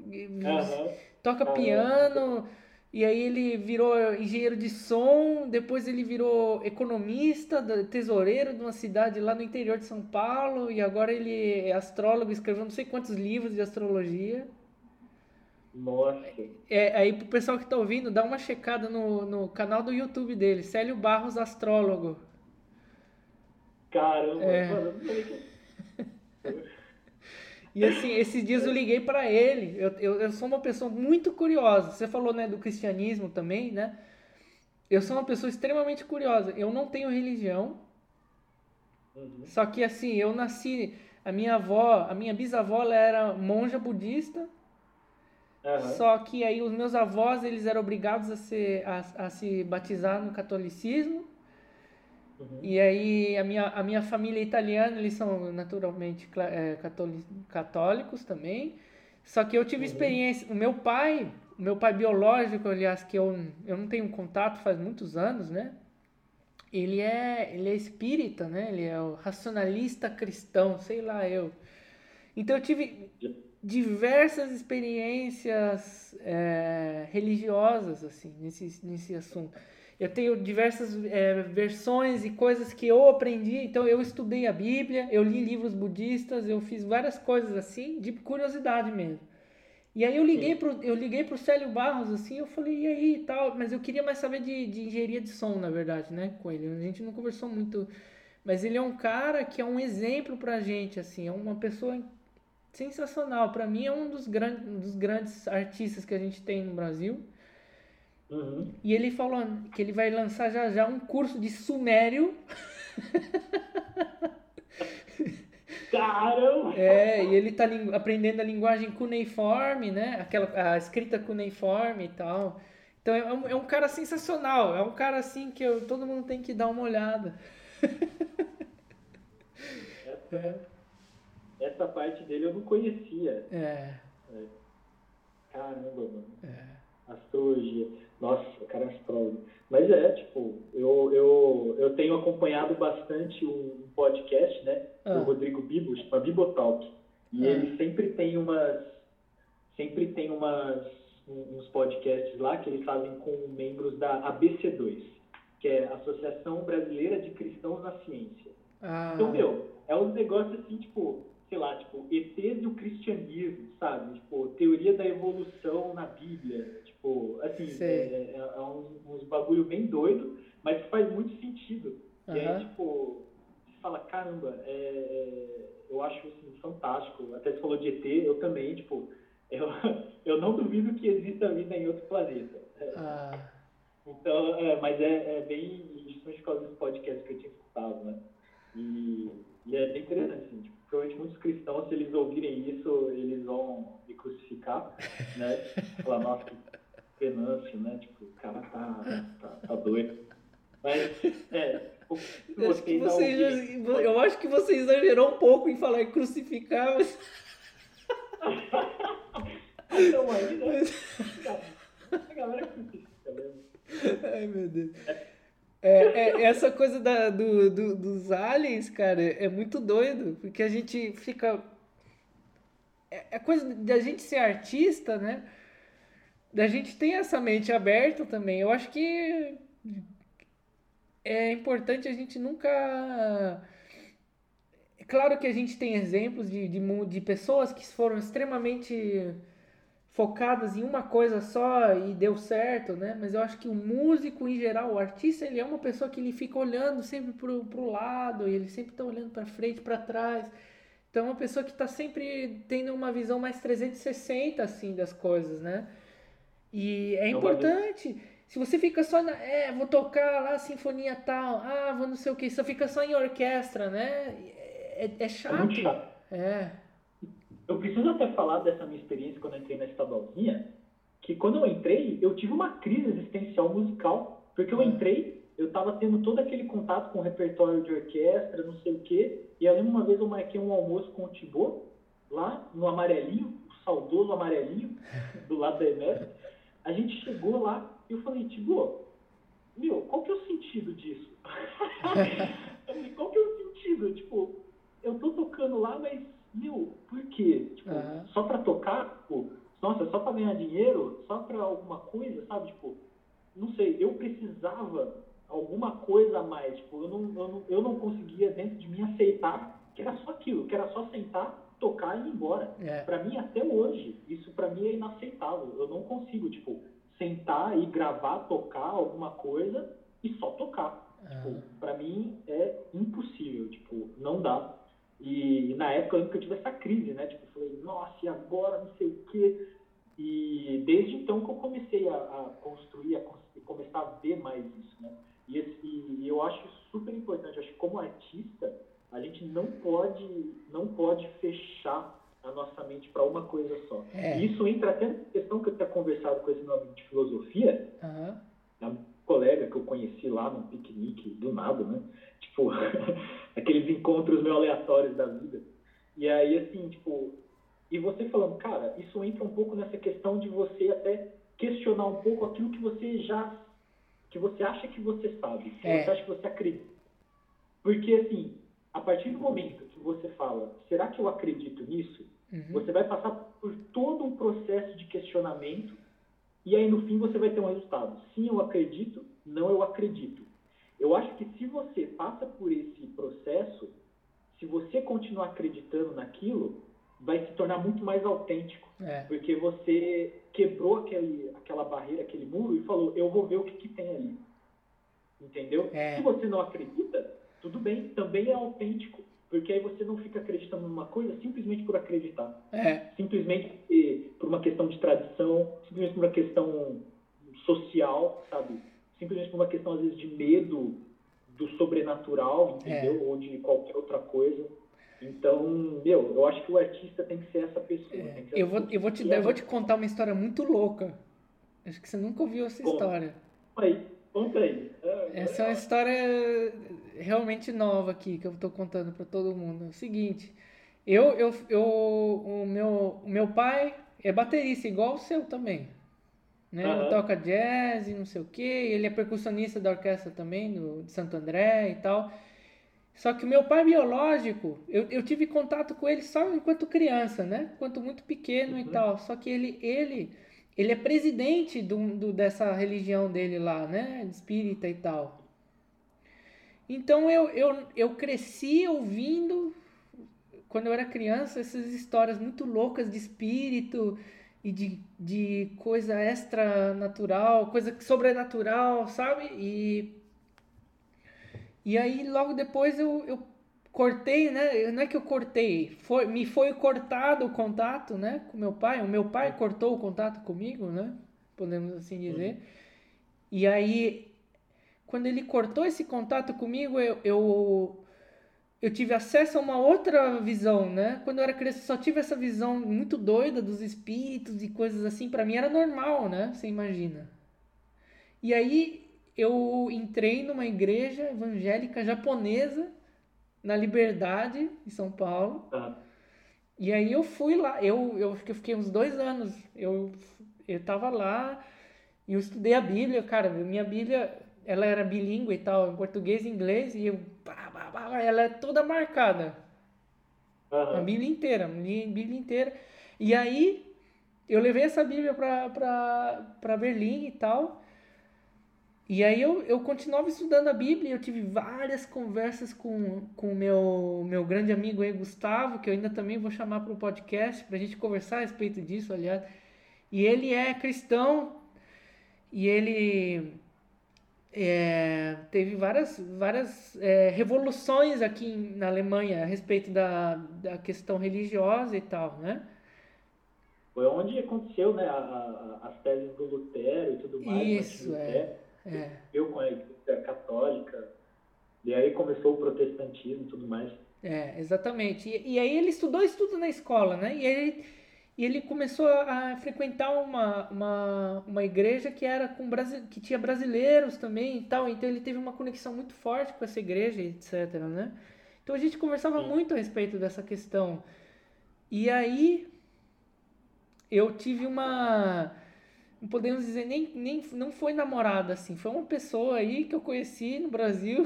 Uhum. Toca uhum. piano, e aí ele virou engenheiro de som, depois ele virou economista, tesoureiro de uma cidade lá no interior de São Paulo, e agora ele é astrólogo, escreveu não sei quantos livros de astrologia. Nossa. É, aí pro pessoal que tá ouvindo, dá uma checada no, no canal do YouTube dele, Célio Barros Astrólogo. Caramba, é. mano, E assim, esses dias eu liguei para ele. Eu, eu, eu, sou uma pessoa muito curiosa. Você falou né, do cristianismo também, né? Eu sou uma pessoa extremamente curiosa. Eu não tenho religião. Uhum. Só que assim, eu nasci. A minha avó, a minha bisavó, ela era monja budista. Uhum. Só que aí os meus avós, eles eram obrigados a, ser, a, a se batizar no catolicismo. Uhum. E aí a minha, a minha família italiana, eles são naturalmente é, católicos também. Só que eu tive uhum. experiência, o meu pai, o meu pai biológico, aliás, que eu, eu não tenho contato faz muitos anos, né? Ele é, ele é espírita, né? Ele é o racionalista cristão, sei lá eu. Então eu tive diversas experiências é, religiosas, assim, nesse, nesse assunto. Eu tenho diversas é, versões e coisas que eu aprendi. Então, eu estudei a Bíblia, eu li livros budistas, eu fiz várias coisas assim, de curiosidade mesmo. E aí eu liguei pro, eu liguei pro Célio Barros, assim, eu falei, e aí e tal, mas eu queria mais saber de, de engenharia de som, na verdade, né, com ele. A gente não conversou muito, mas ele é um cara que é um exemplo pra gente, assim, é uma pessoa sensacional. Para mim é um dos, gran, dos grandes artistas que a gente tem no Brasil. Uhum. E ele falou que ele vai lançar já já um curso de sumério. Caramba! É, e ele tá aprendendo a linguagem cuneiforme, né? Aquela, a escrita cuneiforme e tal. Então é um, é um cara sensacional. É um cara assim que eu, todo mundo tem que dar uma olhada. Essa, essa parte dele eu não conhecia. É. é. Caramba, mano. É. Astrologia. Nossa, o cara é astrólogo. Mas é, tipo, eu, eu, eu tenho acompanhado bastante um podcast, né? Ah. Do Rodrigo Bibo, chama Bibotalk. E ah. ele sempre tem umas. Sempre tem umas uns podcasts lá que eles fazem com membros da ABC2, que é a Associação Brasileira de Cristãos na Ciência. Ah. Então, meu, é um negócio assim, tipo, sei lá, tipo, ETs do cristianismo, sabe? Tipo, teoria da evolução na Bíblia, tipo, assim, é, é, é uns, uns, bagulho bem doido, mas que faz muito sentido. Uhum. E aí, tipo, você fala, caramba, é, é, eu acho assim, fantástico. Até você falou de ET, eu também, tipo, eu, eu não duvido que exista vida em outro planeta. Ah. Então, é, mas é, é bem, justamente por causa desse podcast que eu tinha escutado, né? E, e é bem interessante, assim, tipo, provavelmente muitos cristãos, se eles ouvirem isso, eles vão me crucificar, né? Falar, nossa, que penâncio, né? Tipo, o cara tá, tá, tá doido. Mas, é, acho que você já, eu acho que você exagerou um pouco em falar em crucificar, mas... Então aí, né? A galera que Ai, meu Deus. É, é, essa coisa da, do, do, dos aliens, cara, é muito doido, porque a gente fica. É, é coisa da gente ser artista, né? Da gente ter essa mente aberta também. Eu acho que é importante a gente nunca. É claro que a gente tem exemplos de, de, de pessoas que foram extremamente focadas em uma coisa só e deu certo, né? Mas eu acho que o músico em geral, o artista, ele é uma pessoa que ele fica olhando sempre pro, pro lado e ele sempre está olhando para frente, para trás. Então é uma pessoa que está sempre tendo uma visão mais 360 assim das coisas, né? E é importante. Se você fica só na, é, vou tocar lá sinfonia tal, ah, vou não sei o que, só fica só em orquestra, né? É, é, é chato. É, chato. é. Eu preciso até falar dessa minha experiência quando entrei na estadualzinha, que quando eu entrei, eu tive uma crise existencial musical, porque eu entrei, eu estava tendo todo aquele contato com o repertório de orquestra, não sei o quê, e eu lembro uma vez eu marquei um almoço com o Tibô, lá no Amarelinho, o saudoso Amarelinho, do lado da Emerson. A gente chegou lá e eu falei, Tibô, meu, qual que é o sentido disso? eu falei, qual que é o sentido? Tipo, eu tô tocando lá, mas meu, por quê? Tipo, uhum. só pra tocar, tipo, nossa, só pra ganhar dinheiro, só pra alguma coisa, sabe? Tipo, não sei, eu precisava alguma coisa a mais, tipo, eu não, eu não, eu não conseguia dentro de mim aceitar que era só aquilo, que era só sentar, tocar e ir embora. É. Pra mim, até hoje, isso pra mim é inaceitável. Eu não consigo, tipo, sentar e gravar, tocar alguma coisa e só tocar. Uhum. Tipo, pra mim é impossível, tipo, não dá. E, na época eu lembro que eu tive essa crise, né? Tipo, eu falei, nossa, e agora, não sei o quê. E desde então que eu comecei a, a construir, a começar a ver mais isso, né? E, e, eu acho super importante, acho que como artista, a gente não pode, não pode fechar a nossa mente para uma coisa só. É. E isso entra até na questão que eu tinha conversado com esse meu amigo de filosofia, uhum. Colega que eu conheci lá num piquenique, do nada, né? Tipo, aqueles encontros meio aleatórios da vida. E aí, assim, tipo, e você falando, cara, isso entra um pouco nessa questão de você até questionar um pouco aquilo que você já, que você acha que você sabe, que é. você acha que você acredita. Porque, assim, a partir do momento que você fala, será que eu acredito nisso? Uhum. Você vai passar por todo um processo de questionamento e aí no fim você vai ter um resultado. Sim, eu acredito, não eu acredito. Eu acho que se você passa por esse processo, se você continuar acreditando naquilo, vai se tornar muito mais autêntico. É. Porque você quebrou aquele, aquela barreira, aquele muro e falou, eu vou ver o que, que tem ali. Entendeu? É. Se você não acredita, tudo bem, também é autêntico. Porque aí você não fica acreditando numa coisa simplesmente por acreditar. É. Simplesmente por uma questão de tradição, simplesmente por uma questão social, sabe? simplesmente por uma questão, às vezes, de medo do sobrenatural, entendeu? É. Ou de qualquer outra coisa. Então, meu, eu acho que o artista tem que ser essa pessoa. É. eu, vou, eu, vou te, eu vou te contar uma história muito louca. Acho que você nunca ouviu essa Conta. história. Aí, conta aí. É, essa é uma história realmente nova aqui que eu estou contando para todo mundo. É o seguinte, eu, eu, eu, o meu, o meu pai é baterista igual o seu também né? Uhum. Ele toca jazz e não sei o que. Ele é percussionista da orquestra também, do, de Santo André e tal. Só que o meu pai biológico, eu, eu tive contato com ele só enquanto criança, né? Enquanto muito pequeno uhum. e tal. Só que ele, ele, ele é presidente do, do, dessa religião dele lá, né? Espírita e tal. Então eu, eu, eu cresci ouvindo, quando eu era criança, essas histórias muito loucas de espírito e de, de coisa extra natural, coisa sobrenatural, sabe? E, e aí logo depois eu, eu cortei, né? Não é que eu cortei, foi, me foi cortado o contato, né? Com meu pai. O meu pai cortou o contato comigo, né? Podemos assim dizer. Uhum. E aí, quando ele cortou esse contato comigo, eu, eu eu tive acesso a uma outra visão, né? Quando eu era criança, só tive essa visão muito doida dos espíritos e coisas assim. Para mim era normal, né? Você imagina. E aí eu entrei numa igreja evangélica japonesa na Liberdade, em São Paulo. Ah. E aí eu fui lá, eu, eu fiquei uns dois anos, eu, eu tava lá e eu estudei a Bíblia, cara, minha Bíblia, ela era bilíngue e tal, em português e inglês, e eu, ela é toda marcada. Uhum. A Bíblia inteira, a Bíblia inteira. E aí eu levei essa Bíblia para Berlim e tal. E aí eu, eu continuava estudando a Bíblia, eu tive várias conversas com o com meu, meu grande amigo aí, Gustavo, que eu ainda também vou chamar para o podcast, para a gente conversar a respeito disso, aliás. E ele é cristão, e ele é, teve várias, várias é, revoluções aqui na Alemanha a respeito da, da questão religiosa e tal, né? Foi onde aconteceu né, a, a, as teses do Lutero e tudo mais. Isso, é. É. Eu com a igreja católica, e aí começou o protestantismo e tudo mais. É, exatamente. E, e aí ele estudou estudo na escola, né? E ele e ele começou a frequentar uma, uma, uma igreja que era com que tinha brasileiros também e tal, então ele teve uma conexão muito forte com essa igreja, etc, né? Então a gente conversava Sim. muito a respeito dessa questão. E aí eu tive uma não podemos dizer nem, nem não foi namorada assim, foi uma pessoa aí que eu conheci no Brasil.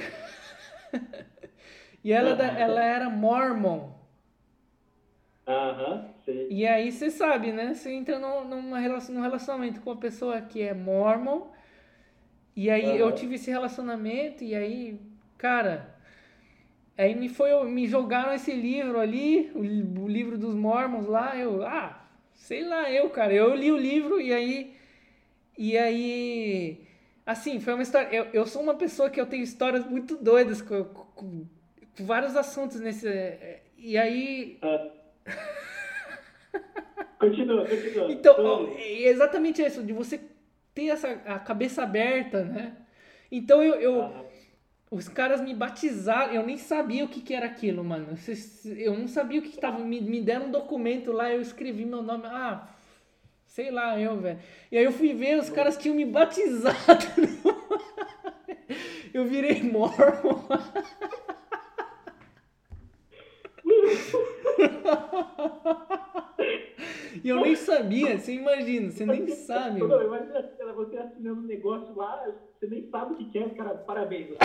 e ela, ela era mormon. Aham, sei. E aí você sabe, né? Você entra num, numa relação, num relacionamento com uma pessoa que é mormon. E aí uhum. eu tive esse relacionamento e aí, cara, aí me foi me jogaram esse livro ali, o, o livro dos mormons lá, eu, ah, sei lá, eu, cara, eu li o livro e aí e aí assim, foi uma história, eu, eu sou uma pessoa que eu tenho histórias muito doidas com, com, com vários assuntos nesse e aí uhum continua, continua. Então, é exatamente isso, de você ter essa a cabeça aberta, né? Então eu, eu ah. os caras me batizaram, eu nem sabia o que, que era aquilo, mano. Eu não sabia o que, que tava. Me, me deram um documento lá, eu escrevi meu nome. Ah, sei lá, eu, velho. E aí eu fui ver, os caras tinham me batizado. eu virei mormon. e eu nem sabia, você imagina, você nem sabe. Não, imagina você assinando um negócio lá, você nem sabe o que é, cara, parabéns.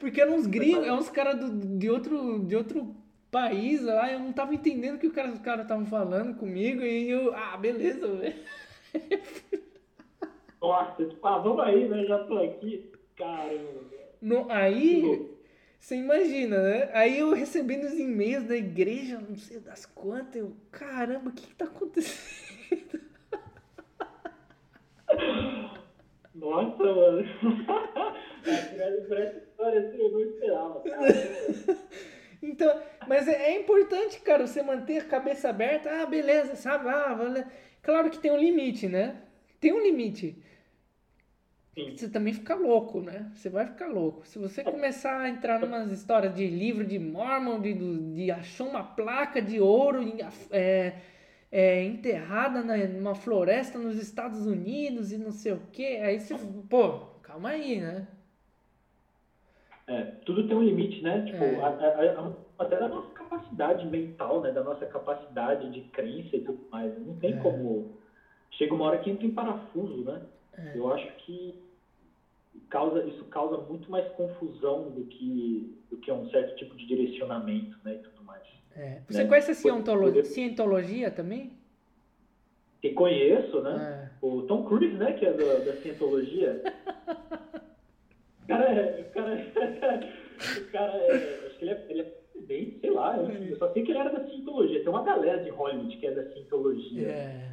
Porque eram uns gringos, é uns caras de outro, de outro país lá, eu não tava entendendo o que os caras estavam falando comigo e eu, ah, beleza, velho. Nossa, tipo, ah, vamos aí, né? Já tô aqui. Caramba. No, aí, você imagina, né? Aí eu recebendo os e-mails da igreja, não sei das quantas, eu, caramba, o que, que tá acontecendo? Nossa, mano. Essa história assim, eu não esperava. então, mas é, é, importante, cara, você manter a cabeça aberta. Ah, beleza, sabe? Ah, vale. Claro que tem um limite, né? Tem um limite. Sim. Você também fica louco, né? Você vai ficar louco. Se você começar a entrar numas histórias de livro de Mormon, de, de achou uma placa de ouro é, é, enterrada na, numa floresta nos Estados Unidos e não sei o que, aí você, pô, calma aí, né? É, tudo tem um limite, né? Tipo, é. a, a, a, até da nossa capacidade mental, né? Da nossa capacidade de crença e tudo mais. Não tem é. como. Chega uma hora que entra em parafuso, né? É. Eu acho que causa, isso causa muito mais confusão do que, do que um certo tipo de direcionamento né, e tudo mais. É. Você né? conhece a cientologia, cientologia também? Que conheço, né? É. O Tom Cruise, né? Que é da, da cientologia. o cara é. O cara, é, o cara é. Acho que ele é, ele é bem, sei lá. Eu, eu só sei que ele era da cientologia. Tem uma galera de Hollywood que é da cientologia. É.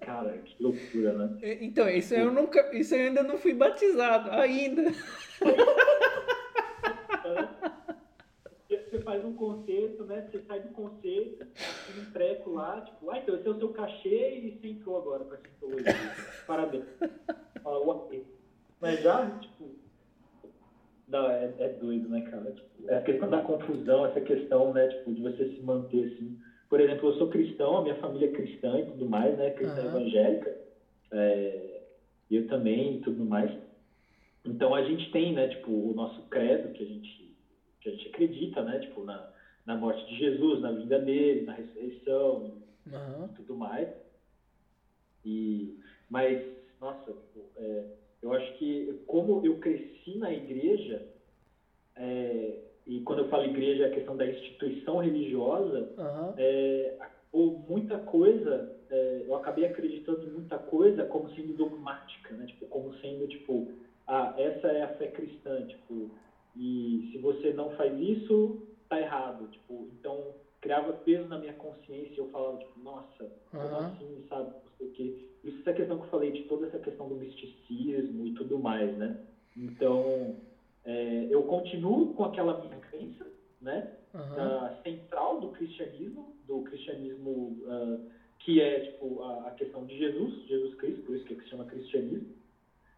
Cara, que loucura, né? É, então, isso eu nunca. Isso eu ainda não fui batizado, ainda. Você faz um conceito, né? Você sai do conceito, tem um treco lá, tipo, ah, então esse é o seu cachê e você entrou agora pra Cientologia. Parabéns. Fala, ok. Mas já, tipo, não, é, é doido, né, cara? Tipo, é a questão da confusão, essa questão, né, tipo, de você se manter assim por exemplo, eu sou cristão, a minha família é cristã e tudo mais, né? Cristã uhum. evangélica. É, eu também e tudo mais. Então a gente tem, né, tipo, o nosso credo que a gente, que a gente acredita, né, tipo, na, na morte de Jesus, na vinda dele, na ressurreição uhum. e tudo mais. E, mas, nossa, é, eu acho que como eu cresci na igreja, é, e quando eu falo igreja, é a questão da instituição religiosa, uhum. é, ou muita coisa, é, eu acabei acreditando em muita coisa como sendo dogmática, né? Tipo, como sendo, tipo, ah, essa é a fé cristã, tipo, e se você não faz isso, tá errado, tipo, então criava peso na minha consciência e eu falava, tipo, nossa, como uhum. assim, sabe, não sei o quê. Isso é a questão que eu falei de toda essa questão do misticismo e tudo mais, né? Então, é, eu continuo com aquela minha crença, né? Uhum. central do cristianismo, do cristianismo uh, que é tipo a, a, questão de Jesus, Jesus Cristo, por isso que se chama cristianismo.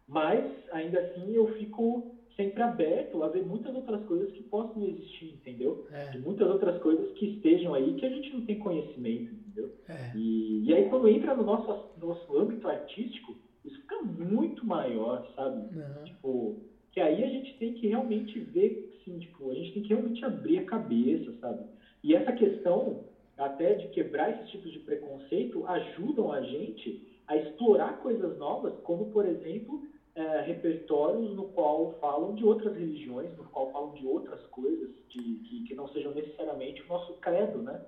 Mas ainda assim eu fico sempre aberto a ver muitas outras coisas que possam existir, entendeu? É. E muitas outras coisas que estejam aí que a gente não tem conhecimento, entendeu? É. E, e aí quando entra no nosso, nosso âmbito artístico, isso fica muito maior, sabe? Uhum. Tipo, que aí a gente tem que realmente ver, assim, tipo, a gente tem que realmente abrir a cabeça, sabe? E essa questão, até de quebrar esses tipos de preconceito, ajudam a gente a explorar coisas novas, como, por exemplo, é, repertórios no qual falam de outras religiões, no qual falam de outras coisas, de, que, que não sejam necessariamente o nosso credo, né?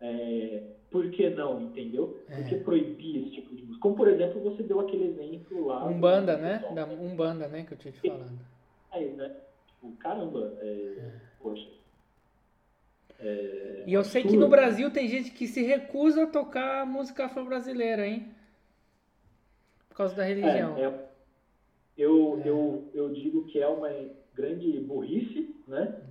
É, por que não, entendeu? É. Por que proibir esse tipo de música? Como, por exemplo, você deu aquele exemplo lá... Umbanda, né? Da Umbanda, né? Que eu tinha te falando. Aí, né? Tipo, caramba, é, é. poxa... É, e eu sei que no Brasil tem gente que se recusa a tocar música afro-brasileira, hein? Por causa da religião. É, é, eu, eu, eu digo que é uma grande burrice, né?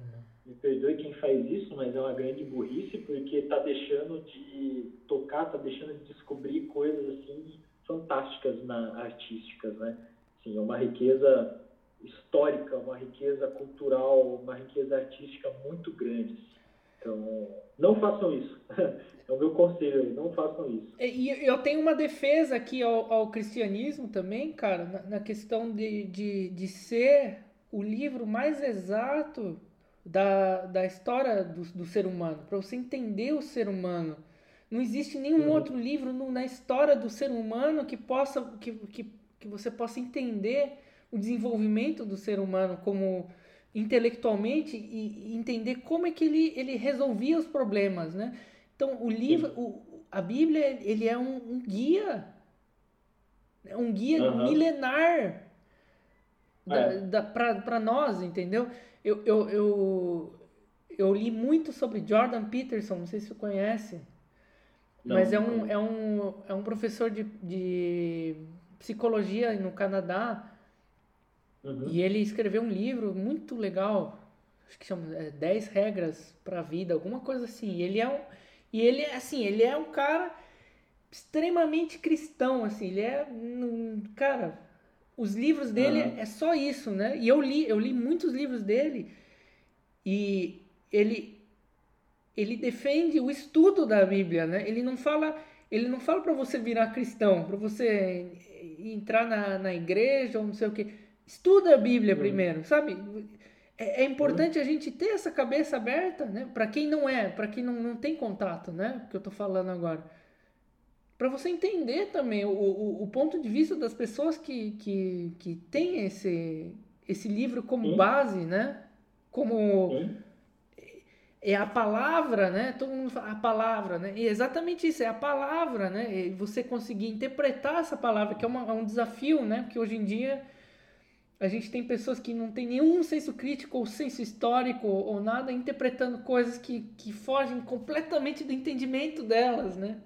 me perdoe quem faz isso, mas é uma grande burrice, porque está deixando de tocar, está deixando de descobrir coisas assim fantásticas na artísticas, né? Sim, é uma riqueza histórica, uma riqueza cultural, uma riqueza artística muito grande. Então, não façam isso. É o meu conselho, não façam isso. E eu tenho uma defesa aqui ao, ao cristianismo também, cara, na, na questão de, de, de ser o livro mais exato da, da história do, do ser humano, para você entender o ser humano. Não existe nenhum uhum. outro livro no, na história do ser humano que possa que, que, que você possa entender o desenvolvimento do ser humano como intelectualmente e, e entender como é que ele, ele resolvia os problemas, né? Então o livro, o, a Bíblia, ele é um, um guia, um guia uhum. milenar é. para nós, entendeu? Eu, eu, eu, eu li muito sobre Jordan Peterson, não sei se você conhece, não, mas é um, é um, é um professor de, de psicologia no Canadá uhum. e ele escreveu um livro muito legal, acho que chama é, 10 regras para a vida, alguma coisa assim. E ele é um, e ele é assim, ele é um cara extremamente cristão, assim, ele é cara os livros dele uhum. é só isso, né? E eu li, eu li muitos livros dele e ele ele defende o estudo da Bíblia, né? Ele não fala, ele não fala para você virar cristão, para você entrar na, na igreja ou não sei o que. Estuda a Bíblia uhum. primeiro, sabe? É, é importante a gente ter essa cabeça aberta, né? Para quem não é, para quem não, não tem contato, né? Que eu tô falando agora para você entender também o, o, o, ponto de vista das pessoas que, que, que têm esse, esse livro como Sim. base, né? Como Sim. é a palavra, né? Todo mundo fala a palavra, né? E é exatamente isso, é a palavra, né? E você conseguir interpretar essa palavra, que é, uma, é um desafio, né? Porque hoje em dia a gente tem pessoas que não tem nenhum senso crítico ou senso histórico ou nada, interpretando coisas que, que fogem completamente do entendimento delas, né?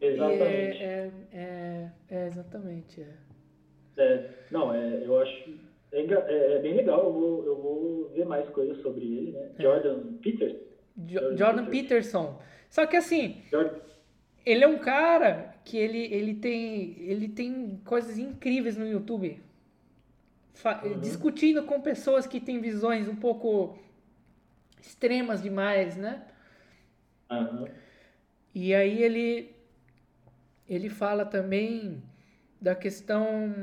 Exatamente. É, é, é, exatamente. É. é. não, é, eu acho. É, é, é, bem legal, eu vou, eu vou ver mais coisas sobre ele, né? É. Jordan Peterson. Jo Jordan, Peterson. Só que assim, Jordan... ele é um cara que ele, ele, tem, ele tem coisas incríveis no YouTube. Uhum. Discutindo com pessoas que têm visões um pouco extremas demais, né? Uhum. E aí ele ele fala também da questão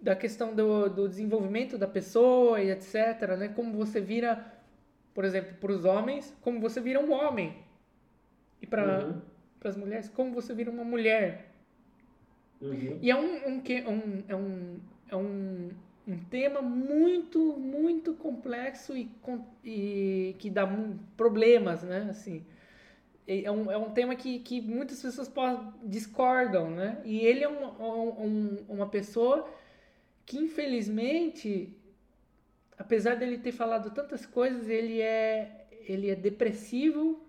da questão do, do desenvolvimento da pessoa e etc, né? Como você vira por exemplo, para os homens, como você vira um homem. E para Uhum. as mulheres, como você vira uma mulher. Uhum. E é um, um, um, é um, é um, um tema muito, muito complexo e, e que dá problemas, né? Assim, é um, é um tema que, que muitas pessoas po- discordam, né? E ele é uma, um- um- uma pessoa que, infelizmente, apesar dele ter falado tantas coisas, ele é, ele é depressivo,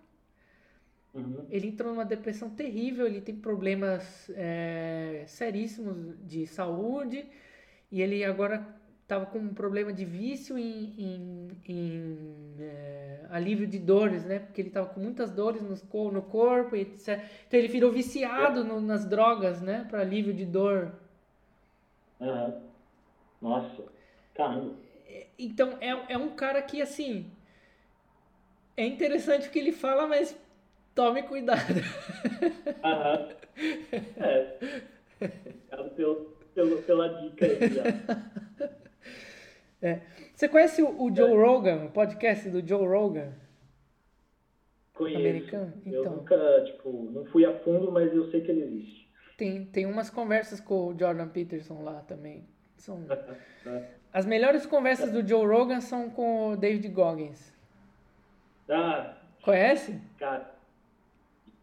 Uhum. ele entrou numa depressão terrível, ele tem problemas é, seríssimos de saúde e ele agora estava com um problema de vício em, em- em, é, alívio de dores, né? Porque ele estava com muitas dores no, no corpo, etc. Então ele virou viciado no- nas drogas, né? Para alívio de dor. Aham. Nossa, caramba. Então é, é um cara que assim é interessante o que ele fala, mas tome cuidado. Aham. É. Obrigado pelo, pelo, pela dica aí, ó. Você conhece o, o Joe Rogan, o podcast do Joe Rogan? Conheço. Americano? Eu Então. nunca, tipo, não fui a fundo, mas eu sei que ele existe. Tem, tem umas conversas com o Jordan Peterson lá também. São... É. As melhores conversas do Joe Rogan são com o David Goggins. Ah, Conhece? cara.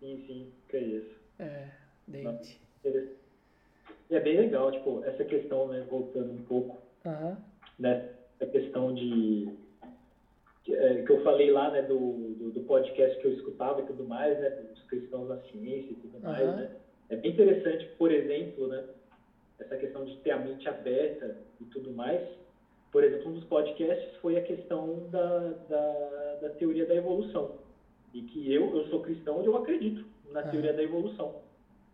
Sim, sim, conheço. É, David. Interessante. E é bem legal, tipo, essa questão, né, voltando um pouco, Aham. né, a questão de que, é, que eu falei lá, né, do, do, do podcast que eu escutava e tudo mais, né, dos cristãos na ciência e tudo mais, né, é bem interessante, por exemplo, né, essa questão de ter a mente aberta e tudo mais. Por exemplo, um dos podcasts foi a questão da, da, da teoria da evolução. E que eu, eu sou cristão e eu acredito na teoria da evolução.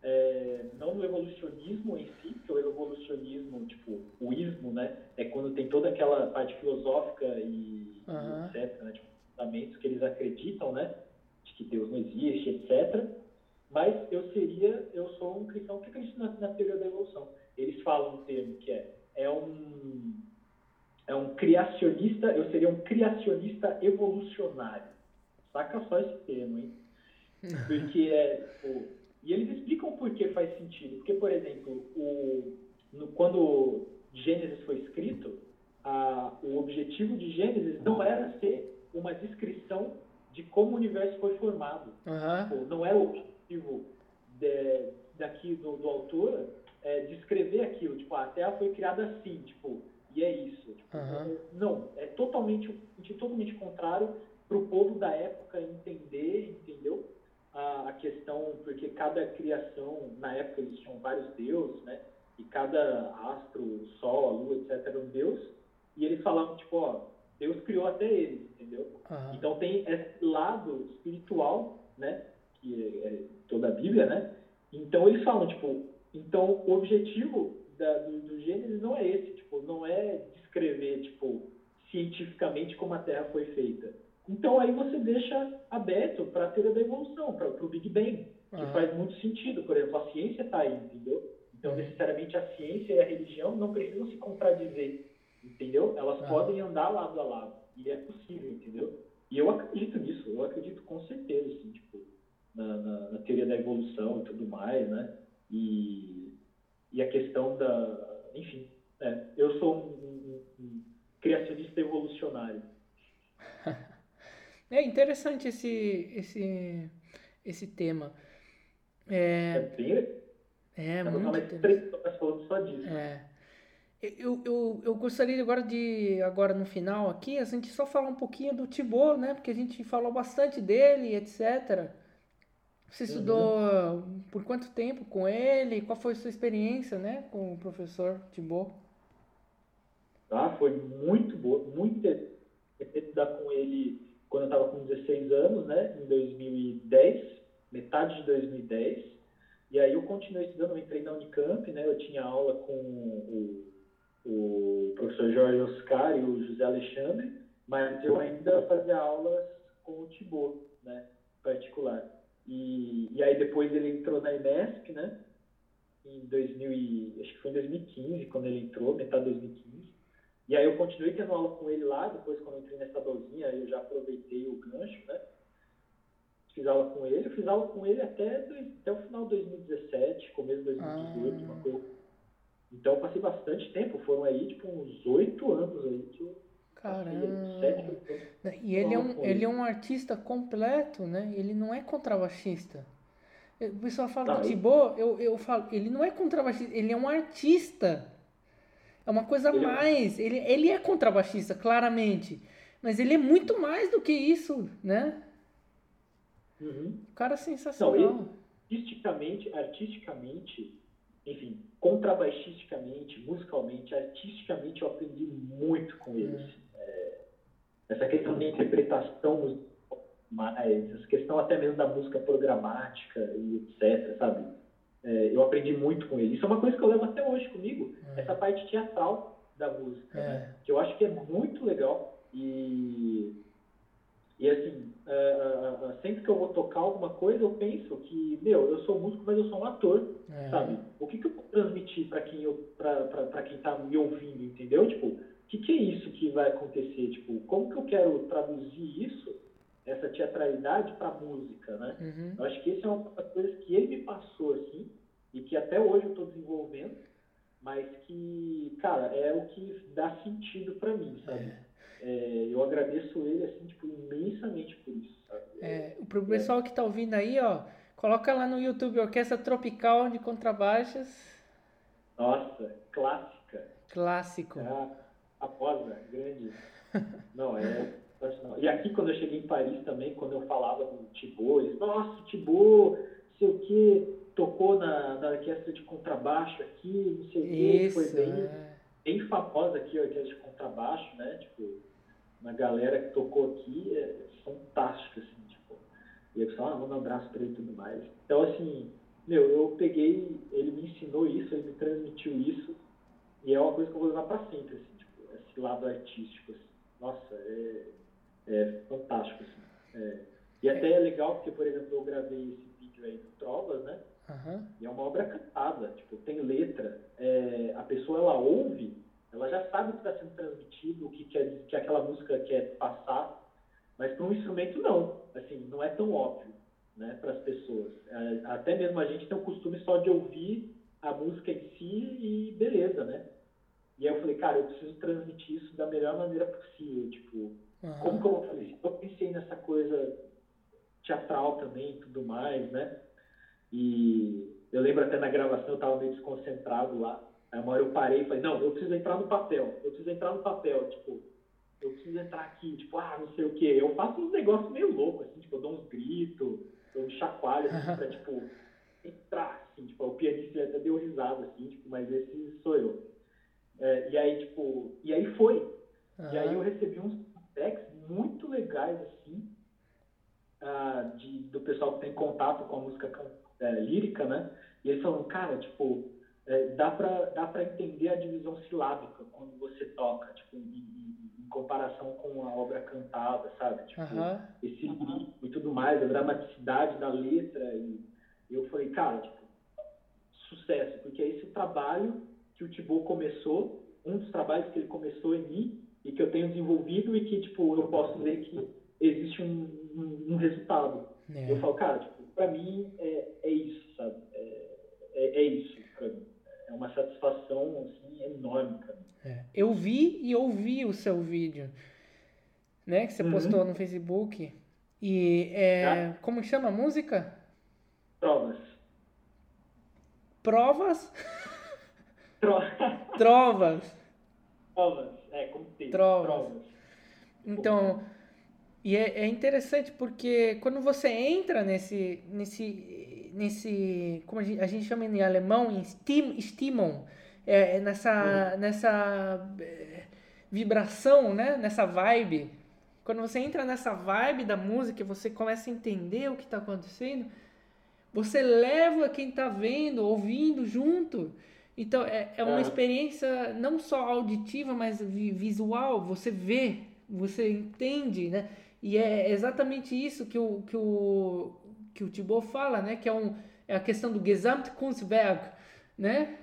É, não no evolucionismo em si, porque o evolucionismo, tipo, o ismo, né, é quando tem toda aquela parte filosófica e, e Aham. etc, né, tipo, fundamentos que eles acreditam, né, de que Deus não existe, etc. Mas eu seria, eu sou um cristão que acredita na, na teoria da evolução. Eles falam um termo que é, é um, é um criacionista, eu seria um criacionista evolucionário. Saca só esse termo, hein? Porque é, tipo, e eles explicam por que faz sentido. Porque, por exemplo, o, no- quando Gênesis foi escrito, a, o objetivo de Gênesis não era ser uma descrição de como o universo foi formado. Tipo, não era o objetivo de- daqui do, do autor é, descrever aquilo. Tipo, a Terra foi criada assim, tipo, e é isso. Tipo, Aham. Não, é totalmente, totalmente contrário para o povo da época entender, entendeu? A, a questão, porque cada criação, na época existiam vários deuses, né? E cada astro, sol, a lua, etc., era um deus. E eles falavam, tipo, ó, Deus criou até eles, entendeu? Aham. Então tem esse lado espiritual, né? Que é, é toda a Bíblia, né? Então eles falam, tipo, então o objetivo da, do, do Gênesis não é esse, tipo, não é descrever, tipo, cientificamente como a Terra foi feita. Então aí você deixa aberto para a teoria da evolução, para o Big Bang, que faz muito sentido. Por exemplo, a ciência está aí, entendeu? Então Uhum. necessariamente a ciência e a religião não precisam se contradizer, entendeu? Elas podem andar lado a lado e é possível, entendeu? E eu acredito nisso, eu acredito com certeza, assim, tipo, na, na, na teoria da evolução e tudo mais, né? E, e a questão da. Enfim, é, eu sou um, um- um criacionista evolucionário. É interessante esse, esse, esse tema. É, bem. É dá pra muito interessante. três horas falando só disso. É. Eu, eu, eu gostaria agora de, agora no final aqui, a gente só falar um pouquinho do Tibor, né? Porque a gente falou bastante dele, etc. Você estudou por quanto tempo com ele? Qual foi a sua experiência, né? Com o professor Tibor? tá? Foi muito boa, muito interessante estudar com ele quando eu estava com 16 anos, né? Em 2010, metade de 2010. E aí eu continuei estudando, eu entrei na Unicamp, né? Eu tinha aula com o, o professor Jorge Oscar e o José Alexandre, mas eu ainda fazia aulas com o Tibor, né? Particular. E, e aí depois ele entrou na Inesp, né? Em 2000 e, acho que foi em 2015, quando ele entrou, metade de 2015. E aí eu continuei tendo aula com ele lá, depois quando eu entrei nessa dozinha, eu já aproveitei o gancho, né? Fiz aula com ele, eu fiz aula com ele até, até o final de 2017, começo de 2018, ah. uma coisa. Então eu passei bastante tempo, foram aí tipo uns oito anos aí que eu Caramba. E ele é, um, ele é um artista completo, né? Ele não é contrabaixista. O pessoal fala do Thibaut, eu, eu falo, ele não é contrabaixista, ele é um artista. É uma coisa a é mais. Ele, ele é contrabaixista, claramente. Mas ele é muito mais do que isso, né? Uhum. O cara é sensacional. Não, ele, artisticamente, artisticamente, enfim, contrabaixisticamente, musicalmente, artisticamente, eu aprendi muito com ele. Uhum. É, essa questão de interpretação, essa questão até mesmo da música programática e etc, sabe? É, eu aprendi muito com ele. Isso é uma coisa que eu levo até hoje comigo, é. essa parte teatral da música, é. né? que eu acho que é muito legal. E, e assim, uh, uh, sempre que eu vou tocar alguma coisa, eu penso que, meu, eu sou músico, mas eu sou um ator, é. sabe? O que, que eu vou transmitir para quem, eu, quem tá me ouvindo, entendeu? Tipo, o que, que é isso que vai acontecer? Tipo, como que eu quero traduzir isso essa teatralidade para música, né? Uhum. Eu acho que esse é uma das coisas que ele me passou, assim, e que até hoje eu estou desenvolvendo, mas que, cara, é o que dá sentido para mim, sabe? É. É, eu agradeço ele, assim, tipo, imensamente por isso, sabe? É, pro pessoal que tá ouvindo aí, ó, coloca lá no YouTube Orquestra Tropical de Contrabaixas. Nossa, clássica. Clássico. É, a posa, grande. Não, é e aqui, quando eu cheguei em Paris também, quando eu falava com o Thibaut, eles, nossa, Thibaut, sei o que, tocou na, na orquestra de contrabaixo aqui, não sei o que, foi bem, é. bem famosa aqui a orquestra de contrabaixo, né? Tipo, uma galera que tocou aqui é fantástica, assim, tipo. E eu falei, ah, manda um abraço pra ele e tudo mais. Então, assim, meu, eu peguei, ele me ensinou isso, ele me transmitiu isso, e é uma coisa que eu vou levar pra sempre, assim, tipo, esse lado artístico, assim. Nossa, é é fantástico. Assim. É. E até é legal porque, por exemplo, eu gravei esse vídeo aí do Trovas, né? Uhum. E é uma obra cantada, tipo, tem letra. É, a pessoa, ela ouve, ela já sabe o que está sendo transmitido, o que, quer, que aquela música quer passar, mas para um instrumento não, assim, não é tão óbvio, né, para as pessoas. É, até mesmo a gente tem o costume só de ouvir a música em si e beleza, né? E aí eu falei, cara, eu preciso transmitir isso da melhor maneira possível, tipo, Uhum. Como que eu vou fazer isso? Eu pensei nessa coisa teatral também e tudo mais, né? E eu lembro até na gravação eu estava meio desconcentrado lá. Aí uma hora eu parei e falei, não, eu preciso entrar no papel. Eu preciso entrar no papel, tipo, eu preciso entrar aqui, tipo, ah, não sei o quê. Eu faço uns negócios meio loucos, assim, tipo, eu dou uns gritos, eu me chacoalho, assim, pra, tipo, entrar, assim, tipo, o pianista até deu risada, assim, tipo, mas esse sou eu. É, e aí, tipo, e aí foi. Uhum. E aí eu recebi uns feedbacks muito legais, assim, uh, de, do pessoal que tem contato com a música é, lírica, né? E eles falam, cara, tipo, é, dá para dá pra entender a divisão silábica quando você toca, tipo, em, em, em comparação com a obra cantada, sabe? Tipo, uhum. esse ritmo e tudo mais, a dramaticidade da letra. E, eu falei, cara, tipo, sucesso, porque é esse o trabalho que o Thibaut começou, um dos trabalhos que ele começou em mim, e que eu tenho desenvolvido e que, tipo, eu posso ver que existe um, um, um resultado. É. Eu falo, cara, tipo, pra mim é, é isso, sabe? É, é, é isso pra mim. É uma satisfação, assim, enorme pra mim. É. Eu vi e ouvi o seu vídeo, né? Que você uhum. postou no Facebook. E é, tá. como chama a música? Provas. Provas? Tro... Trovas. Trovas. É, como ter trovas. trovas. Então, e é, é, interessante porque quando você entra nesse, nesse, nesse como a gente, a gente chama em alemão, em Stim, Stimmung, é, é nessa, uhum. nessa é, vibração, né? nessa vibe. Quando você entra nessa vibe da música, você começa a entender o que está acontecendo, você leva quem está vendo, ouvindo junto. Então é, é uma é. experiência não só auditiva, mas visual. Você vê, você entende, né? E é exatamente isso que o que o que o Thibaut fala, né? Que é um é a questão do Gesamtkunstwerk, né?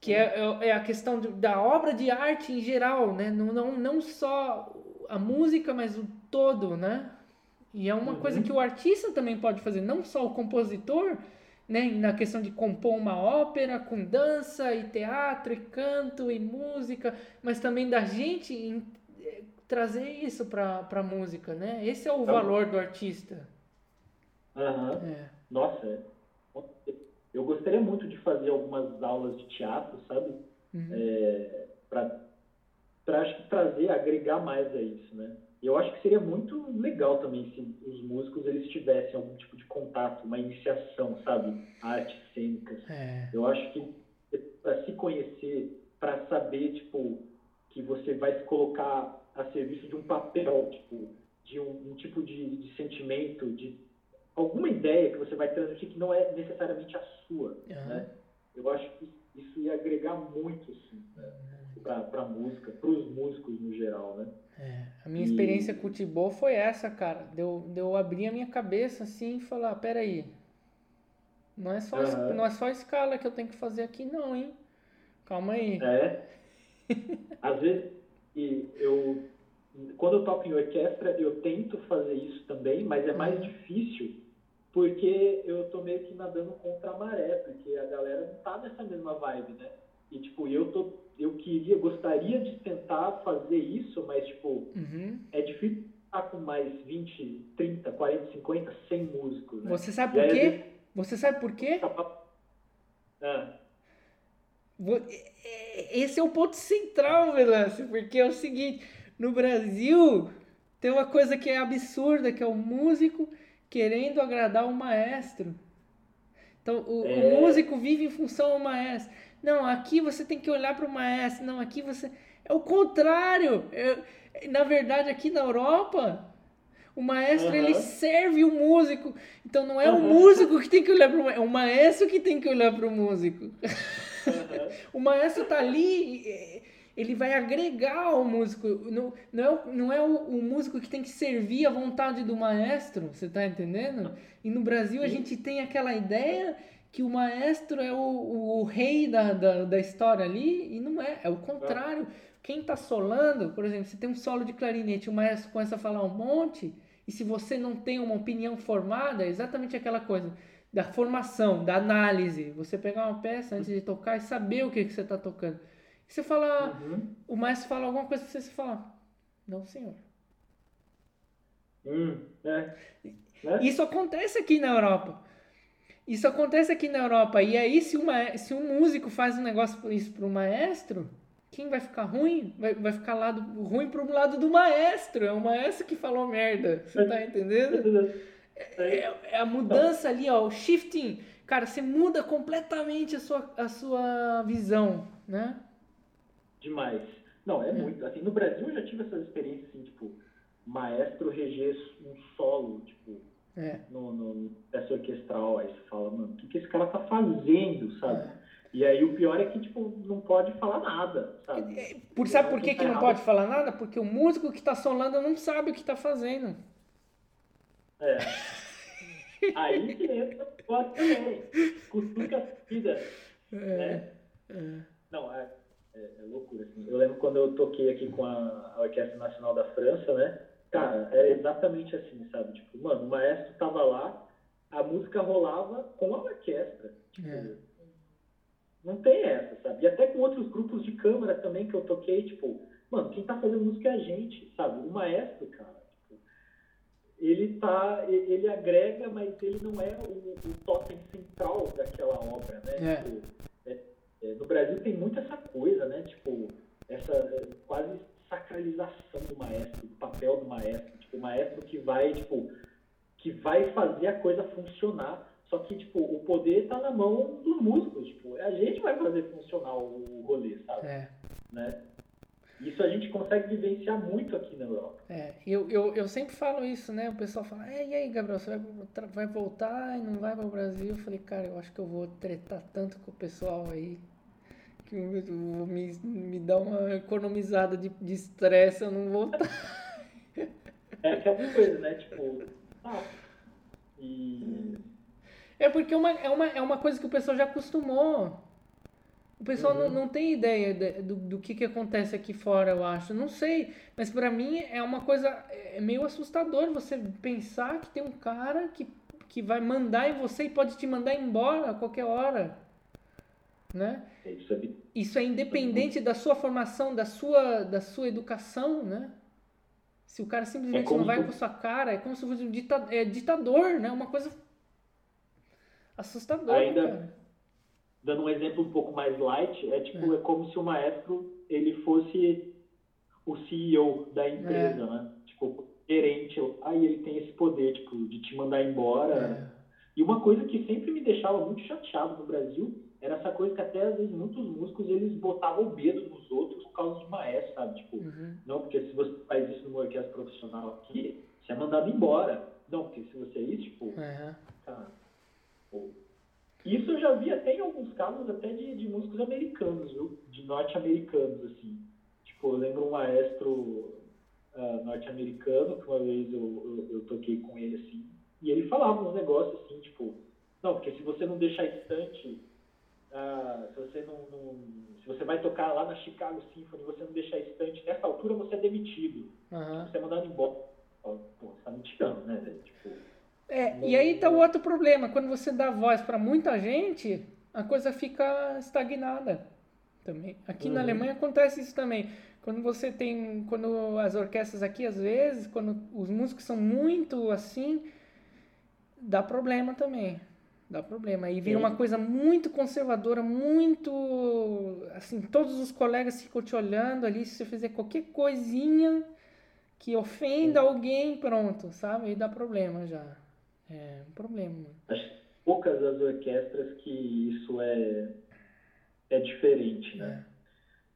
Que é, é, é a questão de, da obra de arte em geral, né? Não, não, não só a música, mas o todo, né? E é uma uhum. coisa que o artista também pode fazer, não só o compositor, né? Na questão de compor uma ópera com dança e teatro e canto e música, mas também da gente em, eh, trazer isso para a música, né? Esse é o então, valor do artista. Uhum. É. Nossa, eu gostaria muito de fazer algumas aulas de teatro, sabe? Uhum. É, para trazer, agregar mais a isso, né? Eu acho que seria muito legal também se os músicos eles tivessem algum tipo de contato, uma iniciação, sabe? Artes cênicas. É. Eu acho que para se conhecer, para saber, tipo, que você vai se colocar a serviço de um papel, tipo, de um, um tipo de, de sentimento, de alguma ideia que você vai transmitir que não é necessariamente a sua, uhum. né? Eu acho que isso ia agregar muito, assim, né? para a música, para os músicos no geral, né? É, a minha e... experiência com o Tibô foi essa, cara. Deu, deu abrir a minha cabeça assim e falar, peraí, não é só uhum. não é só a escala que eu tenho que fazer aqui não, hein? Calma aí. É. Às vezes, e eu quando eu toco em orquestra, eu tento fazer isso também, mas é mais uhum. difícil porque eu tô meio que nadando contra a maré, porque a galera não tá nessa mesma vibe, né? E tipo, eu tô eu queria, gostaria de tentar fazer isso, mas tipo, uhum. é difícil estar com mais 20, 30, 40, 50, 100 músicos, né? Você sabe por quê? Vezes... Você sabe por quê? Ah. Esse é o ponto central, Velance, porque é o seguinte, no Brasil, tem uma coisa que é absurda, que é o músico querendo agradar o maestro. Então, o, é. o músico vive em função do maestro. Não, aqui você tem que olhar para o maestro. Não, aqui você. É o contrário. É, na verdade, aqui na Europa, o maestro uhum. ele serve o músico. Então não é uhum. o músico que tem que olhar para o maestro, é o maestro que tem que olhar para o músico. Uhum. o maestro está ali ele vai agregar ao músico. Não, não é, não é o, o, músico que tem que servir a vontade do maestro, você está entendendo? E no Brasil a gente tem aquela ideia que o maestro é o, o, o rei da, da, da, história ali, e não é, é o contrário. Quem está solando, por exemplo, você tem um solo de clarinete, o maestro começa a falar um monte, e se você não tem uma opinião formada, é exatamente aquela coisa da formação, da análise. Você pegar uma peça antes de tocar e saber o que, que você está tocando. Você fala, uhum. o maestro fala alguma coisa pra você, você fala, não, senhor. Hum, é. É. Isso acontece aqui na Europa. Isso acontece aqui na Europa. E aí, se, uma, se um músico faz um negócio isso para o maestro, quem vai ficar ruim? Vai, vai ficar lado, ruim para o lado do maestro. É o maestro que falou merda. Você tá entendendo? É, é, é a mudança ali, ó, o shifting. Cara, você muda completamente a sua, a sua visão, né? demais. Não, é, é, muito. Assim, no Brasil eu já tive essas experiências, assim, tipo, maestro reger um solo, tipo, é. no, no peça orquestral. Aí você fala, mano, o que, que esse cara tá fazendo, sabe? É. E aí o pior é que, tipo, não pode falar nada, sabe? É, por, sabe por que, que não pode falar nada? Porque o músico que tá solando não sabe o que tá fazendo. É. aí que entra pode também. Cutuca a vida. É. Né? É. Não, é é, é, loucura, assim. Eu lembro quando eu toquei aqui com a, a Orquestra Nacional da França, né? Cara, é exatamente assim, sabe? Tipo, mano, o maestro tava lá, a música rolava com a orquestra. Tipo, é. Não tem essa, sabe? E até com outros grupos de câmara também que eu toquei, tipo, mano, quem tá fazendo música é a gente, sabe? O maestro, cara, tipo, ele tá, ele agrega, mas ele não é o, o totem central daquela obra, né? É. Tipo, é, no Brasil tem muito essa coisa, né? Tipo, essa é, quase sacralização do maestro, do papel do maestro. Tipo, o maestro que vai, tipo, que vai fazer a coisa funcionar. Só que, tipo, o poder está na mão dos músicos. Tipo, a gente vai fazer funcionar o rolê, sabe? É. Né? Isso a gente consegue vivenciar muito aqui na Europa. É, eu, eu, eu sempre falo isso, né? O pessoal fala, e aí, Gabriel, você vai, vai voltar e não vai para o Brasil? Eu falei, cara, eu acho que eu vou tretar tanto com o pessoal aí que me, me dá uma economizada de estresse, eu não vou. é aquela coisa, né? Tipo, ah, e... É porque é uma, é, uma, é uma coisa que o pessoal já acostumou. O pessoal uhum. não, não tem ideia de, do, do que, que acontece aqui fora, eu acho. Não sei, mas para mim é uma coisa é meio assustador você pensar que tem um cara que, que vai mandar em você e pode te mandar embora a qualquer hora. Né? Isso é, Isso é independente da sua formação, da sua, da sua educação, né? Se o cara simplesmente é não vai com a sua cara, é como se fosse um ditador, é ditador, né? Uma coisa assustadora, Ainda... cara dando um exemplo um pouco mais light, é tipo, é, é como se o maestro ele fosse o CEO da empresa, é. né? Tipo, gerente, aí ele tem esse poder, tipo, de te mandar embora. É. E uma coisa que sempre me deixava muito chateado no Brasil era essa coisa que até às vezes muitos músicos eles botavam o medo nos outros por causa de maestro, sabe? Tipo, uhum. não, porque se você faz isso numa orquestra profissional aqui, você é mandado embora. Não, porque se você é isso, tipo, uhum. cara, pô, isso eu já vi até em alguns casos até de, de músicos americanos, viu? De norte-americanos, assim. Tipo, eu lembro um maestro uh, norte-americano que uma vez eu, eu, eu, toquei com ele, assim, e ele falava uns negócios assim, tipo, não, porque se você não deixar estante, uh, se você não, não, Se você vai tocar lá na Chicago Symphony e você não deixar estante, nessa altura você é demitido. Uhum. Você é mandado embora. Pô, você tá me tirando, né, Tipo. É, e aí tá o outro problema. Quando você dá voz para muita gente, a coisa fica estagnada também. Aqui uhum. na Alemanha acontece isso também. Quando você tem, quando as orquestras aqui às vezes, quando os músicos são muito assim, dá problema também. Dá problema. E vira uma coisa muito conservadora, muito assim, todos os colegas ficam te olhando ali, se você fizer qualquer coisinha que ofenda alguém, pronto, sabe? Aí dá problema já. É um problema. Acho poucas as orquestras que isso é, é diferente, né?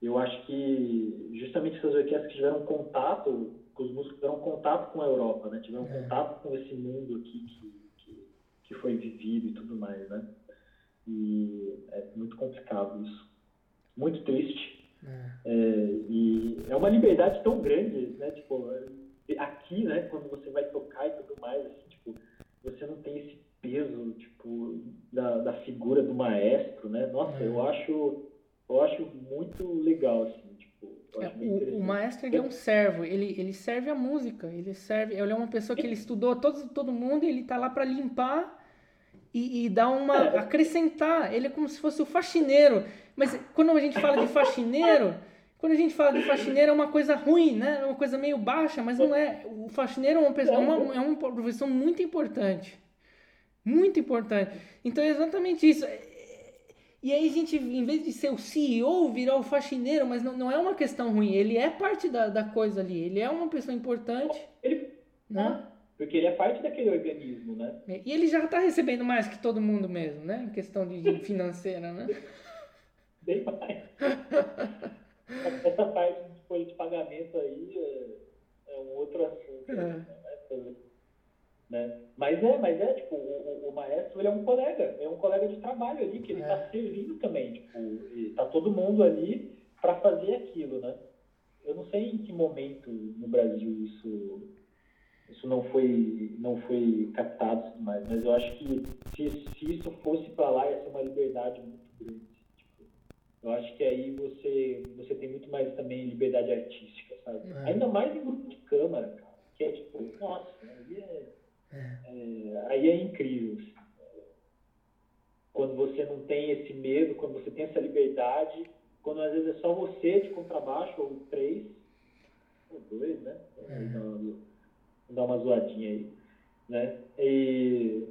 É. Eu acho que justamente essas orquestras que tiveram contato, que os músicos tiveram contato com a Europa, né? Tiveram é. contato com esse mundo aqui que, que, foi vivido e tudo mais, né? E é muito complicado isso. Muito triste. É. É, e é uma liberdade tão grande, né? Tipo, aqui, né? Quando você vai tocar e tudo mais, assim, tipo, você não tem esse peso, tipo, da, da figura do maestro, né? Nossa, é. eu acho eu acho muito legal, assim, tipo, é, o, o, maestro ele é um servo, ele, ele serve a música, ele serve, ele é uma pessoa que ele estudou todo, todo mundo e ele tá lá para limpar e, e dar uma, é. acrescentar, ele é como se fosse o faxineiro, mas quando a gente fala de faxineiro, quando a gente fala de faxineiro é uma coisa ruim, né? É uma coisa meio baixa, mas não é. O faxineiro é uma, pessoa, é uma, é uma profissão muito importante. Muito importante. Então é exatamente isso. E aí a gente, em vez de ser o CEO, virar o faxineiro, mas não, não é uma questão ruim. Ele é parte da, da coisa ali. Ele é uma pessoa importante. Ele, né? Porque ele é parte daquele organismo, né? E ele já está recebendo mais que todo mundo mesmo, né? Em questão de, financeira, né? Bem mais. Essa parte de folha de pagamento aí é, é um outro assunto. É. Né? né? Mas é, mas é, tipo, o, o, maestro ele é um colega, é um colega de trabalho ali, que ele está é. servindo também, tipo, está todo mundo ali para fazer aquilo, né? Eu não sei em que momento no Brasil isso isso não foi não foi captado mais, mas eu acho que se, se isso fosse para lá ia ser uma liberdade muito grande. Eu acho que aí você, você tem muito mais também liberdade artística, sabe? É. Ainda mais em grupo de câmara, cara, que é tipo, nossa, aí é, é. é aí é incrível. Assim. Quando você não tem esse medo, quando você tem essa liberdade, quando às vezes é só você de contrabaixo, ou três, ou dois, né? É. dar uma zoadinha aí, né? E,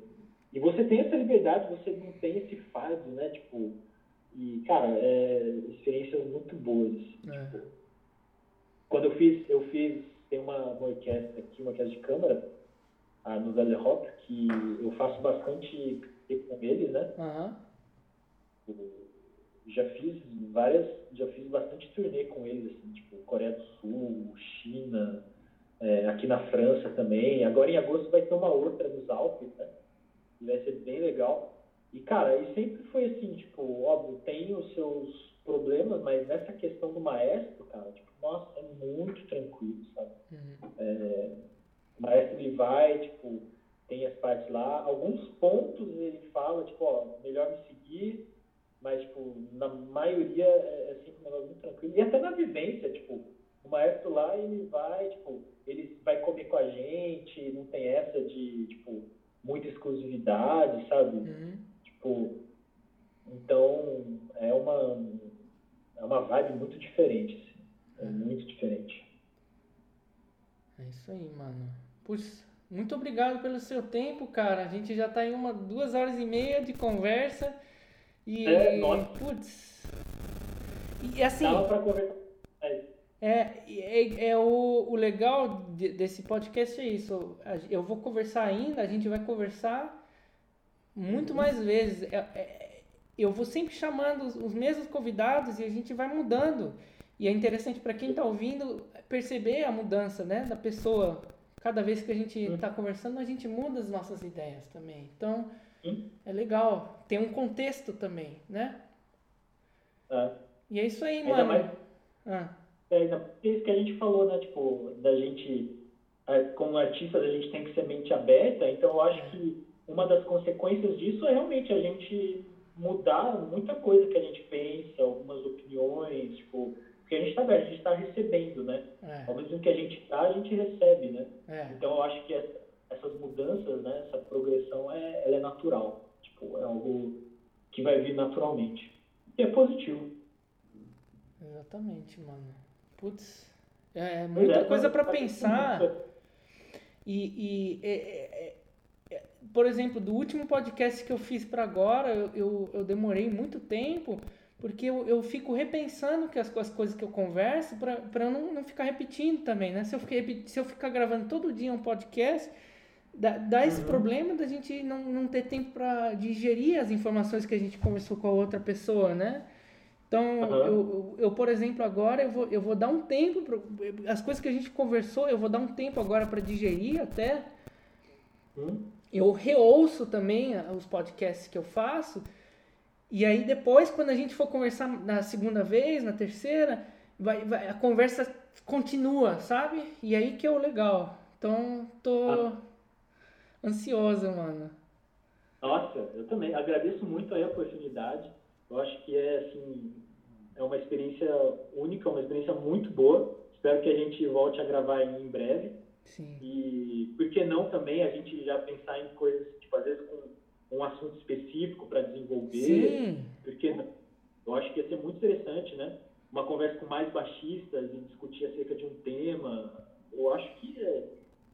e você tem essa liberdade, você não tem esse fardo, né? Tipo, e, cara, é, experiências muito boas. É. Tipo, quando eu fiz, eu fiz, tem uma, uma orquestra aqui, uma orquestra de câmara, a Nouvelle Rock, que eu faço bastante com eles, né? Uhum. Já fiz várias, já fiz bastante turnê com eles, assim, tipo, Coreia do Sul, China, é, aqui na França também. Agora em agosto vai ter uma outra nos Alpes, né? E vai ser bem legal. E, cara, e sempre foi assim, tipo, óbvio, tem os seus problemas, mas nessa questão do maestro, cara, tipo, nossa, é muito tranquilo, sabe? Uhum. É, o maestro, ele vai, tipo, tem as partes lá, alguns pontos ele fala, tipo, ó, melhor me seguir Mas, tipo, na maioria é, é sempre um negócio muito tranquilo. E até na vivência, tipo, o maestro lá, ele vai, tipo, ele vai comer com a gente, não tem essa de, tipo, muita exclusividade, sabe? Uhum. Tipo, então é uma, é uma vibe muito diferente, assim. É muito diferente. É isso aí, mano. Puxa, muito obrigado pelo seu tempo, cara. A gente já tá em uma, duas horas e meia de conversa. E. É, nossa. Putz. E assim. Dava pra conversar. É, É, é, o, o legal de- desse podcast é isso. Eu vou conversar ainda, a gente vai conversar muito mais vezes. É- é- eu vou sempre chamando os, os mesmos convidados e a gente vai mudando. E é interessante para quem está ouvindo perceber a mudança né, da pessoa. Cada vez que a gente está conversando, a gente muda as nossas ideias também. Então, Sim. é legal. Tem um contexto também, né? é. E é isso aí, Ainda mano. mais Ah, É, é isso que a gente falou, né? Tipo, da gente, é, como artista, a gente tem que ser mente aberta. Então, eu acho que uma das consequências disso é realmente a gente mudar muita coisa que a gente pensa, algumas opiniões, tipo, porque a gente está aberto, a gente está recebendo, né? é, Ao mesmo que a gente dá, a gente recebe, né? é. Então, eu acho que essa- essas mudanças, né? Essa progressão, é, ela é natural. Tipo, é algo que vai vir naturalmente. E é positivo. Exatamente, mano. Putz, é Pois muita é, coisa para pensar. E, e é- é- é- por exemplo, do último podcast que eu fiz para agora, eu, eu, eu demorei muito tempo, porque eu, eu fico repensando que as, as coisas que eu converso para eu não, não ficar repetindo também, né? Se eu, repi- se eu ficar gravando todo dia um podcast, dá, dá esse Uhum. problema da gente não, não ter tempo para digerir as informações que a gente conversou com a outra pessoa, né? Então, Aham. eu, eu, por exemplo, agora eu vou, eu vou dar um tempo, pro, as coisas que a gente conversou, eu vou dar um tempo agora para digerir até. Hum? Eu reouço também ah, os podcasts que eu faço. E aí depois, quando a gente for conversar na segunda vez, na terceira, vai, vai- a conversa continua, sabe? E aí que é o legal. Então, tô Ah. ansiosa, mano. Nossa, eu também agradeço muito aí a oportunidade. Eu acho que é assim, é uma experiência única, uma experiência muito boa. Espero que a gente volte a gravar em breve. Sim. E por que não também a gente já pensar em coisas, tipo, às vezes com um assunto específico para desenvolver. Sim. Porque eu acho que ia ser muito interessante, né? Uma conversa com mais baixistas e discutir acerca de um tema. Eu acho que, é,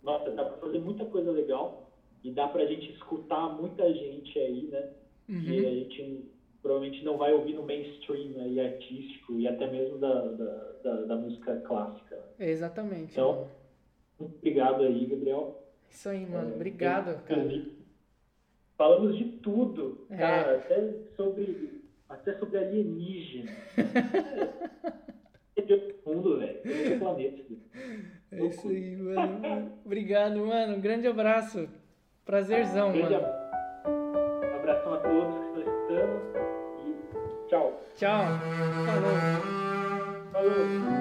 nossa, dá para fazer muita coisa legal e dá para a gente escutar muita gente aí, né? Que a Uhum. gente provavelmente não vai ouvir no mainstream aí artístico e até mesmo da, da, da, da música clássica. Exatamente. Então, mano. Muito obrigado aí, Gabriel. Isso aí, mano. É, Obrigado, cara. Falamos de tudo, É. cara, até sobre, até sobre alienígena. é de outro mundo, velho. É outro planeta. É isso aí, mano. Obrigado, mano. Um grande abraço. Prazerzão, Grande mano. ab- abração a todos que estão escutando tchau. Tchau. Falou. Falou.